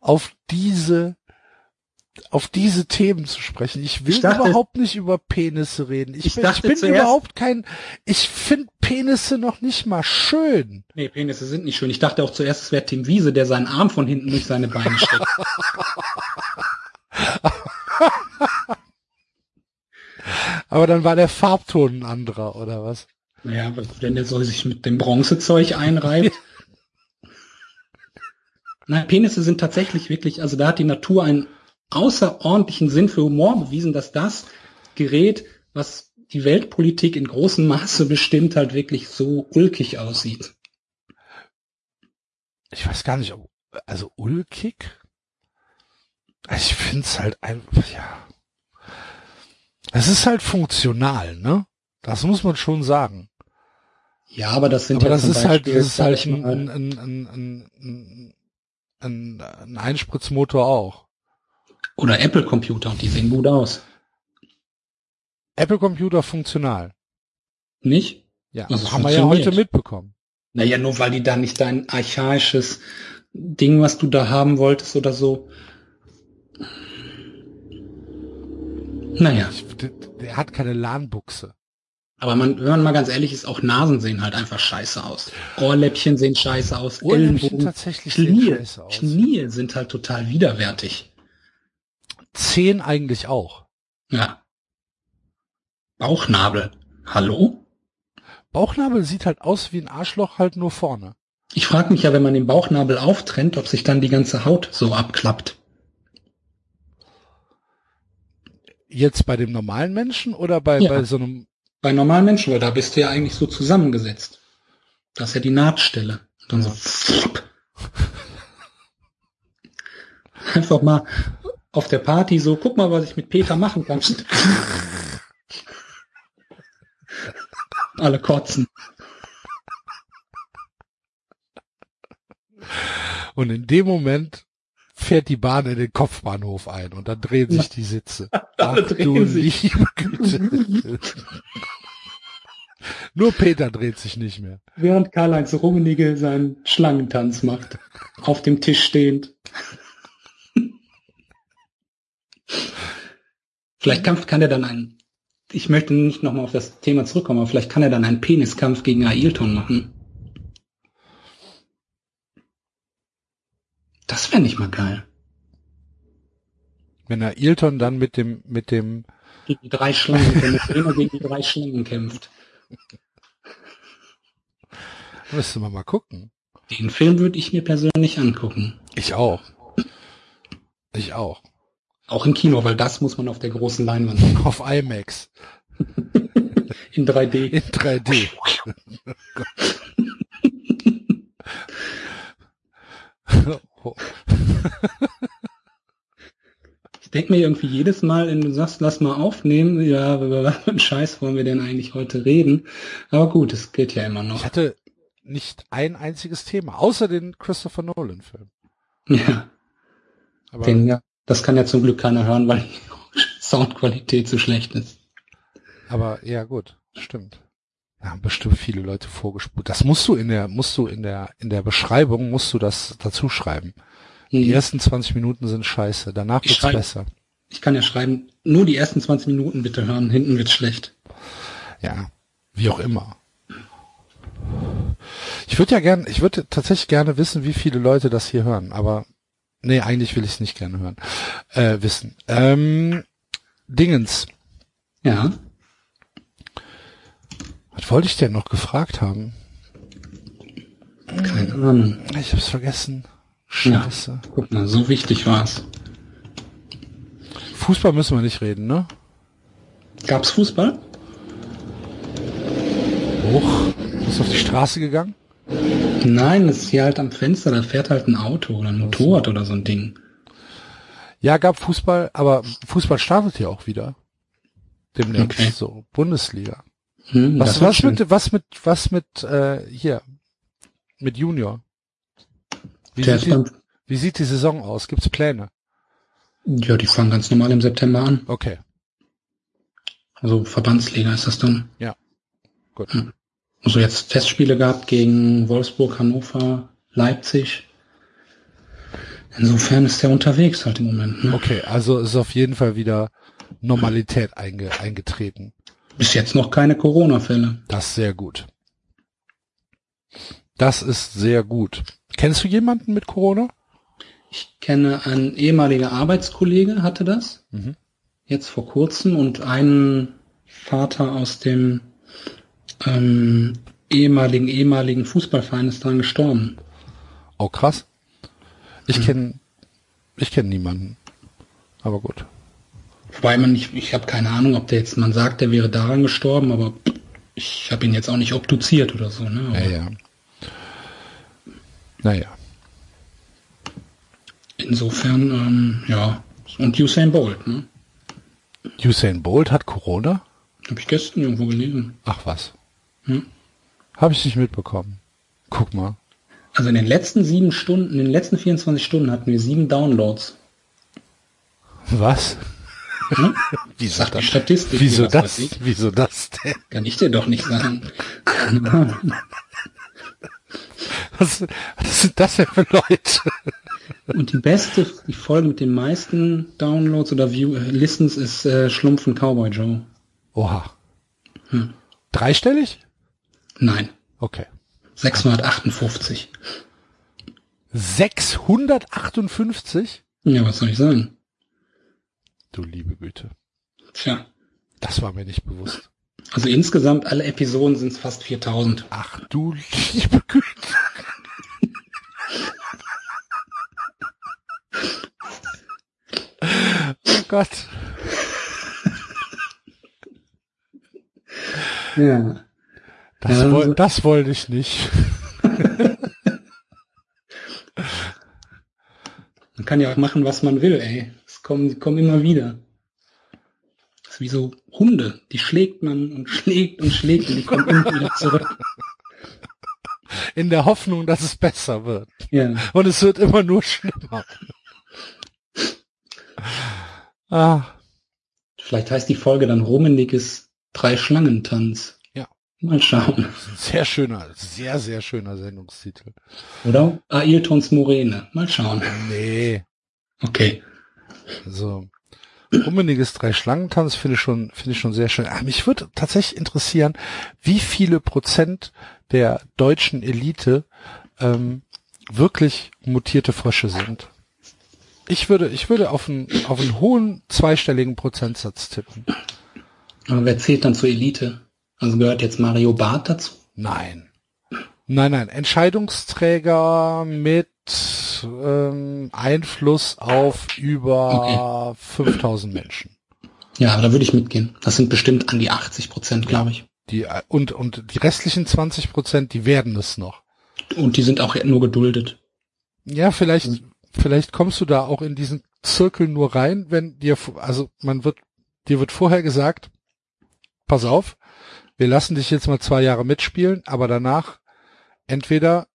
Speaker 1: auf diese, auf diese Themen zu sprechen? Ich will
Speaker 2: Ich dachte-
Speaker 1: überhaupt nicht über Penisse reden. Ich,
Speaker 2: Ich
Speaker 1: bin, ich bin
Speaker 2: zuerst-
Speaker 1: überhaupt kein, ich finde Penisse noch nicht mal schön.
Speaker 2: Nee, Penisse sind nicht schön. Ich dachte auch zuerst, es wäre Tim Wiese, der seinen Arm von hinten durch seine Beine steckt.
Speaker 1: Aber dann war der Farbton ein anderer, oder was?
Speaker 2: Naja, wenn der so sich mit dem Bronzezeug einreibt. Nein, Penisse sind tatsächlich wirklich, also da hat die Natur einen außerordentlichen Sinn für Humor bewiesen, dass das Gerät, was die Weltpolitik in großem Maße bestimmt, halt wirklich so ulkig aussieht.
Speaker 1: Ich weiß gar nicht, ob, also ulkig? Also ich find's halt einfach, ja. Es ist halt funktional, ne? Das muss man schon sagen.
Speaker 2: Ja, aber das sind
Speaker 1: Aber
Speaker 2: ja
Speaker 1: das
Speaker 2: zum
Speaker 1: ist halt,
Speaker 2: Beispiel,
Speaker 1: das ist halt ein, ein, ein, ein, ein, ein, ein Einspritzmotor auch.
Speaker 2: oder Apple-Computer und die sehen gut aus.
Speaker 1: Apple Computer funktional.
Speaker 2: Nicht?
Speaker 1: Ja,
Speaker 2: Also
Speaker 1: haben wir ja heute mitbekommen.
Speaker 2: Naja, nur weil die da nicht dein archaisches Ding, was du da haben wolltest oder so. Naja,
Speaker 1: Ich, der, der hat keine LAN-Buchse.
Speaker 2: Aber man, wenn man mal ganz ehrlich ist, auch Nasen sehen halt einfach scheiße aus. Ohrläppchen sehen scheiße aus,
Speaker 1: Ohrläppchen
Speaker 2: Ellenbogen,
Speaker 1: tatsächlich
Speaker 2: Knie,
Speaker 1: scheiße aus.
Speaker 2: Knie sind halt total widerwärtig.
Speaker 1: Zehn eigentlich auch.
Speaker 2: Ja. Bauchnabel. Hallo?
Speaker 1: Bauchnabel sieht halt aus wie ein Arschloch, halt nur vorne.
Speaker 2: Ich frage mich ja, wenn man den Bauchnabel auftrennt, ob sich dann die ganze Haut so abklappt.
Speaker 1: Jetzt bei dem normalen Menschen oder bei,
Speaker 2: Ja.
Speaker 1: bei so einem
Speaker 2: Bei normalen Menschen, weil da bist du ja eigentlich so zusammengesetzt. Das ist ja die Nahtstelle. Und dann so. Einfach mal auf der Party so, guck mal, was ich mit Peter machen kann. Alle kotzen.
Speaker 1: Und in dem Moment fährt die Bahn in den Kopfbahnhof ein und dann drehen sich die Sitze.
Speaker 2: Alle
Speaker 1: Ach,
Speaker 2: drehen
Speaker 1: du
Speaker 2: sich.
Speaker 1: liebe Güte. Nur Peter dreht sich nicht mehr.
Speaker 2: Während Karl-Heinz Rummenigge seinen Schlangentanz macht. Auf dem Tisch stehend. Vielleicht kann, kann er dann einen, ich möchte nicht nochmal auf das Thema zurückkommen, aber vielleicht kann er dann einen Peniskampf gegen Ailton machen. Das wäre nicht mal geil.
Speaker 1: Wenn er Ilton dann mit dem, mit dem,
Speaker 2: Gegen die drei Schlangen, wenn gegen die drei Schlangen kämpft.
Speaker 1: müsste man mal gucken.
Speaker 2: Den Film würde ich mir persönlich angucken.
Speaker 1: Ich auch. Ich auch.
Speaker 2: Auch im Kino, weil das muss man auf der großen Leinwand sehen.
Speaker 1: Auf IMAX.
Speaker 2: In 3D.
Speaker 1: In 3D. Oh.
Speaker 2: Ich denke mir irgendwie jedes Mal, wenn du sagst, lass mal aufnehmen, ja, über was für einen Scheiß wollen wir denn eigentlich heute reden? Aber gut, es geht ja immer
Speaker 1: Ich
Speaker 2: noch.
Speaker 1: hatte nicht ein einziges Thema, außer den Christopher Nolan-Film.
Speaker 2: Ja,
Speaker 1: Aber
Speaker 2: den, ja, das kann ja zum Glück keiner hören, weil die Soundqualität so schlecht ist.
Speaker 1: Aber ja gut, stimmt. Da haben bestimmt viele Leute vorgespult. Das musst du in der, musst du in der, in der Beschreibung musst du das dazu schreiben. Die
Speaker 2: Hm.
Speaker 1: ersten 20 Minuten sind scheiße, danach
Speaker 2: Ich
Speaker 1: wird's
Speaker 2: schreibe-
Speaker 1: besser.
Speaker 2: Ich kann ja schreiben, nur die ersten 20 Minuten bitte hören, hinten wird's schlecht.
Speaker 1: Ja, wie auch immer. Ich würde ja gern, ich würde tatsächlich gerne wissen, wie viele Leute das hier hören, aber nee, eigentlich will ich es nicht gerne hören. Äh, wissen. Ähm, Dingens,
Speaker 2: Ja,
Speaker 1: was wollte ich denn noch gefragt haben?
Speaker 2: keine Ahnung.
Speaker 1: Ich hab's vergessen.
Speaker 2: Ja.
Speaker 1: Scheiße.
Speaker 2: Guck mal, so wichtig war's.
Speaker 1: Fußball müssen wir nicht reden, ne?
Speaker 2: Gab's Fußball?
Speaker 1: Hoch. Bist du auf die Straße gegangen?
Speaker 2: Nein, das ist hier halt am Fenster, da fährt halt ein Auto oder ein Motorrad oder so ein Ding.
Speaker 1: Ja, gab Fußball, aber Fußball startet ja auch wieder. Demnächst
Speaker 2: Okay.
Speaker 1: so. Bundesliga.
Speaker 2: Hm,
Speaker 1: Was, was mit, was mit, was mit, äh, hier, mit Junior? Wie
Speaker 2: Der
Speaker 1: sieht, die, wie sieht die Saison aus? Gibt's Pläne?
Speaker 2: Ja, die fangen ganz normal im September an.
Speaker 1: Okay,
Speaker 2: Also Verbandsliga ist das dann.
Speaker 1: gut.
Speaker 2: Hm. Also jetzt Testspiele gehabt gegen Wolfsburg, Hannover, Leipzig. Insofern ist der unterwegs halt im Moment. Ne?
Speaker 1: Okay, also ist auf jeden Fall wieder Normalität einge eingetreten.
Speaker 2: Bis jetzt noch keine Corona-Fälle.
Speaker 1: Das ist sehr gut. Das ist sehr gut. Kennst du jemanden mit Corona?
Speaker 2: Ich kenne einen ehemaliger Arbeitskollege, hatte das.
Speaker 1: Mhm.
Speaker 2: Jetzt vor kurzem und einen Vater aus dem ähm, ehemaligen, ehemaligen Fußballverein ist daran gestorben.
Speaker 1: Oh, krass. Ich kenne, ich kenne niemanden. Aber gut.
Speaker 2: Wobei man nicht, ich habe keine Ahnung, ob der jetzt, man sagt, der wäre daran gestorben, aber ich habe ihn jetzt auch nicht obduziert oder so. Ne? Aber
Speaker 1: Ja, ja. Naja.
Speaker 2: Insofern, ähm, ja. Und Usain Bolt, ne?
Speaker 1: Usain Bolt hat Corona?
Speaker 2: Habe ich gestern irgendwo gelesen.
Speaker 1: Ach was.
Speaker 2: Hm?
Speaker 1: Habe ich nicht mitbekommen. Guck mal.
Speaker 2: Also in den letzten sieben Stunden, in den letzten 24 Stunden hatten wir sieben Downloads.
Speaker 1: Was?
Speaker 2: Hm?
Speaker 1: Wieso
Speaker 2: Sagt die
Speaker 1: das?
Speaker 2: Statistik.
Speaker 1: Wieso das?
Speaker 2: ich.
Speaker 1: Wieso das denn?
Speaker 2: Kann ich dir doch nicht sagen.
Speaker 1: Was, was sind das denn für Leute?
Speaker 2: Und die beste, die Folge mit den meisten Downloads oder View, äh, Listens ist äh, Schlumpfen Cowboy Joe.
Speaker 1: Oha.
Speaker 2: Hm.
Speaker 1: Dreistellig?
Speaker 2: Nein,
Speaker 1: Okay.
Speaker 2: 658.
Speaker 1: 658?
Speaker 2: Ja, was soll ich sagen?
Speaker 1: Du liebe Güte.
Speaker 2: Tja,
Speaker 1: Das war mir nicht bewusst.
Speaker 2: also insgesamt alle Episoden sind es fast 4000.
Speaker 1: Ach du liebe Güte. Oh Gott.
Speaker 2: Ja.
Speaker 1: Das,
Speaker 2: Ja,
Speaker 1: woll,
Speaker 2: also-
Speaker 1: das wollte ich nicht.
Speaker 2: Man kann ja auch machen, was man will, ey. Kommen, die kommen immer wieder. Das ist wie so Hunde. Die schlägt man und schlägt und schlägt und die kommen immer wieder zurück.
Speaker 1: In der Hoffnung, dass es besser wird.
Speaker 2: Ja.
Speaker 1: Und es wird immer nur schlimmer. Ah,
Speaker 2: Vielleicht heißt die Folge dann Rummeniges Drei-Schlangentanz.
Speaker 1: Ja.
Speaker 2: Mal schauen.
Speaker 1: sehr schöner, sehr, sehr schöner Sendungstitel.
Speaker 2: Oder? Ailtons Morene. Mal schauen.
Speaker 1: Nee.
Speaker 2: Okay.
Speaker 1: Also, Rummeniges Drei-Schlangentanz finde ich schon, finde ich schon sehr schön. Ah, mich würde tatsächlich interessieren, wie viele Prozent der deutschen Elite ähm, wirklich mutierte Frösche sind. Ich würde, ich würde auf einen, auf einen hohen zweistelligen Prozentsatz tippen.
Speaker 2: Aber wer zählt dann zur Elite? Also gehört jetzt Mario Barth dazu?
Speaker 1: Nein. Nein, nein. Entscheidungsträger mit ähm, Einfluss auf über 5000 Menschen.
Speaker 2: Ja, aber da würde ich mitgehen. Das sind bestimmt an die 80 Prozent, glaube ich.
Speaker 1: Die, und, und die restlichen 20 Prozent, die werden es noch.
Speaker 2: Und die sind auch nur geduldet.
Speaker 1: Ja, vielleicht, vielleicht kommst du da auch in diesen Zirkel nur rein, wenn dir, also man wird, dir wird vorher gesagt, pass auf, wir lassen dich jetzt mal zwei Jahre mitspielen, aber danach entweder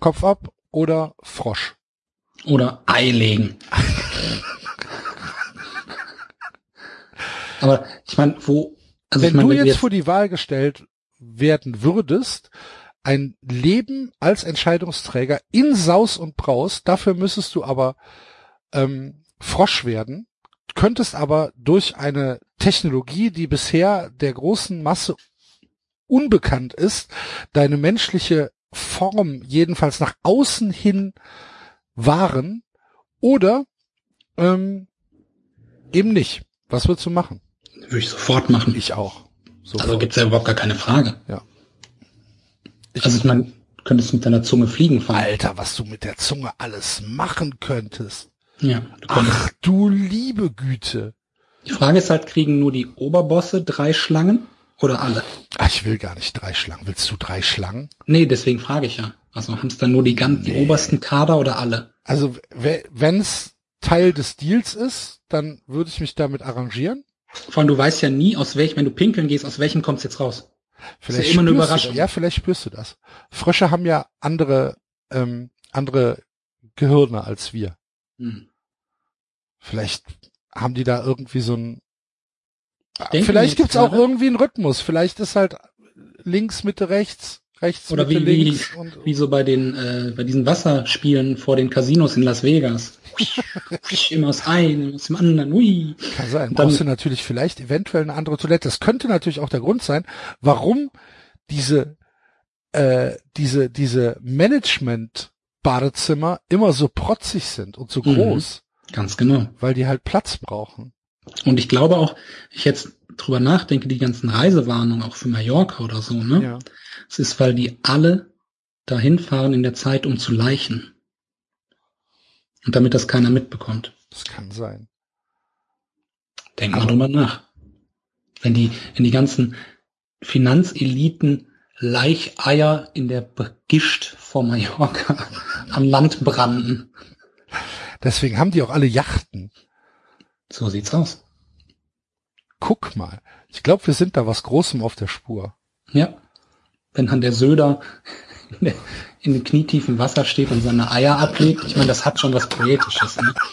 Speaker 1: Kopf ab oder Frosch.
Speaker 2: Oder Ei legen. aber ich meine, wo... Also
Speaker 1: wenn
Speaker 2: ich meine,
Speaker 1: du
Speaker 2: wenn
Speaker 1: jetzt, vor die Wahl gestellt werden würdest, ein Leben als Entscheidungsträger in Saus und Braus, dafür müsstest du aber ähm, Frosch werden, könntest aber durch eine Technologie, die bisher der großen Masse unbekannt ist, deine menschliche Form jedenfalls nach außen hin wahren oder ähm, eben nicht. Was würdest du machen?
Speaker 2: würde ich sofort machen.
Speaker 1: Ich auch. So
Speaker 2: Also gibt's ja überhaupt gar keine Frage.
Speaker 1: Ja.
Speaker 2: also ich meine, könntest mit deiner Zunge fliegen fahren.
Speaker 1: Alter, was du mit der Zunge alles machen könntest.
Speaker 2: Ja, du könntest.
Speaker 1: Ach du liebe Güte.
Speaker 2: Die Frage ist halt, kriegen nur die Oberbosse drei Schlangen oder alle?
Speaker 1: Ach, ich will gar nicht drei Schlangen. Willst du drei Schlangen?
Speaker 2: Nee, deswegen frage ich ja. Also haben es dann nur die ganz, die
Speaker 1: Nee.
Speaker 2: obersten Kader oder alle?
Speaker 1: Also, wenn es Teil des Deals ist, dann würde ich mich damit arrangieren.
Speaker 2: Vor allem, du weißt ja nie, aus welchem, wenn du pinkeln gehst, aus welchem kommt's jetzt raus.
Speaker 1: Vielleicht
Speaker 2: ja
Speaker 1: spürst du. Ja, vielleicht spürst du das. Frösche haben ja andere, ähm, andere Gehirne als wir.
Speaker 2: Hm.
Speaker 1: Vielleicht haben die da irgendwie so ein
Speaker 2: Denken
Speaker 1: Vielleicht gibt's auch
Speaker 2: gerade-
Speaker 1: irgendwie einen Rhythmus. Vielleicht ist halt links, Mitte, rechts, rechts,
Speaker 2: Oder
Speaker 1: Mitte,
Speaker 2: wie, wie,
Speaker 1: links. Und,
Speaker 2: wie so bei den, äh, bei diesen Wasserspielen vor den Casinos in Las Vegas. Immer aus einem, aus dem anderen, ui.
Speaker 1: kann sein.
Speaker 2: dann-
Speaker 1: Brauchst du natürlich vielleicht eventuell eine andere Toilette. Das könnte natürlich auch der Grund sein, warum diese, äh, diese, diese Management-Badezimmer immer so protzig sind und so
Speaker 2: Mhm.
Speaker 1: groß,
Speaker 2: Ganz genau.
Speaker 1: weil die halt Platz brauchen.
Speaker 2: Und ich glaube auch, ich jetzt drüber nachdenke, die ganzen Reisewarnungen auch für Mallorca oder so, ne?
Speaker 1: Ja.
Speaker 2: Es ist, weil die alle dahin fahren in der Zeit, um zu leichen. Und damit das keiner mitbekommt.
Speaker 1: Das kann sein.
Speaker 2: Denk mal
Speaker 1: Aber-
Speaker 2: drüber nach. Wenn die, wenn die ganzen Finanzeliten Leicheier in der Gischt vor Mallorca am Land brannten.
Speaker 1: Deswegen haben die auch alle Yachten.
Speaker 2: So sieht's aus.
Speaker 1: Guck mal. Ich glaube, wir sind da was Großem auf der Spur.
Speaker 2: Ja. Wenn dann der Söder in, dem knietiefen Wasser steht und seine Eier ablegt, ich meine, das hat schon was Poetisches. Ne?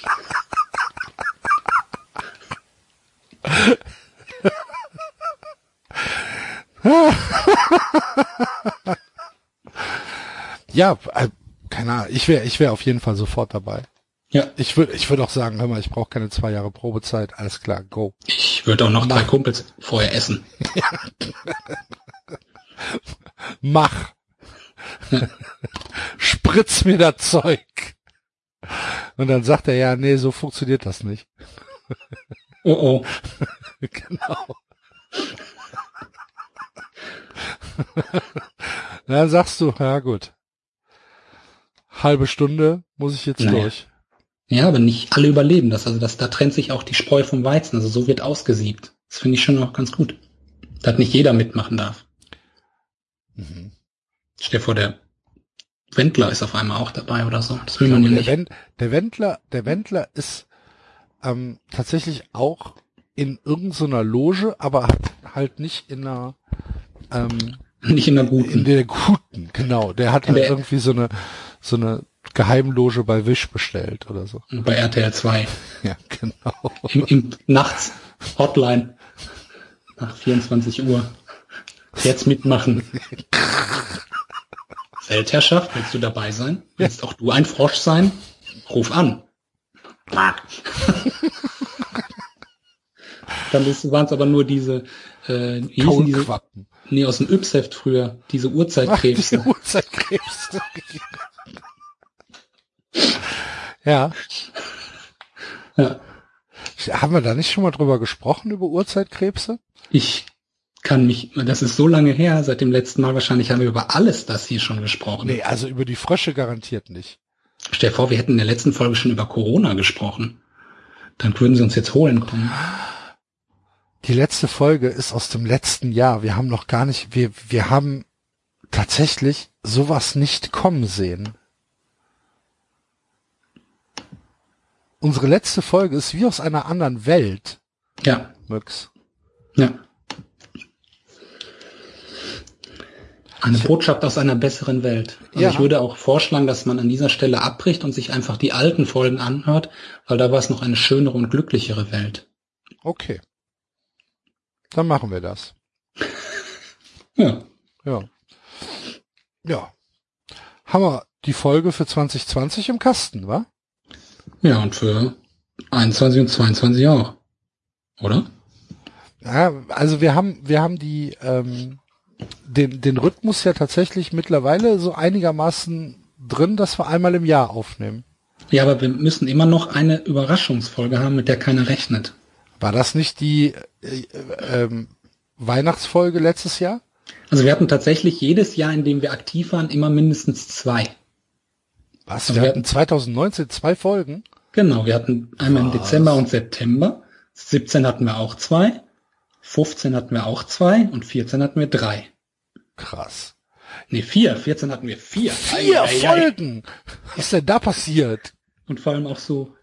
Speaker 1: Ja, äh, keine Ahnung. Ich wäre, ich wäre auf jeden Fall sofort dabei.
Speaker 2: Ja,
Speaker 1: Ich würde, ich würde auch sagen, hör mal, ich brauche keine zwei Jahre Probezeit. Alles klar, go.
Speaker 2: ich würde auch noch drei Kumpels vorher essen.
Speaker 1: Mach. Spritz mir das Zeug. Und dann sagt er, ja, nee, so funktioniert das nicht.
Speaker 2: Oh oh.
Speaker 1: genau. dann sagst du, ja gut. Halbe Stunde muss ich jetzt
Speaker 2: Naja.
Speaker 1: durch.
Speaker 2: Ja, aber nicht alle überleben das. Also das, da trennt sich auch die Spreu vom Weizen. Also so wird ausgesiebt. Das finde ich schon noch ganz gut. Dass nicht jeder mitmachen darf.
Speaker 1: Mhm.
Speaker 2: Stell dir vor, der Wendler ist auf einmal auch dabei oder so. Das will man ja
Speaker 1: der,
Speaker 2: nicht.
Speaker 1: Wend, der Wendler, der Wendler ist ähm, tatsächlich auch in irgendeiner Loge, aber hat halt nicht in einer ähm,
Speaker 2: Nicht in der
Speaker 1: in
Speaker 2: guten.
Speaker 1: der guten, genau. Der hat
Speaker 2: In
Speaker 1: halt
Speaker 2: der-
Speaker 1: irgendwie so eine so eine Geheimloge bei Wish bestellt oder so.
Speaker 2: Bei RTL 2.
Speaker 1: Ja, genau.
Speaker 2: Im, im, nachts. Hotline. Nach 24 Uhr. Jetzt mitmachen. Weltherrschaft, willst du dabei sein? Willst auch du ein Frosch sein? Ruf an. Dann waren es aber nur diese, äh, diese, nee, aus dem Yps-Heft früher, diese
Speaker 1: Ach,
Speaker 2: Urzeitkrebse.
Speaker 1: diese Uhrzeitkrebs. Ja.
Speaker 2: Ja.
Speaker 1: Haben wir da nicht schon mal drüber gesprochen, über Uhrzeitkrebse?
Speaker 2: Ich kann mich, das ist so lange her, seit dem letzten Mal wahrscheinlich haben wir über alles das hier schon gesprochen.
Speaker 1: Nee, also über die Frösche garantiert nicht.
Speaker 2: Stell dir vor, wir hätten in der letzten Folge schon über Corona gesprochen. Dann würden sie uns jetzt holen kommen.
Speaker 1: Die letzte Folge ist aus dem letzten Jahr. Wir haben noch gar nicht, wir, wir haben tatsächlich sowas nicht kommen sehen. Unsere letzte Folge ist wie aus einer anderen Welt,
Speaker 2: Ja,
Speaker 1: Möx.
Speaker 2: ja. Eine Botschaft aus einer besseren Welt. Also
Speaker 1: Ja.
Speaker 2: ich würde auch vorschlagen, dass man an dieser Stelle abbricht und sich einfach die alten Folgen anhört, weil da war es noch eine schönere und glücklichere Welt.
Speaker 1: Okay. Dann machen wir das.
Speaker 2: Ja.
Speaker 1: Ja. Ja. Haben wir die Folge für 2020 im Kasten, wa?
Speaker 2: Ja, und für 21 und 22 auch. Oder?
Speaker 1: Ja, also wir haben, wir haben die, ähm, den, den Rhythmus ja tatsächlich mittlerweile so einigermaßen drin, dass wir einmal im Jahr aufnehmen.
Speaker 2: Ja, aber wir müssen immer noch eine Überraschungsfolge haben, mit der keiner rechnet.
Speaker 1: War das nicht die äh, äh, Weihnachtsfolge letztes Jahr?
Speaker 2: Also wir hatten tatsächlich jedes Jahr, in dem wir aktiv waren, immer mindestens zwei.
Speaker 1: Was?
Speaker 2: Also
Speaker 1: Wir hatten 2019 zwei Folgen?
Speaker 2: Genau, wir hatten einmal im Dezember und September. 17 hatten wir auch zwei. 15 hatten wir auch zwei und 14 hatten wir drei.
Speaker 1: Krass.
Speaker 2: Nee, vier. 14 hatten wir vier.
Speaker 1: Vier
Speaker 2: Ei, ei, ei.
Speaker 1: Folgen! Was ist denn da passiert?
Speaker 2: Und vor allem auch so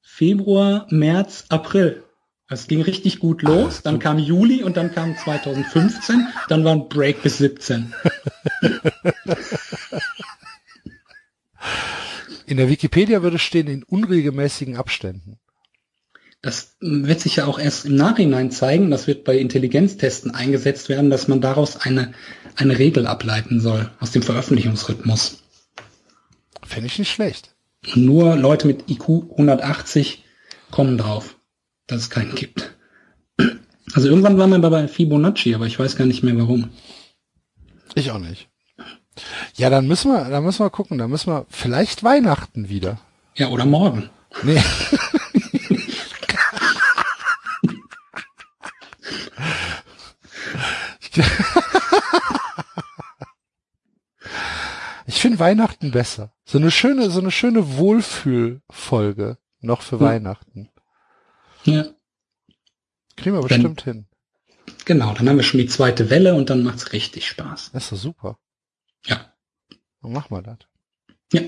Speaker 2: Februar, März, April. Es ging richtig gut los. Dann kam Juli und dann kam 2015. Dann war ein Break bis 17.
Speaker 1: In der Wikipedia würde stehen in unregelmäßigen Abständen.
Speaker 2: Das wird sich ja auch erst im Nachhinein zeigen, das wird bei Intelligenztesten eingesetzt werden, dass man daraus eine, eine Regel ableiten soll aus dem Veröffentlichungsrhythmus.
Speaker 1: Fände ich nicht schlecht.
Speaker 2: Nur Leute mit IQ 180 kommen drauf, dass es keinen gibt. Also irgendwann waren wir bei Fibonacci, aber ich weiß gar nicht mehr warum.
Speaker 1: Ich auch nicht. Ja, dann müssen wir, dann müssen wir gucken, dann müssen wir vielleicht Weihnachten wieder.
Speaker 2: Ja, oder morgen.
Speaker 1: Nee. Ich finde Weihnachten besser. So eine schöne, so eine schöne Wohlfühlfolge noch für
Speaker 2: Hm.
Speaker 1: Weihnachten.
Speaker 2: Ja.
Speaker 1: Kriegen wir bestimmt hin.
Speaker 2: Genau, dann haben wir schon die zweite Welle und dann macht's richtig Spaß.
Speaker 1: Das ist doch super.
Speaker 2: Ja.
Speaker 1: Dann machen wir das.
Speaker 2: Ja.